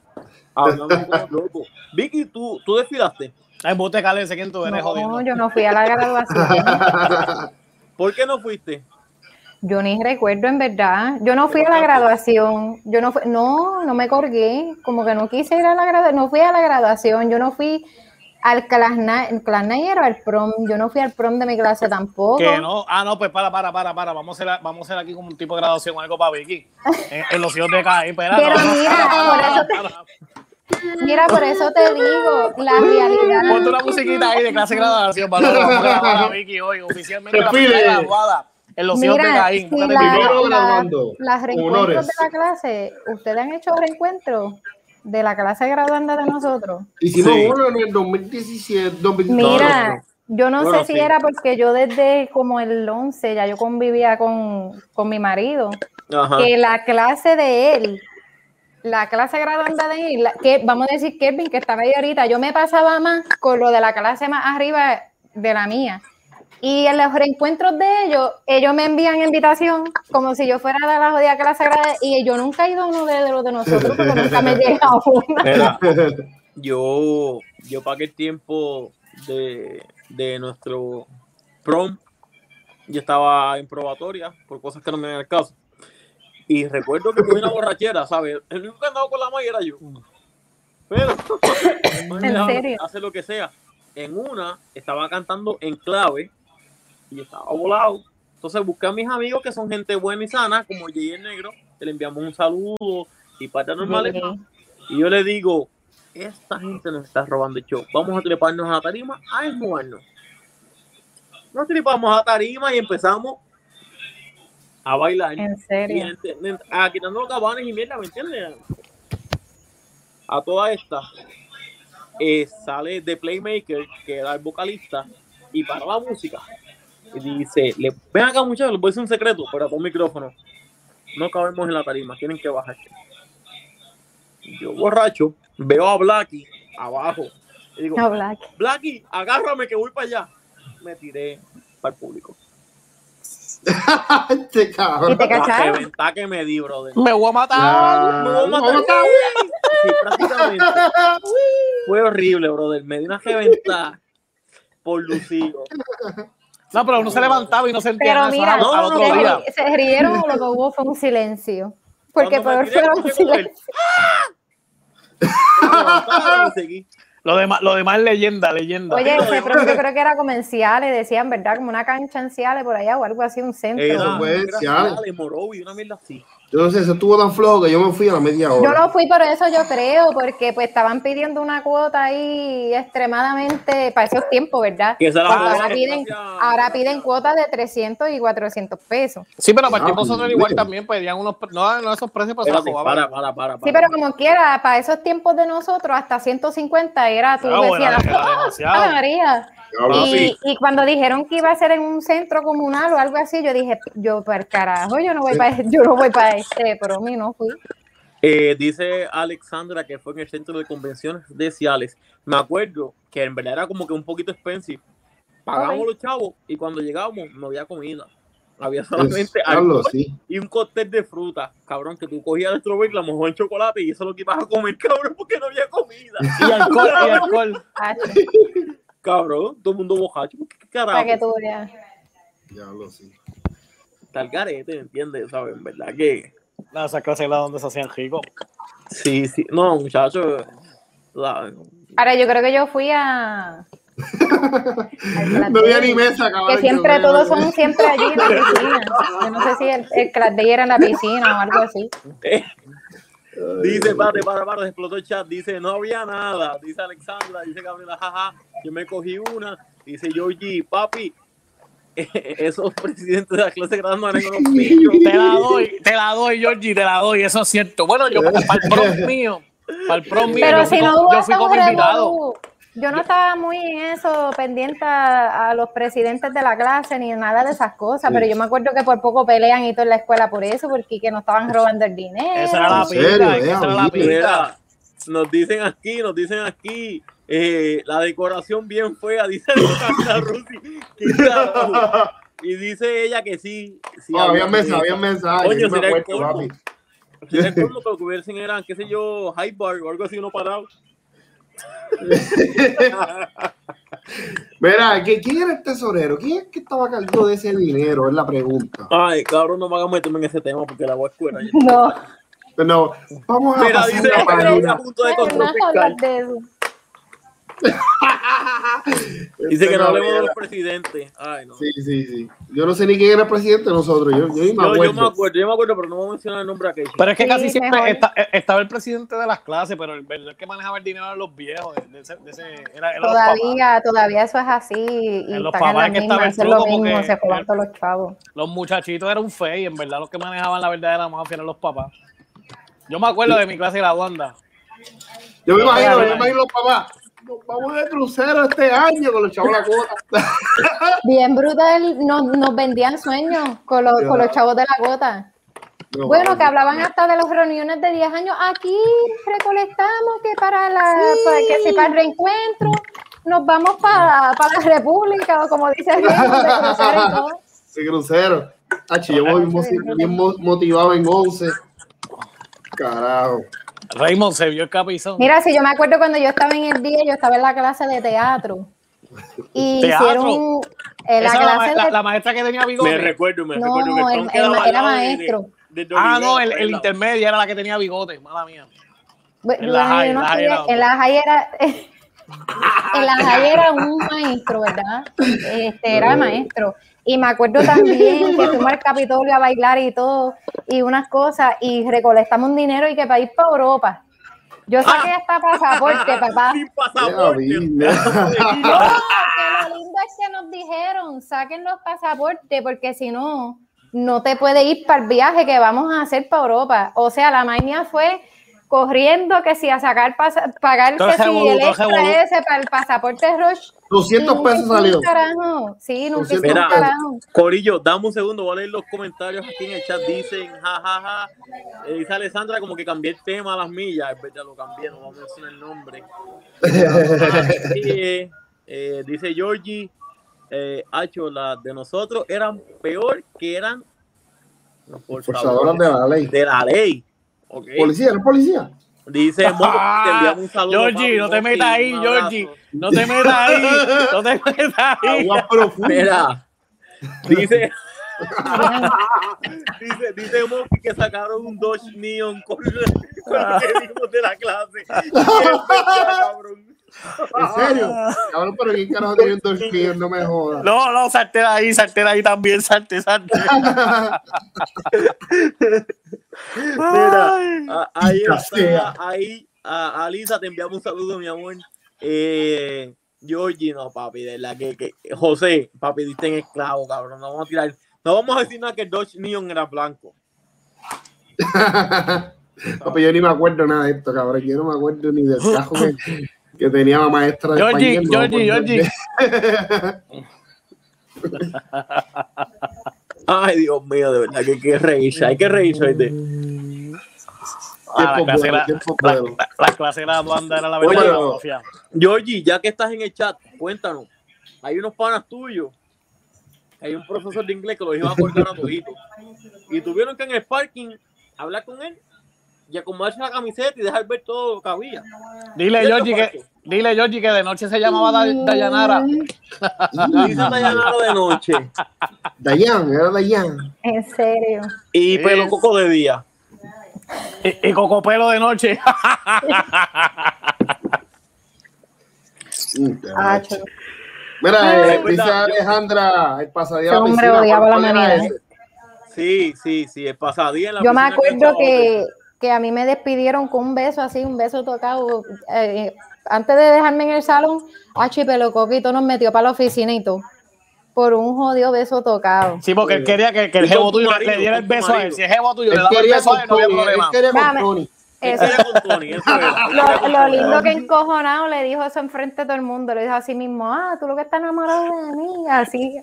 hablando como loco. Vicky, ¿tú, tú desfilaste. Ay, bote calence, ¿quién tú eres, jodiendo? No, yo no fui a la graduación. ¿Por qué no fuiste? Yo ni recuerdo en verdad. Yo no fui a la graduación. Yo no fui, no, no me colgué. Como que no quise ir a la graduación. No fui a la graduación. Yo no fui al night era al prom. Yo no fui al prom de mi clase tampoco. Que no, ah, no, pues para, para, para, para. Vamos a hacer, vamos a hacer aquí como un tipo de graduación o algo para Vicky. En, en los hijos de Caín. Pero no. mira, por eso te- Mira, por eso te digo, la realidad. Ponte una musiquita ahí de clase de graduación para a Vicky hoy, oficialmente la primera graduada en los hijos de Mira, Caín. si la- la- graduando, las reencuentros honores. de la clase, ¿ustedes han hecho reencuentros de la clase graduanda de nosotros? Hicimos Sí. uno en el 2017, 2018. Mira, yo no Bueno, sé si era porque yo desde como el 11 ya yo convivía con, con mi marido, Ajá. que la clase de él, la clase graduanda de él, que vamos a decir Kevin, que estaba ahí ahorita, yo me pasaba más con lo de la clase más arriba de la mía. Y en los reencuentros de ellos, ellos me envían invitación como si yo fuera de la jodida clase grande y yo nunca he ido a uno de, de los de nosotros porque nunca me llega una. Mira, yo, yo pagué el tiempo de, de nuestro prom. Yo estaba en probatoria por cosas que no me dan el caso. Y recuerdo que tuve una borrachera, ¿sabes? El único que andaba con la magia era yo. Pero, ¿En serio? hace lo que sea. En una, estaba cantando en clave y estaba volado. Entonces busqué a mis amigos que son gente buena y sana, como el Negro, que le enviamos un saludo y parte normal. Y yo le digo, esta gente nos está robando el show. Vamos a treparnos a la tarima a desnudarnos. Nos tripamos a tarima y empezamos a bailar. En serio. a quitando los cabanes y mierda, ¿me entiendes? A toda esta eh, sale The Playmaker, que era el vocalista, y para la música. Y dice, le, ven acá muchachos, les voy a decir un secreto, pero con micrófono. No cabemos en la tarima, tienen que bajar. Yo borracho, veo a Blacky abajo. Y digo, No, Black. Blacky, agárrame que voy para allá. Me tiré para el público. este ¿Y cabrón. te La cacharon? reventada que me di, brother. Me voy a matar. Ah, Me voy a matar. Sí, prácticamente. Fue horrible, brother. Me di una reventada por lucido. No, pero uno se levantaba y no sentía Pero nada. eso mira, al- no, otro se, día. se rieron o lo que hubo fue un silencio. Porque peor fue un silencio. Lo demás, lo demás es leyenda, leyenda. Oye, ese yo creo que era como en Ciales, decían, ¿verdad? Como una cancha en Ciales por allá o algo así, un centro. Era, fue Ciales. Ciales, Morovi, una mierda así. Yo no sé, eso estuvo tan flojo que yo me fui a la media Yo hora. no fui por eso, yo creo, porque pues estaban pidiendo una cuota ahí extremadamente para esos tiempos, ¿verdad? Que se la ahora piden, ahora piden cuotas de 300 y 400 pesos. Sí, pero a partir de Ah, pues, nosotros igual bien. también pedían unos, pre- no, no esos precios, la Espérate, jugaban. para, para, para, Sí, pero como quiera, para esos tiempos de nosotros, hasta 150 era, tú bueno, decías, era ¡Ah, demasiado. Ave María! Y, cuando dijeron que iba a ser en un centro comunal o algo así, yo dije, yo para el carajo, yo no voy para yo no voy para este, pero a mí no fui. Eh, dice Alexandra que fue en el centro de convenciones de Ciales. Me acuerdo que en verdad era como que un poquito expensive. Pagamos los chavos y cuando llegábamos no había comida. Había solamente sí. y un cóctel de fruta, cabrón, que tú cogías el strawberry, la mojó en chocolate y eso lo que ibas a comer, cabrón, porque no había comida. Y alcohol, y alcohol. Cabrón, todo el mundo bojacho. ¿Qué carajo? Para que tú veas. Diablo, sí. El garete, ¿me entiendes? ¿Sabes? En verdad que... No, esas clases eran donde se hacían ricos. Sí, sí. No, muchachos. la- Ahora, yo creo que yo fui a. No había ni mesa, Que cabrón. siempre yo- todos son siempre allí en la piscina. Yo no sé si el, el class day era en la piscina o algo así. Dice, párate, para, para, explotó el chat. Dice, no había nada. Dice Alexandra, dice Gabriela, jaja. Yo me cogí una. Dice Georgie, papi, esos presidentes de la clase grande no eran unos pillos. Te la doy, te la doy, Georgie, te la doy, eso es cierto. Bueno, yo para el prom mío, para el prom mío, Pero yo fui, si no con- yo fui como invitado. Yo no estaba muy en eso, pendiente a, a los presidentes de la clase ni nada de esas cosas, Sí. pero yo me acuerdo que por poco pelean y todo en la escuela por eso, porque que no estaban robando el dinero. Esa era la pinta, esa era la pinta. Mira, nos dicen aquí, nos dicen aquí, eh, la decoración bien fea, dice Alexandra Rusi. ¿Qué carajo? Y dice ella que sí. sí Oh, había mesa, había mesa. Coño, yo me será el acuerdo, colmo. el colmo que lo que hubiesen eran, qué sé yo, high bar o algo así, uno parado. Mira, ¿qué- ¿quién era el tesorero? ¿Quién es que estaba a cargo de ese dinero? Es la pregunta. Ay, cabrón, no me hagas meterme en ese tema porque la voy a escuela. No, No, vamos a Mira, pasar dice la página. a punto de no control a fiscal. Dice que no hablemos de los presidentes. Ay, no. Sí, sí, sí. Yo no sé ni quién era el presidente de nosotros. Yo, yo me Yo, yo acuerdo. me acuerdo, yo me acuerdo, pero no voy a mencionar el nombre aquello. Pero es que Sí, casi siempre está- eh, estaba el presidente de las clases, pero el, el que manejaba el dinero eran los viejos. De, ese, de ese- era, los papás. Todavía, todavía eso es así y En los en papás que estaba el es lo mismo, se todos los chavos. Los muchachitos eran un fe y en verdad los que manejaban la verdadera mafia eran los papás. Yo me acuerdo de mi clase de la Wanda. Yo me imagino, yo me imagino los papás. Nos vamos de crucero este año con los chavos de la cuota. Bien brutal, nos, nos vendían sueños con los, con los chavos de la gota. No, Bueno, que hablaban hasta de las reuniones de 10 años. Aquí recolectamos que para la para que si para el reencuentro nos vamos para, para la República o como dice de crucero. Sí, crucero. Hachi, yo voy mo- bien mo- motivado en 11. Carajo. Raymond se vio el capizón. Mira, si yo me acuerdo cuando yo estaba en el día, yo estaba en la clase de teatro. Y ¿Teatro? hicieron en la Esa clase la- de la maestra que tenía bigote. Me recuerdo, me No, recuerdo que el- el- era maestro. de- de Ah, no, el, el intermedio era la que tenía bigote, mala mía. Bueno, En la high, yo no en la high estudié- era. en la high era un maestro, ¿verdad? Este era maestro. Y me acuerdo también que fuimos al Capitolio a bailar y todo, y unas cosas, y recolectamos un dinero y que para ir para Europa. Yo saqué hasta pasaporte, papá. Sin pasaporte. No, que lo lindo es que nos dijeron, saquen los pasaportes, porque si no, no te puede ir para el viaje que vamos a hacer para Europa. O sea, la maña fue corriendo que si a sacar pasa- pagar Todo que ese si revolú, el extra ese para el pasaporte Rush. 200 nunca pesos salió. carajo. Sí, nunca un Mira, carajo. Corillo, dame un segundo, voy a leer los comentarios aquí en el chat. Dicen, jajaja. Eh, dice Alessandra como que cambié el tema a las millas. Es verdad, lo cambié, no vamos a mencionar el nombre. Ah, sí, eh, eh, dice Georgie, eh, Hacho, las de nosotros eran peor que eran por favor, Forzadoras de la ley. de la ley. Policía, ¿no policía? Dice Moco, te enviamos un saludo. Georgie, no te metas ahí. Georgie. No te metas ahí. No te metas ahí. Agua profunda. Mira, dice, dice, dice Moki que sacaron un Dodge Neon con, con dimos de la clase. Qué bestia, cabrón. ¿En serio? Cabrón, pero ¿quién carajo tiene un No me jodas. No, no, salte de ahí, salte de ahí también, salte, salte. Mira, ahí está, ahí, a, a Lisa te enviamos un saludo, mi amor. Eh, Georgie, no, papi, de la que, que José, papi, diste en esclavo, cabrón. No vamos a tirar, no vamos a decir nada que el Dodge Neon era blanco. Papi, yo ni me acuerdo nada de esto, cabrón. Yo no me acuerdo ni del cajo que, que tenía la maestra de Georgie, español. Georgie. Georgie. Ay, Dios mío, de verdad que hay que reírse, hay que reírse. ¿oíste? Ah, la clase bueno, la, bueno. la- la clase de la banda era la Oye, verdadera no. mafia. Georgie, ya que estás en el chat, cuéntanos. Hay unos panas tuyos hay un profesor de inglés que los iba a colgar a toditos. Y tuvieron que en el parking hablar con él y acomodarse la camiseta y dejar ver todo lo que había. Dile, ¿Qué te Georgie, que, dile, Georgie, que de noche se llamaba Day- Dayanara. Dice Dayanara de noche Dayan, era Dayan. En serio. y Es- pelo coco de día. Y, y Cocopelo de noche. Mm, Acho. Mira, eh, dice Alejandra, el pasadía Ese a la. Sí, sí, sí, el pasadía en la Yo me que acuerdo que, que a mí me despidieron con un beso así, un beso tocado. eh, antes de dejarme en el salón, Achi Pelo Coquito nos metió para la oficina y todo. Por un jodido beso tocado. Sí, porque él quería que, que el jevo tu tuyo le- marido, le diera el beso a él. Si el jevo tuyo le Él daba el beso a él, no había Tony, él problema. quería con. Eso. Lo, lo lindo que encojonado le dijo eso enfrente de todo el mundo. Le dijo así mismo, ah, tú lo que estás enamorado de mí, así.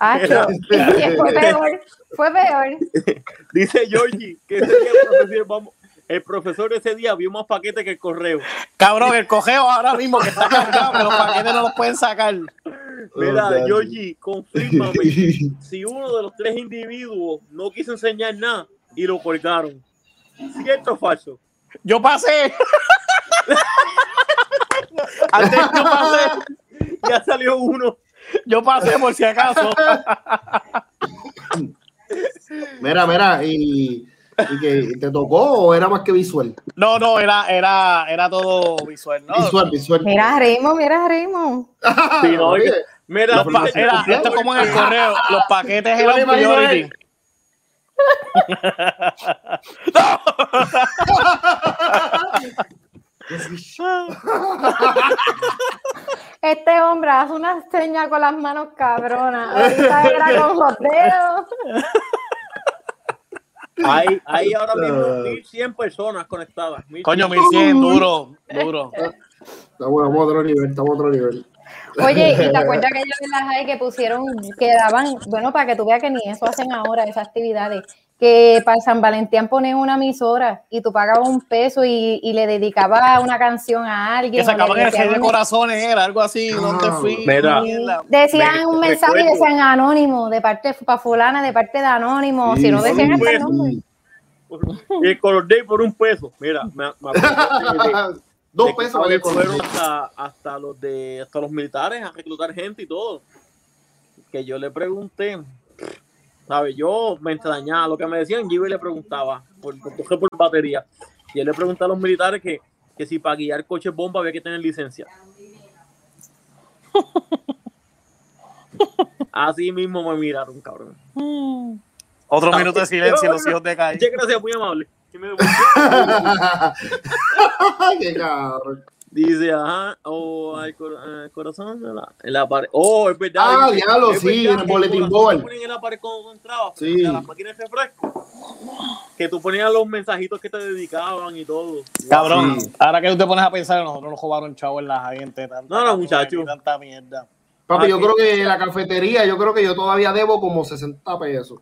Y fue peor, fue peor. Dice Georgie que ese día vamos, el profesor ese día vio más paquetes que el correo. Cabrón, el cogeo ahora mismo que está cargado, que los paquetes no los pueden sacar. Mira, Oh, Georgie, confírmame si uno de los tres individuos no quiso enseñar nada y lo colgaron. ¿Cierto o falso? Yo pasé. Antes yo pasé. Ya salió uno. Yo pasé por si acaso. Mira, mira, y, y que te tocó o era más que visual. No, no, era, era, era todo visual, ¿no? Visual, visual. Mira, Raymond, mira, Raymond. Sí, no, Oye, oye, Mira, Los pa- dice- era, esto es como en el correo. Los paquetes eran priority. Este hombre hace una seña con las manos cabronas. Ahorita era con los dedos. hay, hay ahora mismo 1100 personas conectadas. Coño, 1100, duro, duro. Estamos a otro nivel, estamos a otro nivel. Oye, ¿y te acuerdas que yo en las hay que pusieron, que daban, bueno, para que tú veas que ni eso hacen ahora, esas actividades, que para San Valentín ponen una emisora y tú pagabas un peso y, y le dedicabas una canción a alguien. Que sacaban el rey de corazones, era algo así, no te fui. Mira. Decían Me- un mensaje y recuerdo. decían anónimo, de parte para fulana, de parte de anónimo, si no decían hasta el nombre. Y el Color Day por un peso. Mira, me, me acuerdo de- de- Dos de que pesos con fueron hasta, hasta los de hasta los militares a reclutar gente y todo. Que yo le pregunté, ¿sabes? Yo me extrañaba lo que me decían, yo iba y le preguntaba por, por, por batería. Y él le pregunté a los militares que, que si para guiar coches bomba había que tener licencia. Así mismo me miraron, cabrón. Otro minuto de silencio, los hijos de calle. Muchas gracias, muy amable. Qué cabrón. Dice, ajá, o al cor- corazón de la, en la pared. Oh, es verdad. Ah, dice, diablo, es sí, verdad en el corazón board. en la pared cuando entraba, Sí. las máquinas de refresco. Que tú ponías los mensajitos que te dedicaban y todo. Cabrón, Sí. ahora que tú te pones a pensar, nosotros nos jugaron chavo en la gente. Tanta No, no, muchacho. Tanta mierda. Papi, yo Ah, creo que la cafetería, yo creo que yo todavía debo como 60 pesos.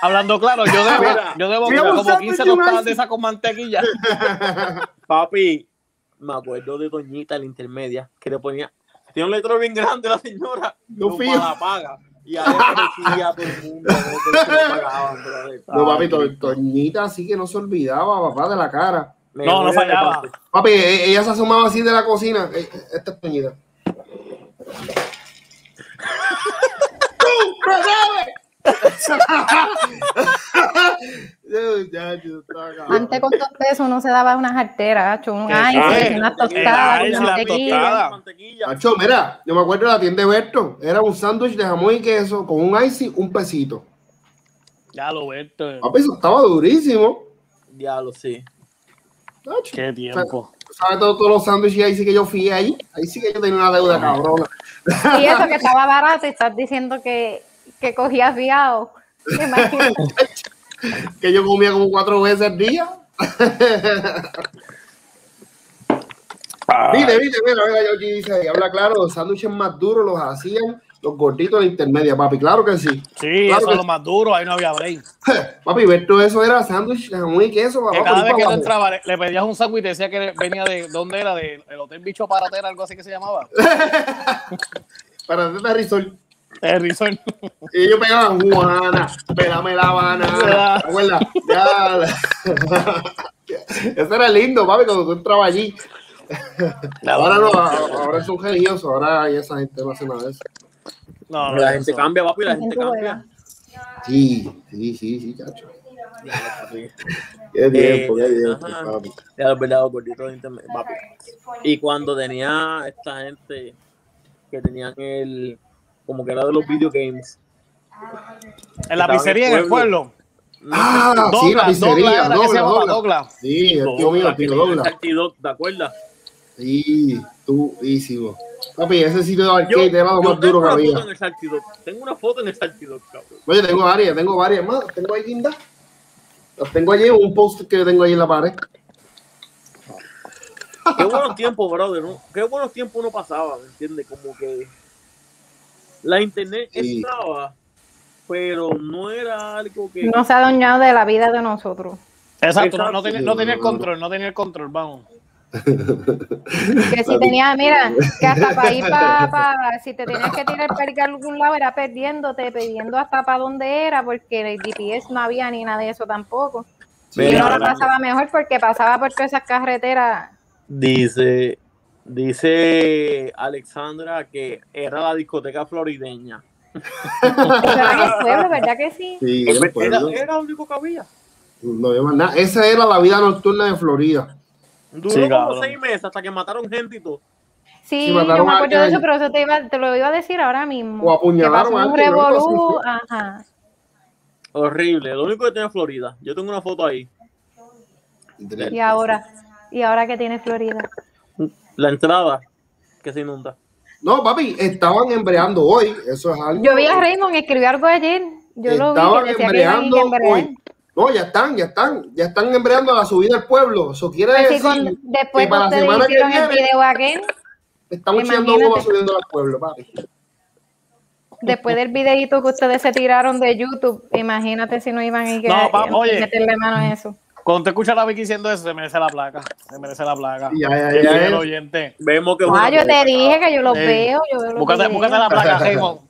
Hablando claro, yo debo, Mira, yo debo como un 15 sándwich y un tostadas de esas con mantequilla. Papi, me acuerdo de Doñita, la intermedia, que le ponía. Tiene un letrero bien grande la señora. No no la paga. Y a todo el mundo. ¿no? No, papi, to- Toñita así que no se olvidaba, papá, de la cara. me No, no fallaba. Papi, e- ella se asomaba así de la cocina. Eh, eh, Esta es Toñita. Yo estaba cabrón. Antes con dos pesos uno se daba unas arteras, hacho, un ice, sí, unas tostadas, ice, la mantequilla. tostada. Mantequilla. Macho, mira, yo me acuerdo de la tienda de Berto. Era un sándwich de jamón y queso con un icy, un pesito. Ya lo Berto. Papi, eso estaba durísimo. Diablo, sí. Macho. Qué tiempo. ¿Sabes todos, los sándwiches ahí sí que yo fui ahí? Ahí sí que yo tenía una deuda cabrona. Y eso que estaba barato y estás diciendo que, que cogías fiado. Imagínate. Que yo comía como cuatro veces al día. Viste, viste, mira, mira, yo aquí dice ahí, habla claro, los sándwiches más duros los hacían los gorditos de la intermedia, papi, claro que sí. Sí, Claro eso es lo más duro, ahí no había break. Papi, ver todo eso era sándwich, de jamón y queso, papá. Que cada vez que tú entrabas, le, le pedías un sándwich y te decía que venía de, ¿dónde era? Del el Hotel Bicho Paratera, algo así que se llamaba. Para hacerte resort. Y ellos pegaban Juana, pélame la banana. ¿Te acuerdas? Ya. Eso era lindo, papi, cuando tú entrabas allí. Ahora no, ahora son geniosos, ahora ya esa gente no hace nada de eso. No, no, La gente eso. cambia, papi, la La gente gente cambia. Sí, sí, sí, sí, chacho. Qué tiempo, qué Eh, tiempo, ajá. papi. Ya los verdaderos gorditos de internet, papi. Y cuando tenía esta gente que tenían el, como que era de los video games. En la pizzería en el pueblo. Ah, sí, la pizzería, Douglas. Sí, el tío mío, el tío Douglas. ¿Te acuerdas? Sí, durísimo. Papi, ese sitio de Yo, arcade era lo yo más duro que una había. foto en el Salty Dog. Tengo una foto en el Salty Dog, cabrón. Oye, tengo varias, tengo varias más. Tengo ahí guinda. Las tengo allí, un post que tengo ahí en la pared. Qué buenos tiempos, brother. ¿no? Qué buenos tiempos uno pasaba, ¿me entiendes? Como que la internet Sí. estaba, pero no era algo que... No se ha dañado de la vida de nosotros. Exacto, no, no tenía, no tenía el control, no tenía el control, vamos. Que si tenía, mira, que hasta para ir para, si te tenías que tirar para algún lado, era perdiéndote, pidiendo hasta para dónde era, porque el GPS no había ni nada de eso tampoco. y Mira, uno lo mira. pasaba mejor porque pasaba por todas esas carreteras. Dice, dice Alexandra que era la discoteca florideña. Era en el pueblo, ¿verdad que sí? Era, lo único que había. No había más nada. Esa era la vida nocturna de Florida. Duró Sí, como cabrón. seis meses hasta que mataron gente y todo. Sí, Sí, yo me acuerdo de eso, pero eso te, iba, te lo iba a decir ahora mismo. O apuñalaron que pasó a un revolú, ajá. Horrible. Lo único que tenía Florida. Yo tengo una foto ahí. Y ahora, y ahora que tiene Florida. La entrada que se inunda. No, papi, estaban embreando hoy. Eso es algo. Yo vi a Raymond escribió algo ayer. Yo lo vi Estaban que a embreando a hoy. No, ya están, ya están. Ya están embreando a la subida del pueblo. Eso quiere Pues decir con- después que que para la ustedes semana que viene estamos echando goma subiendo al pueblo, papi. después del videito que ustedes se tiraron de YouTube, imagínate si no iban a ir No, a oye. meterle mano en eso. Cuando te escuchas a la Vicky diciendo eso, se merece la placa. Se merece la placa. Ya, ya. oyente. Vemos que Ah, yo te dije que yo los Sí. veo. Yo veo Búscate, la placa, Raymond.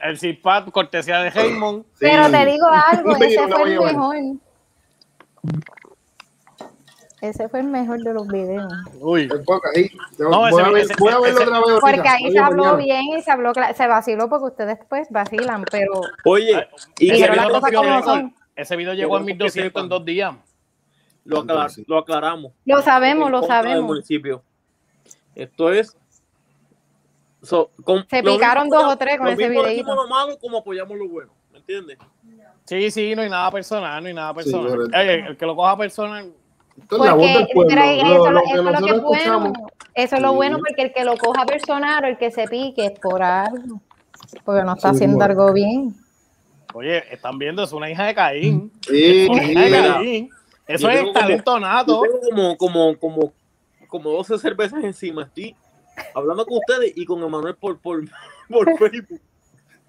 El CIPAD, cortesía de Raymond. Pero Sí. te digo algo, ese no fue el mejor. Ese fue el mejor de los videos. Uy. El. No, voy, ese- a ver- ese- voy a verlo ese- otra vez. ahorita. Porque ahí Oye, se habló mañana. bien y se habló, se vaciló porque ustedes pues vacilan, pero Oye, y Pero las video, cosas rompió como son. Ese video llegó a Queremos que 1200 en dos días. lo, aclar- Sí. lo aclaramos. lo sabemos, lo sabemos. municipio. Esto es. so- con- Se picaron mismo- dos o tres con lo ese decimos lo malo como apoyamos lo bueno. ¿Me entiendes? Sí, sí, no hay nada personal, no hay nada personal. correcto. Eh, el que lo coja personal, Porque eso, es lo que nosotros es bueno. escuchamos. Eso es lo Sí. bueno porque el que lo coja personal o el que se pique es por algo. Porque no está Sí, haciendo bueno. algo bien. Oye, están viendo, es una hija de Caín. Sí, Una hija de. Caín. Eso es talento nato. Como, como, como, como 12 cervezas encima. Estoy hablando con ustedes y con Emanuel por, por, por Facebook.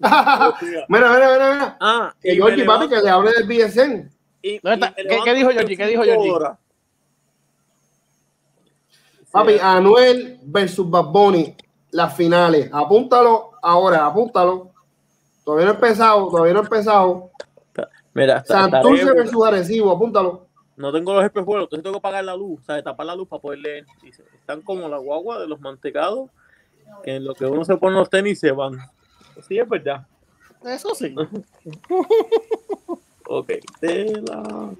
mira, mira, mira, mira. Ah, Que y Georgie, papi, que le hable del BSN. y- ¿Qué- dijo Georgie? ¿Qué dijo Georgie? Papi. Anuel versus Bad Bunny, las finales. Apúntalo ahora, apúntalo. Todavía no he empezado, todavía no he empezado. Mira, está- Santurce estaré- versus Arecibo, apúntalo. no tengo los espejuelos, entonces tengo que apagar la luz, o sea, tapar la luz para poder leer. Dice, están como la guagua de los mantecados, que en lo que uno se pone los tenis se van. Sí, es verdad. Eso sí. Ok, tela.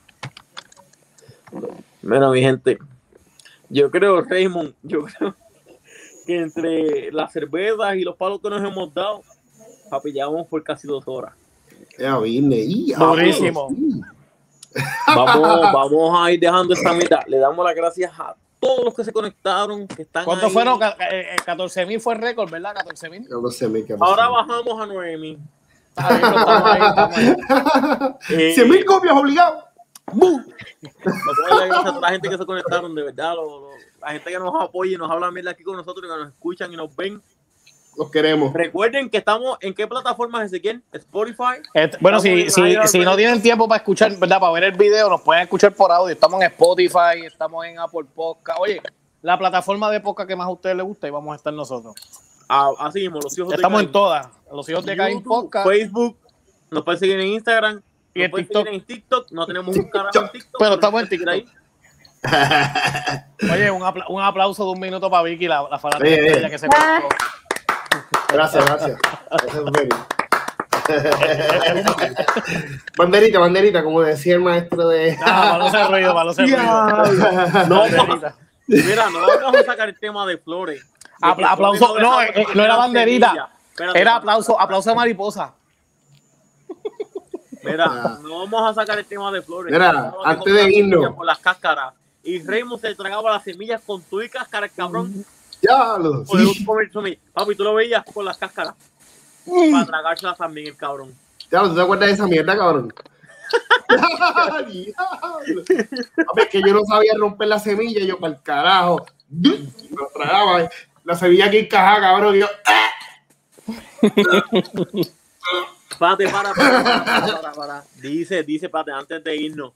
Mira, mi gente, yo creo, Raymond, yo creo que entre las cervezas y los palos que nos hemos dado, papi, llevamos por casi dos horas. Ya vine. Durísimo. sí. Vamos, vamos a ir dejando esta mitad. Le damos las gracias a todos los que se conectaron, que están ¿Cuántos ahí. fueron? Ca- eh, eh, 14 mil fue el récord, ¿verdad? 14 mil. Ahora bajamos a 9000. Estamos ahí, estamos ahí. Eh, 100 mil copias obligados. Gracias a toda la gente que se conectaron, de verdad. lo- lo- la gente que nos apoya y nos habla mierda aquí con nosotros, que nos escuchan y nos ven. Los queremos. Recuerden que estamos en qué plataformas, Ezequiel? Spotify. Este, bueno, si, si, si no tienen tiempo para escuchar, ¿verdad? Para ver el video, nos pueden escuchar por audio. Estamos en Spotify, estamos en Apple Podcast. Oye, la plataforma de podcast que más a ustedes les gusta y vamos a estar nosotros. Ah, así mismo, los hijos Estamos de en todas. Los hijos de Caín Podcast. Facebook, nos pueden seguir en Instagram, Y nos en pueden TikTok. seguir en TikTok. No tenemos un canal en TikTok. Pero estamos en seguir Oye, un, un aplauso de un minuto para Vicky, la, la fanática estrella que se conectó. Gracias, gracias. Banderita, banderita, como decía el maestro de. Ah, para no hacer ruido, para no hacer ruido. No, Banderita. Mira, no vamos a sacar el tema de flores. Apla- aplauso, no, eh, no era banderita. Espérate, Era aplauso, aplauso de mariposa. Mira, no vamos a sacar el tema de flores. Mira, antes de irnos. Por las cáscaras. Y Raymond se tragaba las semillas con tu y cáscara, el cabrón. Ya, lo semillas. Papi, tú lo veías con las cáscaras. Para tragárselas también, el cabrón. Ya, ¿tú te acuerdas de esa mierda, cabrón? Diablo. A ver, que yo no sabía romper la semilla, yo para el carajo. Lo tragaba. La semilla aquí encajada, cabrón. y yo, Pate, para, para, para, para, para, para. Dice, dice, pate, antes de irnos.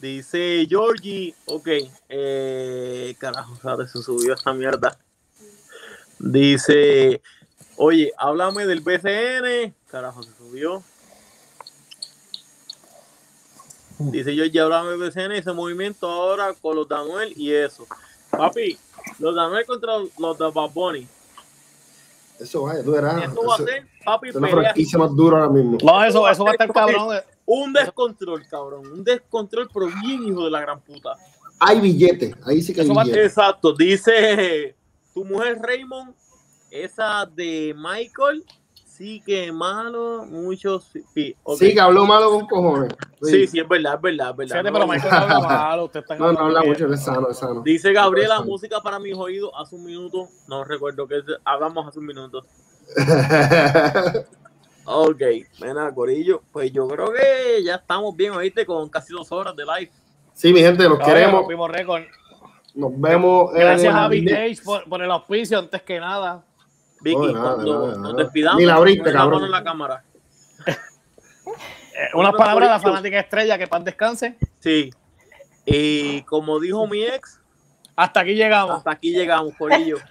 Dice Georgie, ok, eh, carajo, ¿sabes? Se subió esta mierda. Dice, oye, háblame del BCN. Carajo, se subió. Dice Georgie, háblame del BCN, ese movimiento ahora con los Danuel y eso. Papi, los Danuel contra los de Bad Bunny. Eso vaya, tú verás. Esto va a Eso- ser, papi, pelea más dura ahora mismo. No, eso, eso va a estar cabrón. Un descontrol, cabrón. Un descontrol, pero bien hijo de la gran puta. Hay billetes, ahí sí que hay Eso billetes. Exacto. Dice tu mujer Raymond, esa de Michael, sí que malo, muchos sí. Sí, ok. Sí, que habló malo con cojones. sí, sí, es verdad, es verdad, es verdad. Fíjate, pero Michael no habla malo. Usted está No, no habla bien. mucho, es sano, es sano. Dice Gabriela, música para mis oídos hace un minuto. No recuerdo que hablamos hace un minuto. Ok, venga, Corillo. Pues yo creo que ya estamos bien, oíste, con casi dos horas de live. sí, mi gente, los queremos. rompimos récord. Nos vemos. en Gracias a Vintage por, por el auspicio, antes que nada. Vicky, nada, cuando nada, nos despidamos, Ni la abriste, cabrón. en la cámara. Eh, unas palabras de la fanática estrella, que paz descanse. Sí. Y como dijo mi ex, Hasta aquí llegamos. hasta aquí llegamos, Corillo.